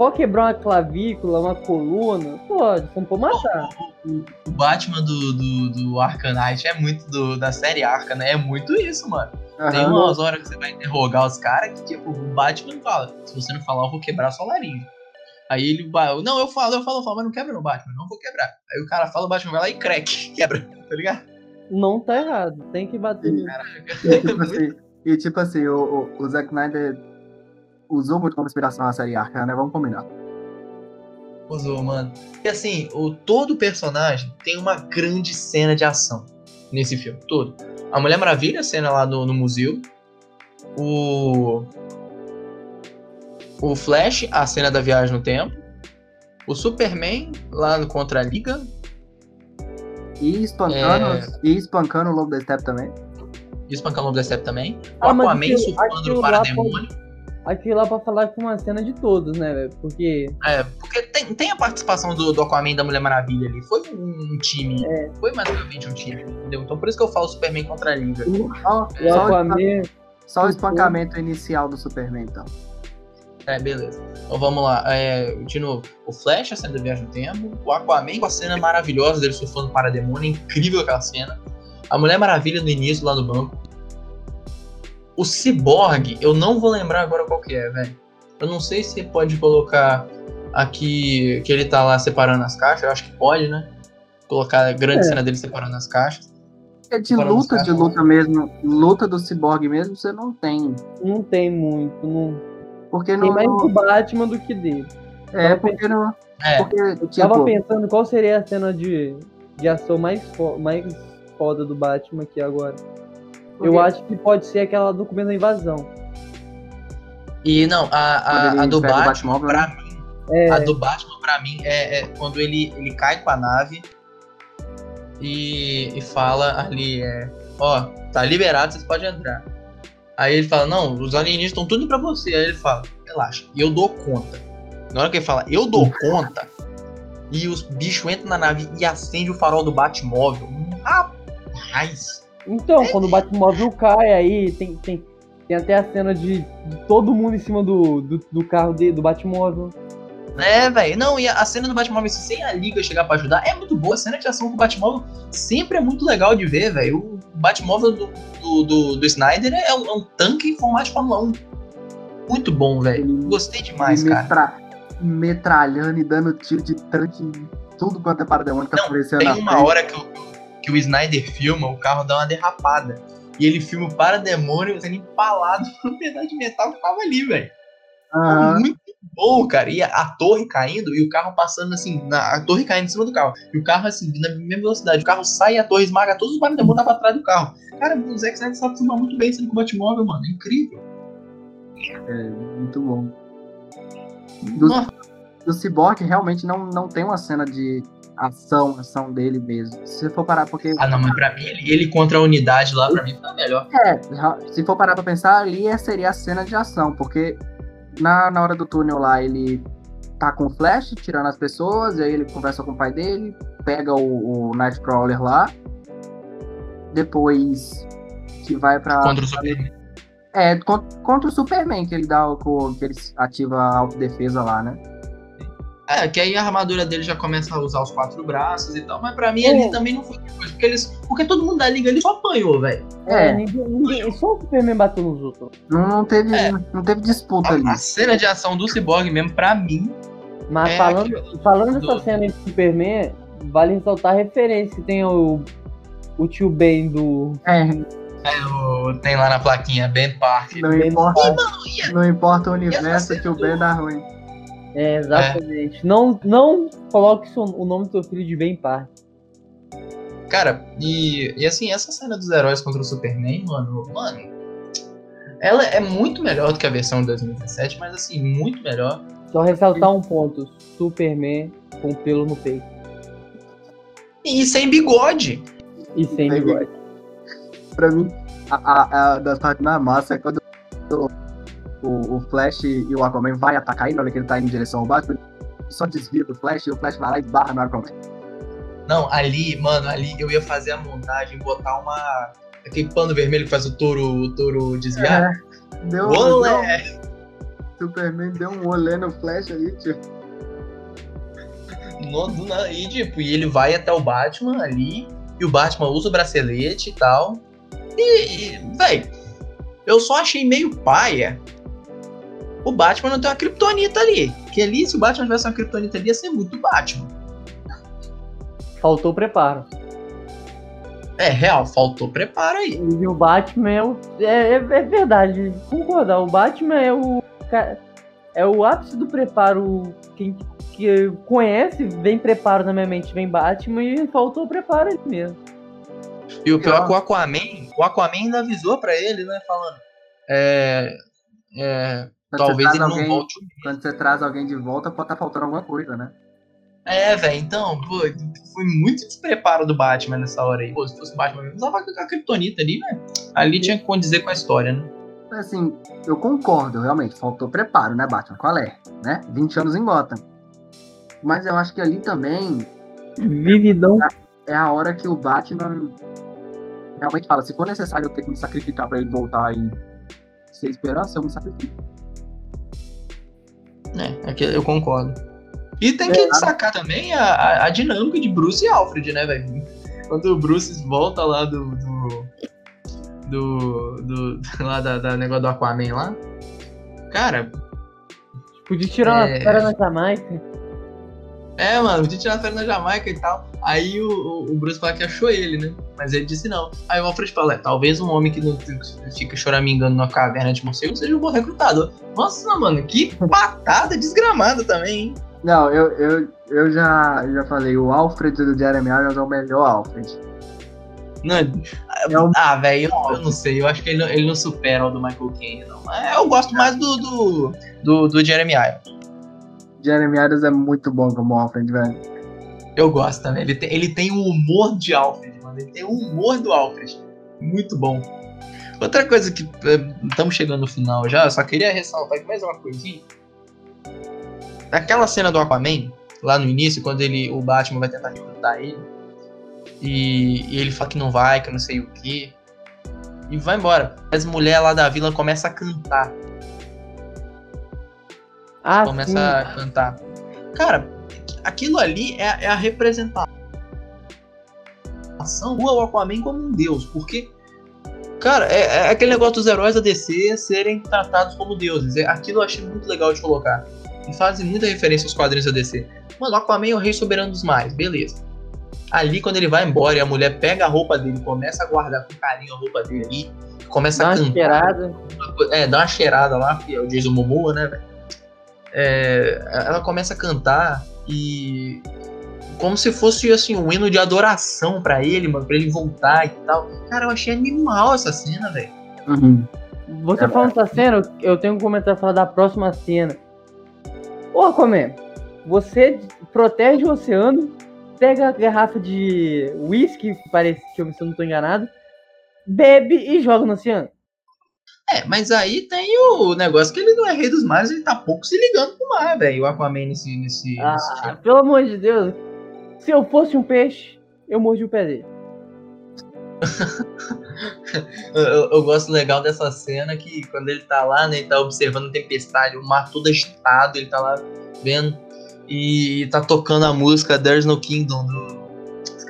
Pode quebrar uma clavícula, uma coluna? Pode, só não pode matar. O, o Batman do, do, do Arkham Knight é muito do, da série Arkham, né? É muito isso, mano. Tem Aham. umas horas que você vai interrogar os caras que, tipo, o Batman fala: se você não falar, eu vou quebrar sua laringe. Aí ele vai, não, eu falo, eu falo, eu falo, mas não quebra no Batman, não vou quebrar. Aí o cara fala, o Batman vai lá e crack, quebra, tá ligado? Não tá errado, tem que bater. E, tipo assim, e, tipo assim, o, o, o Zack Snyder usou muito como inspiração a série Arca, né? Vamos combinar. Usou, mano. E assim, o, todo personagem tem uma grande cena de ação nesse filme, todo. A Mulher Maravilha, a cena lá no, no museu. O. O Flash, a cena da viagem no tempo. O Superman, lá no contra a Liga. E espancando, É. e espancando o Lobo da Steppe também. E espancando o Step também. O Ah, Aquaman surfando no Parademônio. Aquilo lá pra falar é uma cena de todos, né, velho? Porque É, porque tem, tem a participação do, do Aquaman e da Mulher Maravilha ali. Foi um, time. Foi mais ou menos um time, entendeu? Então por isso que eu falo Superman contra a Liga. Só, o, Aquaman. só o espancamento inicial do Superman, então. É, beleza. Então vamos lá. É, de novo, o Flash, a cena da viagem no tempo. O Aquaman com a cena maravilhosa dele surfando para demônio. Incrível aquela cena. A Mulher Maravilha no início lá no banco. O Cyborg, eu não vou lembrar agora qual que é, velho. Eu não sei se pode colocar aqui que ele tá lá separando as caixas. Eu acho que pode, né? Colocar a grande É. cena dele separando as caixas. É de luta, de luta mesmo. Luta do Cyborg mesmo, você não tem. Não tem muito. Não... Porque Tem não. mais do Batman do que dele. É, porque não. É. Porque, Tava tipo, pensando qual seria a cena de, de ação mais, fo mais foda do Batman aqui agora. Eu acho que pode ser aquela do começo da invasão. E não, a, a, a do Batman, pra mim, É, A do Batman, pra mim, é, é quando ele, ele cai com a nave. e, e fala ali, é, ó, tá liberado, vocês podem entrar. Aí ele fala, não, os alienígenas estão tudo pra você. Aí ele fala, relaxa, eu dou conta. Na hora que ele fala, eu dou conta, e os bichos entram na nave e acende o farol do Batmóvel. Rapaz! Então, quando o Batmóvel cai, aí tem, tem, tem até a cena de, de todo mundo em cima do, do, do carro de, do Batmóvel. É, velho. Não, e a cena do Batmóvel sem a Liga chegar pra ajudar é muito boa. A cena de ação com o Batmóvel sempre é muito legal de ver, velho. O Batmóvel do, do, do, do Snyder é um, é um, tanque em formato de Fórmula 1. Muito bom, velho. Gostei demais, metra... cara. Metralhando e dando tiro de tanque em tudo quanto é parademônio que tá aparecendo Tem uma hora que o, que o Snyder filma, o carro dá uma derrapada. E ele filma o parademônio sendo empalado no pedaço de metal que tava ali, velho. Muito bom, cara. E a, a, torre caindo e o carro passando assim, na, a torre caindo em cima do carro. E o carro assim, na mesma velocidade. O carro sai a torre esmaga todos os parademônios estavam atrás do carro. Cara, o Zack Snyder sabe filmar muito bem sendo com o Batmóvel, mano. É incrível. É, muito bom. Do, do Cyborg realmente não, não tem uma cena de ação, ação dele mesmo. Se for parar, porque. Ah, não, mas pra mim, ele, ele contra a unidade lá, pra mim, foi melhor. É, se for parar pra pensar, ali seria a cena de ação, porque na, na hora do túnel lá, ele tá com o Flash, tirando as pessoas, e aí ele conversa com o pai dele, pega o, o Nightcrawler lá. Depois que vai pra. Contra o Superman. É, contra o Superman, que ele dá o. que ele ativa a autodefesa lá, né? É, que aí a armadura dele já começa a usar os quatro braços e tal, mas pra mim é. ali também não foi coisa, porque eles. Porque todo mundo da liga ali só apanhou, velho. É, ninguém, ninguém, só o Superman bateu nos outros. Não, não teve, é. não teve disputa a, ali. A cena de ação do Cyborg mesmo, pra mim. Mas é falando, falando dessa cena de Superman, vale ressaltar a referência. Tem o, o tio Ben do. É. É, o, tem lá na plaquinha, Ben Park. Não, Ben importa, Park. não importa o universo que o Ben dá ruim. É, exatamente. É. Não, não coloque o nome do seu filho de Ben Park. Cara, e, e assim, essa cena dos heróis contra o Superman, mano, mano, ela é muito melhor do que a versão de 2017, mas assim, muito melhor. Só ressaltar um ponto: Superman com pelo no peito. E sem bigode. E sem bigode. Pra mim, a, a, a das partes mais massa é quando o, o, Flash e o Aquaman vai atacar ele na hora que ele tá indo em direção ao Batman, só desvia do Flash e o Flash vai lá e barra no Aquaman. Não, ali, mano, ali eu ia fazer a montagem, botar uma. aquele pano vermelho que faz o touro, o touro desviar. É, deu, olé! Deu, Superman deu um olé no Flash ali, tio. No, do, e, tipo, e ele vai até o Batman ali, e o Batman usa o bracelete e tal. E, e véi, eu só achei meio paia o Batman não tem uma Kryptonita ali. Que ali, se o Batman tivesse uma Kryptonita ali, ia ser muito Batman. Faltou preparo. É, real, faltou preparo aí. E o Batman é, o, é, é, é verdade, concordar. O Batman é o. É o ápice do preparo. Quem que conhece, vem preparo na minha mente, vem Batman e faltou preparo ali mesmo. E o pior é que o Aquaman, o Aquaman ainda avisou pra ele, né? Falando. É. É, quando talvez ele alguém, não volte. Quando você traz alguém de volta, pode estar tá faltando alguma coisa, né? É, velho, então, pô, foi muito despreparo do Batman nessa hora aí. Pô, se fosse o Batman mesmo, usava a Kryptonita ali, velho. Ali tinha que condizer com a história, né? Assim, eu concordo, realmente, faltou preparo, né, Batman? Qual é? Né? 20 anos em Gotham. Mas eu acho que ali também. Vividão. É a hora que o Batman realmente fala: se for necessário eu ter que me sacrificar pra ele voltar e ser esperança, eu me sacrifico. É, eu concordo. E tem que é, destacar também a, a, a, dinâmica de Bruce e Alfred, né, velho? Quando o Bruce volta lá do. do. do, do lá da, da, negócio do Aquaman lá. Cara. Podia tirar é... uma fera na Jamaica. É, mano, podia tirar uma fera na Jamaica e tal. Aí o, o Bruce fala que achou ele, né? Mas ele disse não. Aí o Alfred fala: é, talvez um homem que não fica choramingando na caverna de morcego seja um bom recrutado. Nossa, mano, que patada desgramada também, hein? Não, eu, eu, eu já, já falei, o Alfred do Jeremy Irons é o melhor Alfred. Não, é um... Ah, velho, eu, eu, não sei. Eu acho que ele, ele não supera o do Michael Caine, não. Eu gosto mais do, do, do, do Jeremy Irons. Jeremy Irons é muito bom como Alfred, velho. Eu gosto também. Ele tem, ele tem o humor de Alfred, mano. Ele tem o humor do Alfred. Muito bom. Outra coisa que estamos chegando no final já, só queria ressaltar aqui mais uma coisinha. Aquela cena do Aquaman, lá no início, quando ele, o Batman vai tentar recrutar ele, e, e ele fala que não vai, que não sei o que, e vai embora. As mulheres lá da vila começam a cantar. Ah, começa sim. a cantar. Cara, aquilo ali é, é a representação do Aquaman como um deus, porque Cara, é, é, aquele negócio dos heróis da DC serem tratados como deuses. É, aquilo eu achei muito legal de colocar. E fazem muita referência aos quadrinhos da DC. Mano, o Aquaman é o rei soberano dos mares, beleza. Ali, quando ele vai embora e a mulher pega a roupa dele, começa a guardar com carinho a roupa dele ali, começa Dá a uma cantar. cheirada. É, dá uma cheirada lá, que é o Jason Momoa, né, velho? É, ela começa a cantar e. Como se fosse, assim, um hino de adoração pra ele, mano, pra ele voltar e tal. Cara, eu achei animal essa cena, velho. Uhum. Você É, falando dessa cena, eu tenho um comentário pra falar da próxima cena. Ô, Aquaman, você protege o oceano, pega a garrafa de whisky, parece que eu se eu não tô enganado, bebe e joga no oceano. É, mas aí tem o negócio que ele não é rei dos mares, ele tá pouco se ligando pro mar, velho. O Aquaman nesse. nesse, nesse Ah, filme. pelo amor de Deus. Se eu fosse um peixe, eu mordi o pé dele. Eu, eu- eu gosto legal dessa cena que quando ele tá lá, né, ele tá observando a tempestade, o mar todo agitado, ele tá lá vendo e tá tocando a música There's No Kingdom do.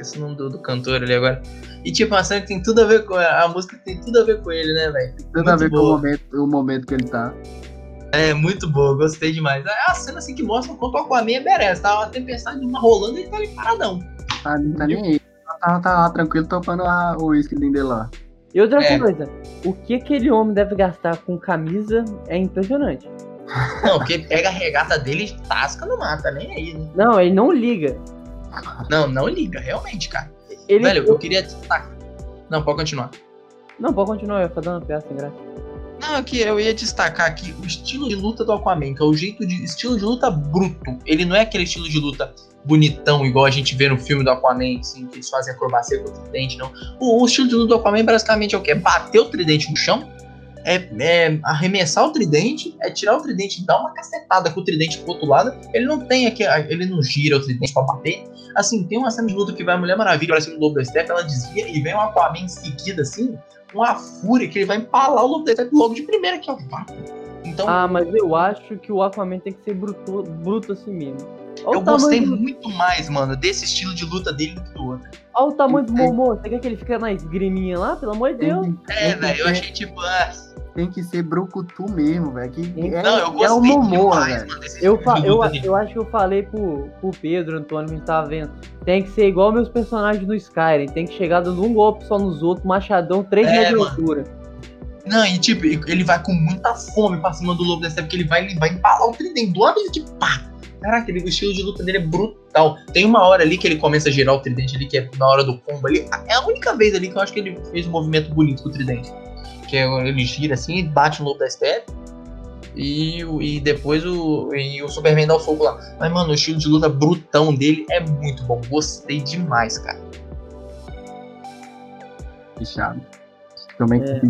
Esqueci o nome do, do cantor ali agora. E tipo, uma cena que tem tudo a ver com. A música tem tudo a ver com ele, né, velho? Tudo a Muito ver com o boa. momento, o momento que ele tá. É muito boa, gostei demais. É a cena assim que mostra o quanto o Aquaman é merece. Tá uma tempestade uma rolando e ele tá ali paradão. Tá, não tá nem aí. Tá, tá lá tranquilo topando a- o uísque dele lá. E outra É. coisa, o que aquele homem deve gastar com camisa é impressionante. Não, porque ele pega a regata dele e tasca no mar, tá nem aí, né? Não, ele não liga. Não, não liga, realmente, cara. Ele Velho, eu queria destacar. Não, pode continuar. Não, pode continuar, eu fazer uma peça sem graça. Não, aqui eu ia destacar aqui o estilo de luta do Aquaman, que é o jeito de estilo de luta bruto. Ele não é aquele estilo de luta bonitão, igual a gente vê no filme do Aquaman, assim, que eles fazem acrobacia com o tridente, não. O, o estilo de luta do Aquaman basicamente é o quê? É bater o tridente no chão, é, é arremessar o tridente, é tirar o tridente, dar uma cacetada com o tridente pro outro lado. Ele não tem aqui, ele não gira o tridente pra bater. Assim, tem uma cena de luta que vai a Mulher Maravilha pra cima do Lobo da Steppe, ela desvia e vem um Aquaman em seguida, assim, uma fúria que ele vai empalar o Lobo da Steppe logo de primeira aqui, ó. Vá. Então, Ah, mas eu acho que o Aquaman tem que ser bruto, bruto assim mesmo. Olha eu gostei do- muito mais, mano, desse estilo de luta dele do que do outro. Olha o tamanho do Momô. Você quer que ele fique na esgriminha lá? Pelo amor de Deus. É, velho, eu achei tipo, ah, Tem que ser brucutu mesmo, velho. Que é, não, eu é o gostei demais, velho. mano, desse Eu, eu, eu acho que eu falei pro, pro Pedro, Antônio, que a gente tava vendo. Tem que ser igual meus personagens no Skyrim. Tem que chegar dando um golpe só nos outros, machadão, 3 É, metros de mano. altura. Não, e tipo, ele vai com muita fome pra cima do Lobo Steppe, porque ele vai, ele vai empalar o tridente do lado que pá. Caraca, ele, o estilo de luta dele é brutal. Tem uma hora ali que ele começa a girar o tridente ali, que é na hora do combo ali. É a única vez ali que eu acho que ele fez um movimento bonito com o tridente. Que é, ele gira assim e bate no Lobo da Steppe. E, e depois o, e o Superman dá o fogo lá. Mas, mano, o estilo de luta brutão dele é muito bom. Gostei demais, cara. Fechado. Também É.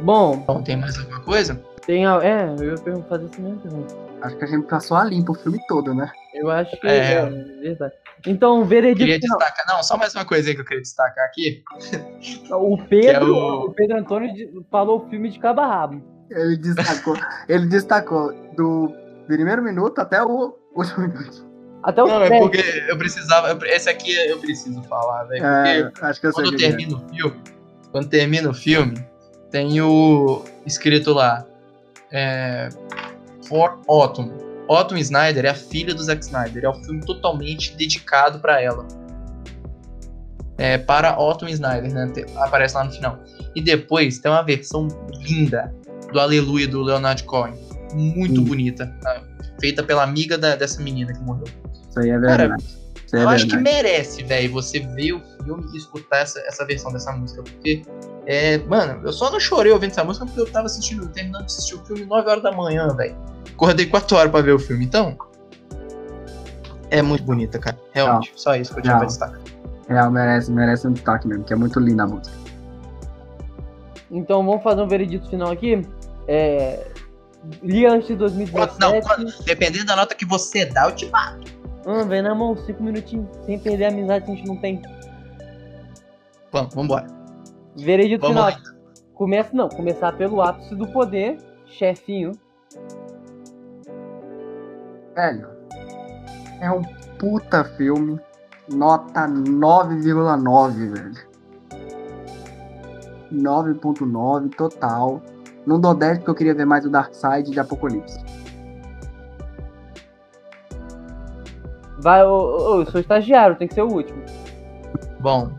Bom, Então, tem mais alguma coisa? Tem a. É, eu ia fazer essa mesma pergunta. acho que a gente passou a limpo o filme todo, né? Eu acho que É. é, verdade. Então, o veredito Queria destacar. Não, só mais uma coisinha que eu queria destacar aqui. O Pedro, é o- o... Pedro Antônio falou o filme de cabo a rabo. Ele destacou, ele destacou do primeiro minuto até o último minuto. Até o Não, é porque eu precisava. eu- Esse aqui eu preciso falar, velho. É, acho que eu sei quando que é. o filme. Quando termina o filme, tem o. escrito lá. É. For Autumn. Autumn Snyder é a filha do Zack Snyder. É um filme totalmente dedicado pra ela. É, para Autumn Snyder, né? Aparece lá no final. E depois tem uma versão linda do Aleluia do Leonard Cohen. Muito Hum. bonita. tá? Feita pela amiga da- dessa menina que morreu. Isso aí é Cara, verdade. Aí é eu acho que verdade. merece, velho, você ver o filme e escutar essa, essa versão dessa música. Porque, é, mano, eu só não chorei ouvindo essa música porque eu tava assistindo, terminando de assistir o filme 9 horas da manhã, velho. Acordei 4 horas pra ver o filme. Então, é muito bonita, cara. Realmente. Só isso que eu tinha Não. pra destacar. Real, merece, merece um destaque mesmo, que é muito linda a música. Então vamos fazer um veredito final aqui. É... Liga antes de Quanto- 2017. Não, quanto- dependendo da nota que você dá, eu te bato. Ah, vem na mão, cinco minutinhos. Sem perder a amizade que a gente não tem. Vamos, vambora. Veredito Vamos final. lá. Começa, não, começar pelo ápice do poder, chefinho. Velho, é um puta filme. Nota 9,9, velho. 9.9 total. Não dou 10 porque eu queria ver mais o Dark Side de Apocalipse. Vai, ô, eu sou estagiário, tem que ser o último. Bom,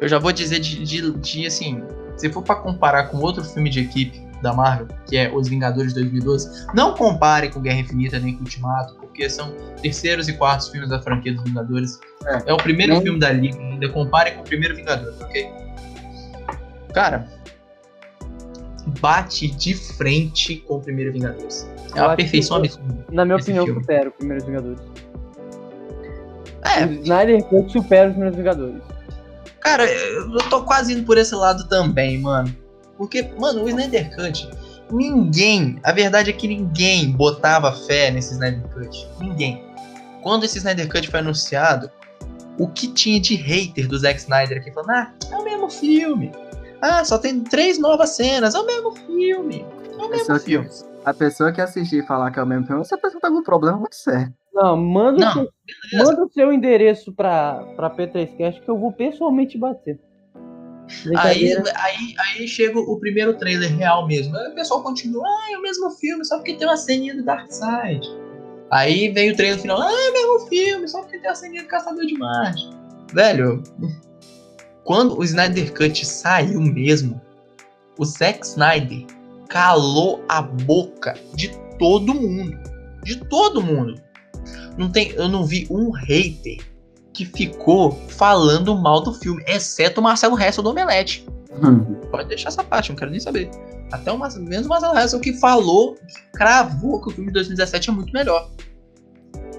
eu já vou dizer de, de, de, assim, se for pra comparar com outro filme de equipe da Marvel, que é Os Vingadores de 2012, não compare com Guerra Infinita nem com Ultimato, porque são terceiros e quartos filmes da franquia dos Vingadores. É, É. o primeiro Nem- filme da Liga, ainda compare com o primeiro Vingadores, ok? Cara, bate de frente com o primeiro Vingadores. É uma perfeição absurda. Na minha opinião, filme. supera o Primeiros Vingadores. O É, Snyder Cut supera os Primeiros Vingadores. Cara, eu tô quase indo por esse lado também, mano. Porque, mano, o Snyder Cut, ninguém, a verdade é que ninguém botava fé nesse Snyder Cut. Ninguém. Quando esse Snyder Cut foi anunciado, o que tinha de hater do Zack Snyder aqui falando, ah, é o mesmo filme. Ah, só tem três novas cenas, é o mesmo filme. É o mesmo Pessoa que- filme. A pessoa que assistir e falar que é o mesmo filme, essa pessoa tá com um problema muito sério. Não, manda, Não, o, seu, manda o seu endereço pra, pra P3Cast que eu vou pessoalmente bater. Aí, aí, aí chega o primeiro trailer real mesmo. Aí o pessoal continua, ah, é o mesmo filme, só porque tem uma ceninha do Darkseid. Aí vem o trailer final, ah, é o mesmo filme, só porque tem uma ceninha do Caçador de Marte. Velho, quando o Snyder Cut saiu mesmo, o Zack Snyder calou a boca de todo mundo. De todo mundo. Não tem, eu não vi um hater que ficou falando mal do filme, exceto o Marcelo Hessel do Omelete. Pode deixar essa parte, não quero nem saber. Até o menos o Marcelo Hessel que falou, que cravou que o filme de 2017 é muito melhor.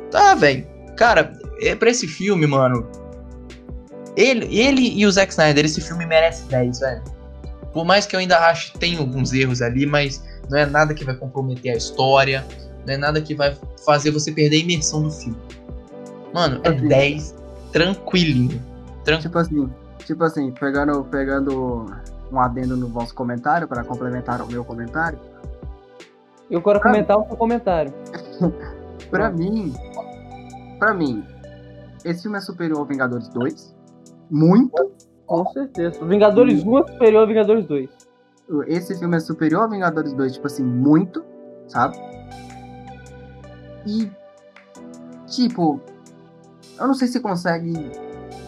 Tá, velho. Cara, é pra esse filme, mano. Ele, ele e o Zack Snyder, esse filme merece 10, velho. Por mais que eu ainda ache que tem alguns erros ali, mas não é nada que vai comprometer a história. Não é nada que vai fazer você perder a imersão do filme. Mano, é Assim. 10 tranquilinho. Tranquilo. Tipo assim, tipo assim, pegando, pegando um adendo no vosso comentário para complementar o meu comentário. Eu quero comentar o seu comentário. Pra Ah. mim, pra mim, esse filme é superior ao Vingadores 2. Muito. Com certeza. O Vingadores 1 é superior ao Vingadores 2. Esse filme é superior ao Vingadores 2, tipo assim, muito, sabe? E, tipo, eu não sei se consegue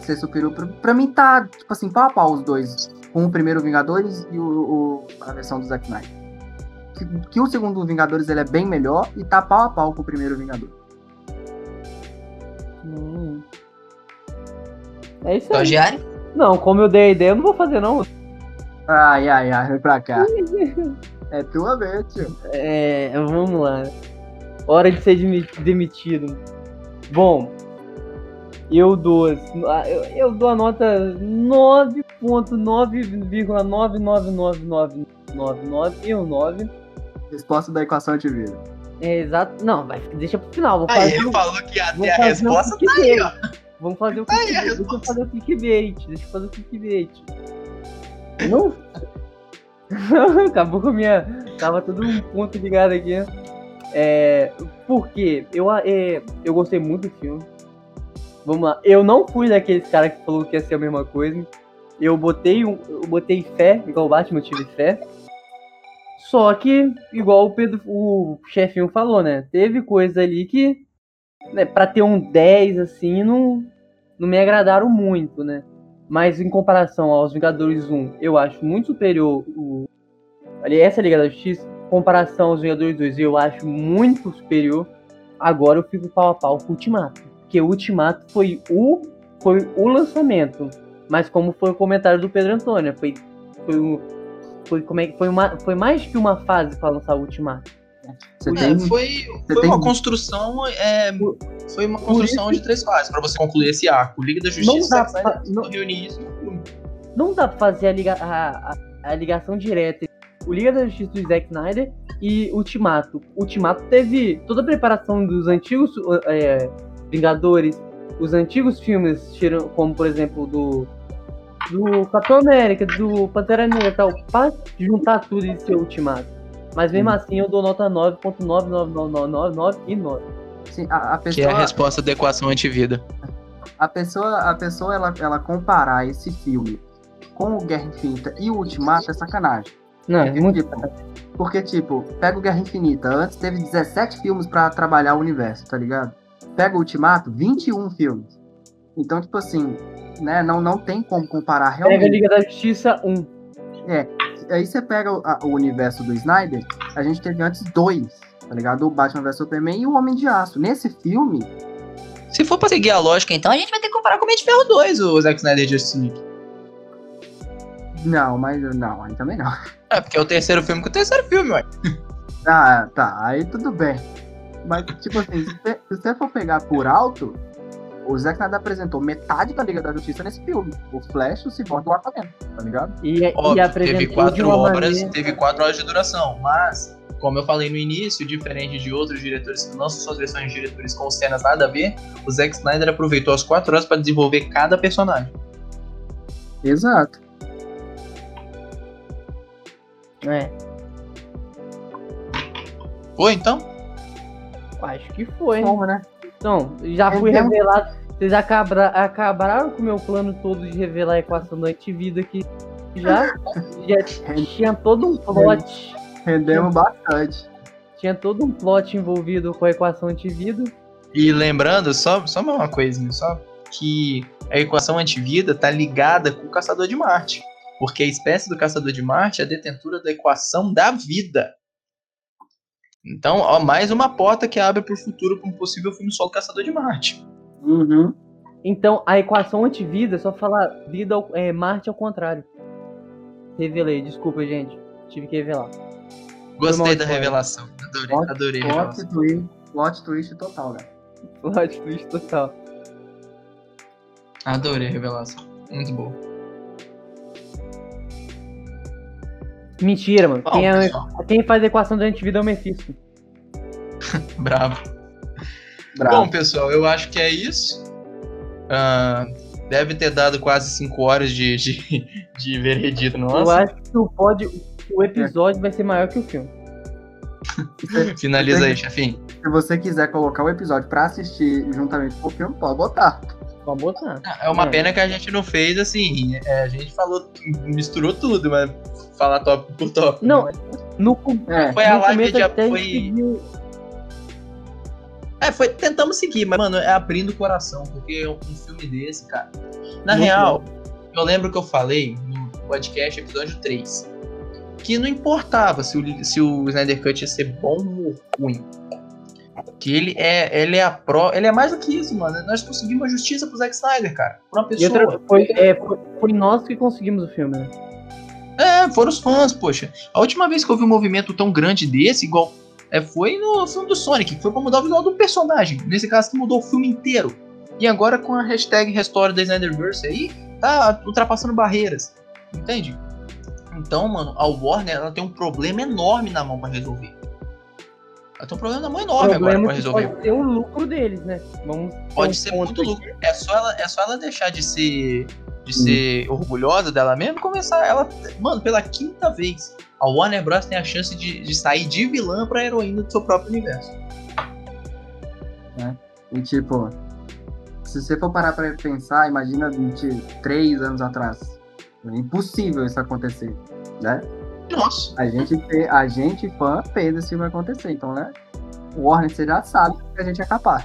ser superior. Pra, pra mim tá, tipo assim, pau a pau os dois. Com o primeiro Vingadores e o, o- a versão do Zack Snyder. Que, que o segundo Vingadores ele é bem melhor e tá pau a pau com o primeiro Vingador. Hum. É isso aí. Não, como eu dei a ideia, eu não vou fazer, não. Ai, ai, ai, vem pra cá. é tua vez, tio. É, vamos lá. Hora de ser demi- demitido. Bom, eu dou, eu, eu dou a nota 9.9,999999 e um 9. Resposta da equação de vida. É exato. Não, vai, deixa pro final. Vou Aí fazer, ele o- falou que ter a resposta. o clickbait. Vamos fazer o Aí clickbait. Deixa eu fazer o clickbait. Deixa eu fazer o clickbait. Não? Acabou com a minha. Tava todo um ponto ligado aqui. É. Por quê? Eu, é, eu gostei muito do filme. Vamos lá. Eu não fui daqueles caras que falou que ia ser a mesma coisa. Eu botei, eu botei fé, igual o Batman, eu tive fé. Só que, igual o Pedro, o chefinho falou, né? Teve coisa ali que, né, pra ter um 10, assim, não, não me agradaram muito, né? Mas em comparação aos Vingadores 1, eu acho muito superior o. Ali, essa Liga da Justiça, comparação aos Vingadores 2, eu acho muito superior. Agora eu fico pau a pau com o Ultimato. Porque o Ultimato foi o, foi o lançamento. Mas como foi o comentário do Pedro Antônio, foi, foi, o- foi, como é, que- foi, uma, foi mais que uma fase para lançar o Ultimato. Você É, tem. foi foi tem- uma construção. é, foi uma construção de três fases pra você concluir esse arco. Liga da Justiça, dá Zack Snyder, pra- não- reunir isso no filme. Não dá pra fazer a, liga- a- a- a ligação direta o Liga da Justiça do Zack Snyder e Ultimato. Ultimato teve toda a preparação dos antigos é, Vingadores, os antigos filmes, como por exemplo do do Capitão América, do Pantera Negra e tal, pra juntar tudo e ser Ultimato. Mas mesmo assim eu dou nota 9.99999 e 9. Sim, a, a Que é pessoa, a resposta da equação antivida. a pessoa, a pessoa ela, ela comparar esse filme com o Guerra Infinita e o Ultimato é sacanagem. Não, é Porque, muito tipo, porque, tipo, pega o Guerra Infinita, antes teve 17 filmes pra trabalhar o universo, tá ligado? Pega o Ultimato, 21 filmes. Então, tipo assim, né, não, não tem como comparar Pega a realmente. Liga da Justiça 1. Aí você pega o, a- o universo do Snyder, a gente teve antes dois, tá ligado? O Batman vs Superman e o Homem de Aço. Nesse filme, Se for pra seguir a lógica, então a gente vai ter que comparar com o Mente de Ferro 2, o Zack Snyder Justice League. Não, mas não, aí também não. É, porque é o terceiro filme com o terceiro filme, ué. Ah, tá, aí tudo bem. Mas, tipo assim, se você- for pegar por alto, o Zack Snyder apresentou metade da Liga da Justiça nesse filme. O Flash, o Cyborg e o Aquaman, tá ligado? E, e Óbvio, apresentou teve de quatro uma obras, maneira- teve quatro horas de duração, mas, como eu falei no início, diferente de outros diretores que lançam suas versões de diretores com cenas nada a ver, o Zack Snyder aproveitou as quatro horas pra desenvolver cada personagem. Exato. É, Foi, então? acho que foi. Como, né? Então, já fui Entendeu? revelado. Vocês acabra, acabaram com o meu plano todo de revelar a equação da antivida aqui. Já, já tinha todo um plot. Rendemos bastante. Tinha todo um plot envolvido com a equação antivida. E lembrando, só, só uma coisinha, só que a equação antivida tá ligada com o Caçador de Marte. Porque a espécie do Caçador de Marte é detentora da equação da vida. Então, ó, mais uma porta que abre pro futuro para um possível filme solo Caçador de Marte. Uhum. Então, a equação antivida é só falar vida ao- é, Marte ao contrário. Revelei, desculpa, gente. Tive que revelar. Gostei da revelação. Adorei, Plot- adorei Plot revelação. twist, plot twist total, né? Plot twist total. Adorei a revelação. Muito boa. Mentira, mano. Bom, Quem, é, quem faz a equação da antivida é o Mephisto. bravo. Bravo. Bom, pessoal, eu acho que é isso. Ah, deve ter dado quase 5 horas de, de, de veredito Eu nossa. acho que o, pod, o episódio vai ser maior que o filme. Finaliza aí, chefinho. Se você quiser colocar o episódio pra assistir juntamente com o filme, pode botar. Pode botar. É uma É. pena que a gente não fez assim. é, a gente falou, misturou tudo, mas falar top por top. Não, no, com- É. Foi a no live de até a gente foi. pediu- É, foi, tentamos seguir, mas, mano, é abrindo o coração, porque um filme desse, cara. Na Muito real, eu lembro que eu falei no podcast episódio 3 que não importava se o, se o Snyder Cut ia ser bom ou ruim. Que ele é, ele é a pró. Ele é mais do que isso, mano. Nós conseguimos a justiça pro Zack Snyder, cara. Pra uma E pessoa. outra, foi, é, foi, foi nós que conseguimos o filme, né? É, foram os fãs, poxa. A última vez que eu vi um movimento tão grande desse, igual. É, foi no filme do Sonic, que foi pra mudar o visual do personagem. Nesse caso, que mudou o filme inteiro. E agora com a hashtag Restore da Snyderverse aí, tá ultrapassando barreiras. Entende? Então, mano, a Warner ela tem um problema enorme na mão pra resolver. Ela tem um problema na mão enorme agora problema pra é que resolver. pode ser o lucro deles, né? Vamos Pode ser muito lucro. É só ela, é só ela deixar de ser de ser orgulhosa dela mesma e começar ela, mano, pela quinta vez. A Warner Bros tem a chance de, de sair de vilã pra heroína do seu próprio universo. E tipo, se você for parar pra pensar, imagina de três anos atrás. É impossível isso acontecer, né? Nossa. A gente, a gente fã fez esse filme acontecer, então, né? O Warner, você já sabe que a gente é capaz.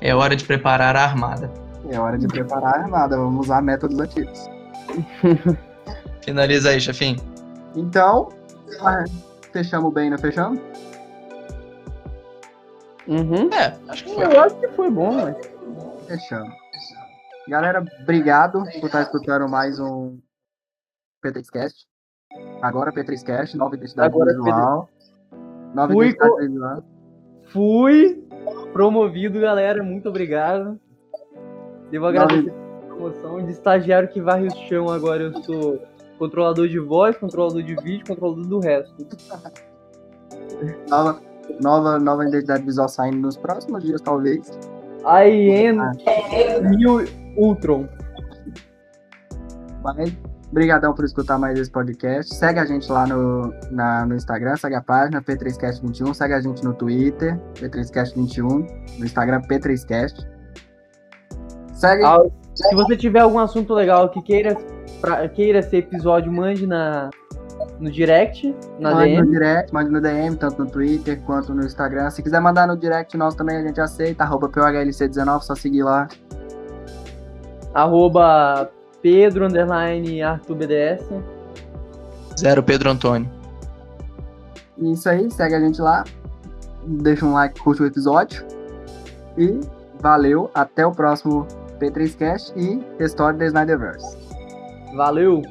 É hora de preparar a armada. É hora de preparar a armada, vamos usar métodos antigos. Finaliza aí, chefinho. Então, ah, fechamos bem, não fechamos? Uhum. É, acho que foi. Eu acho que foi bom, mas. Fechamos. Galera, obrigado por estar escutando mais um PTXcast. Agora P3Cast, nova identidade Agora visual. Nova Fui identidade co- visual. Fui promovido, galera. Muito obrigado. Devo agradecer a promoção. De estagiário que varre o chão, agora eu sou controlador de voz, controlador de vídeo, controlador do resto. Nova, nova, nova identidade visual saindo nos próximos dias, talvez. I am New Ultron. Mas, brigadão por escutar mais esse podcast. Segue a gente lá no, na- no Instagram, segue a página P3Cast21, segue a gente no Twitter, P3Cast21, no Instagram P3Cast. Segue, Ah, Se você tiver algum assunto legal que queira, pra- queira ser episódio, mande na, no direct, na mande no DM. direct, mande no DM, tanto no Twitter quanto no Instagram. Se quiser mandar no direct nosso também, a gente aceita, arroba PHLC19, só seguir lá. Arroba Pedro underline Arthur BDS. Zero Pedro Antônio. E isso aí, segue a gente lá. Deixa um like, curte o episódio. E valeu, até o próximo P3Cast e História da Snyderverse. Valeu!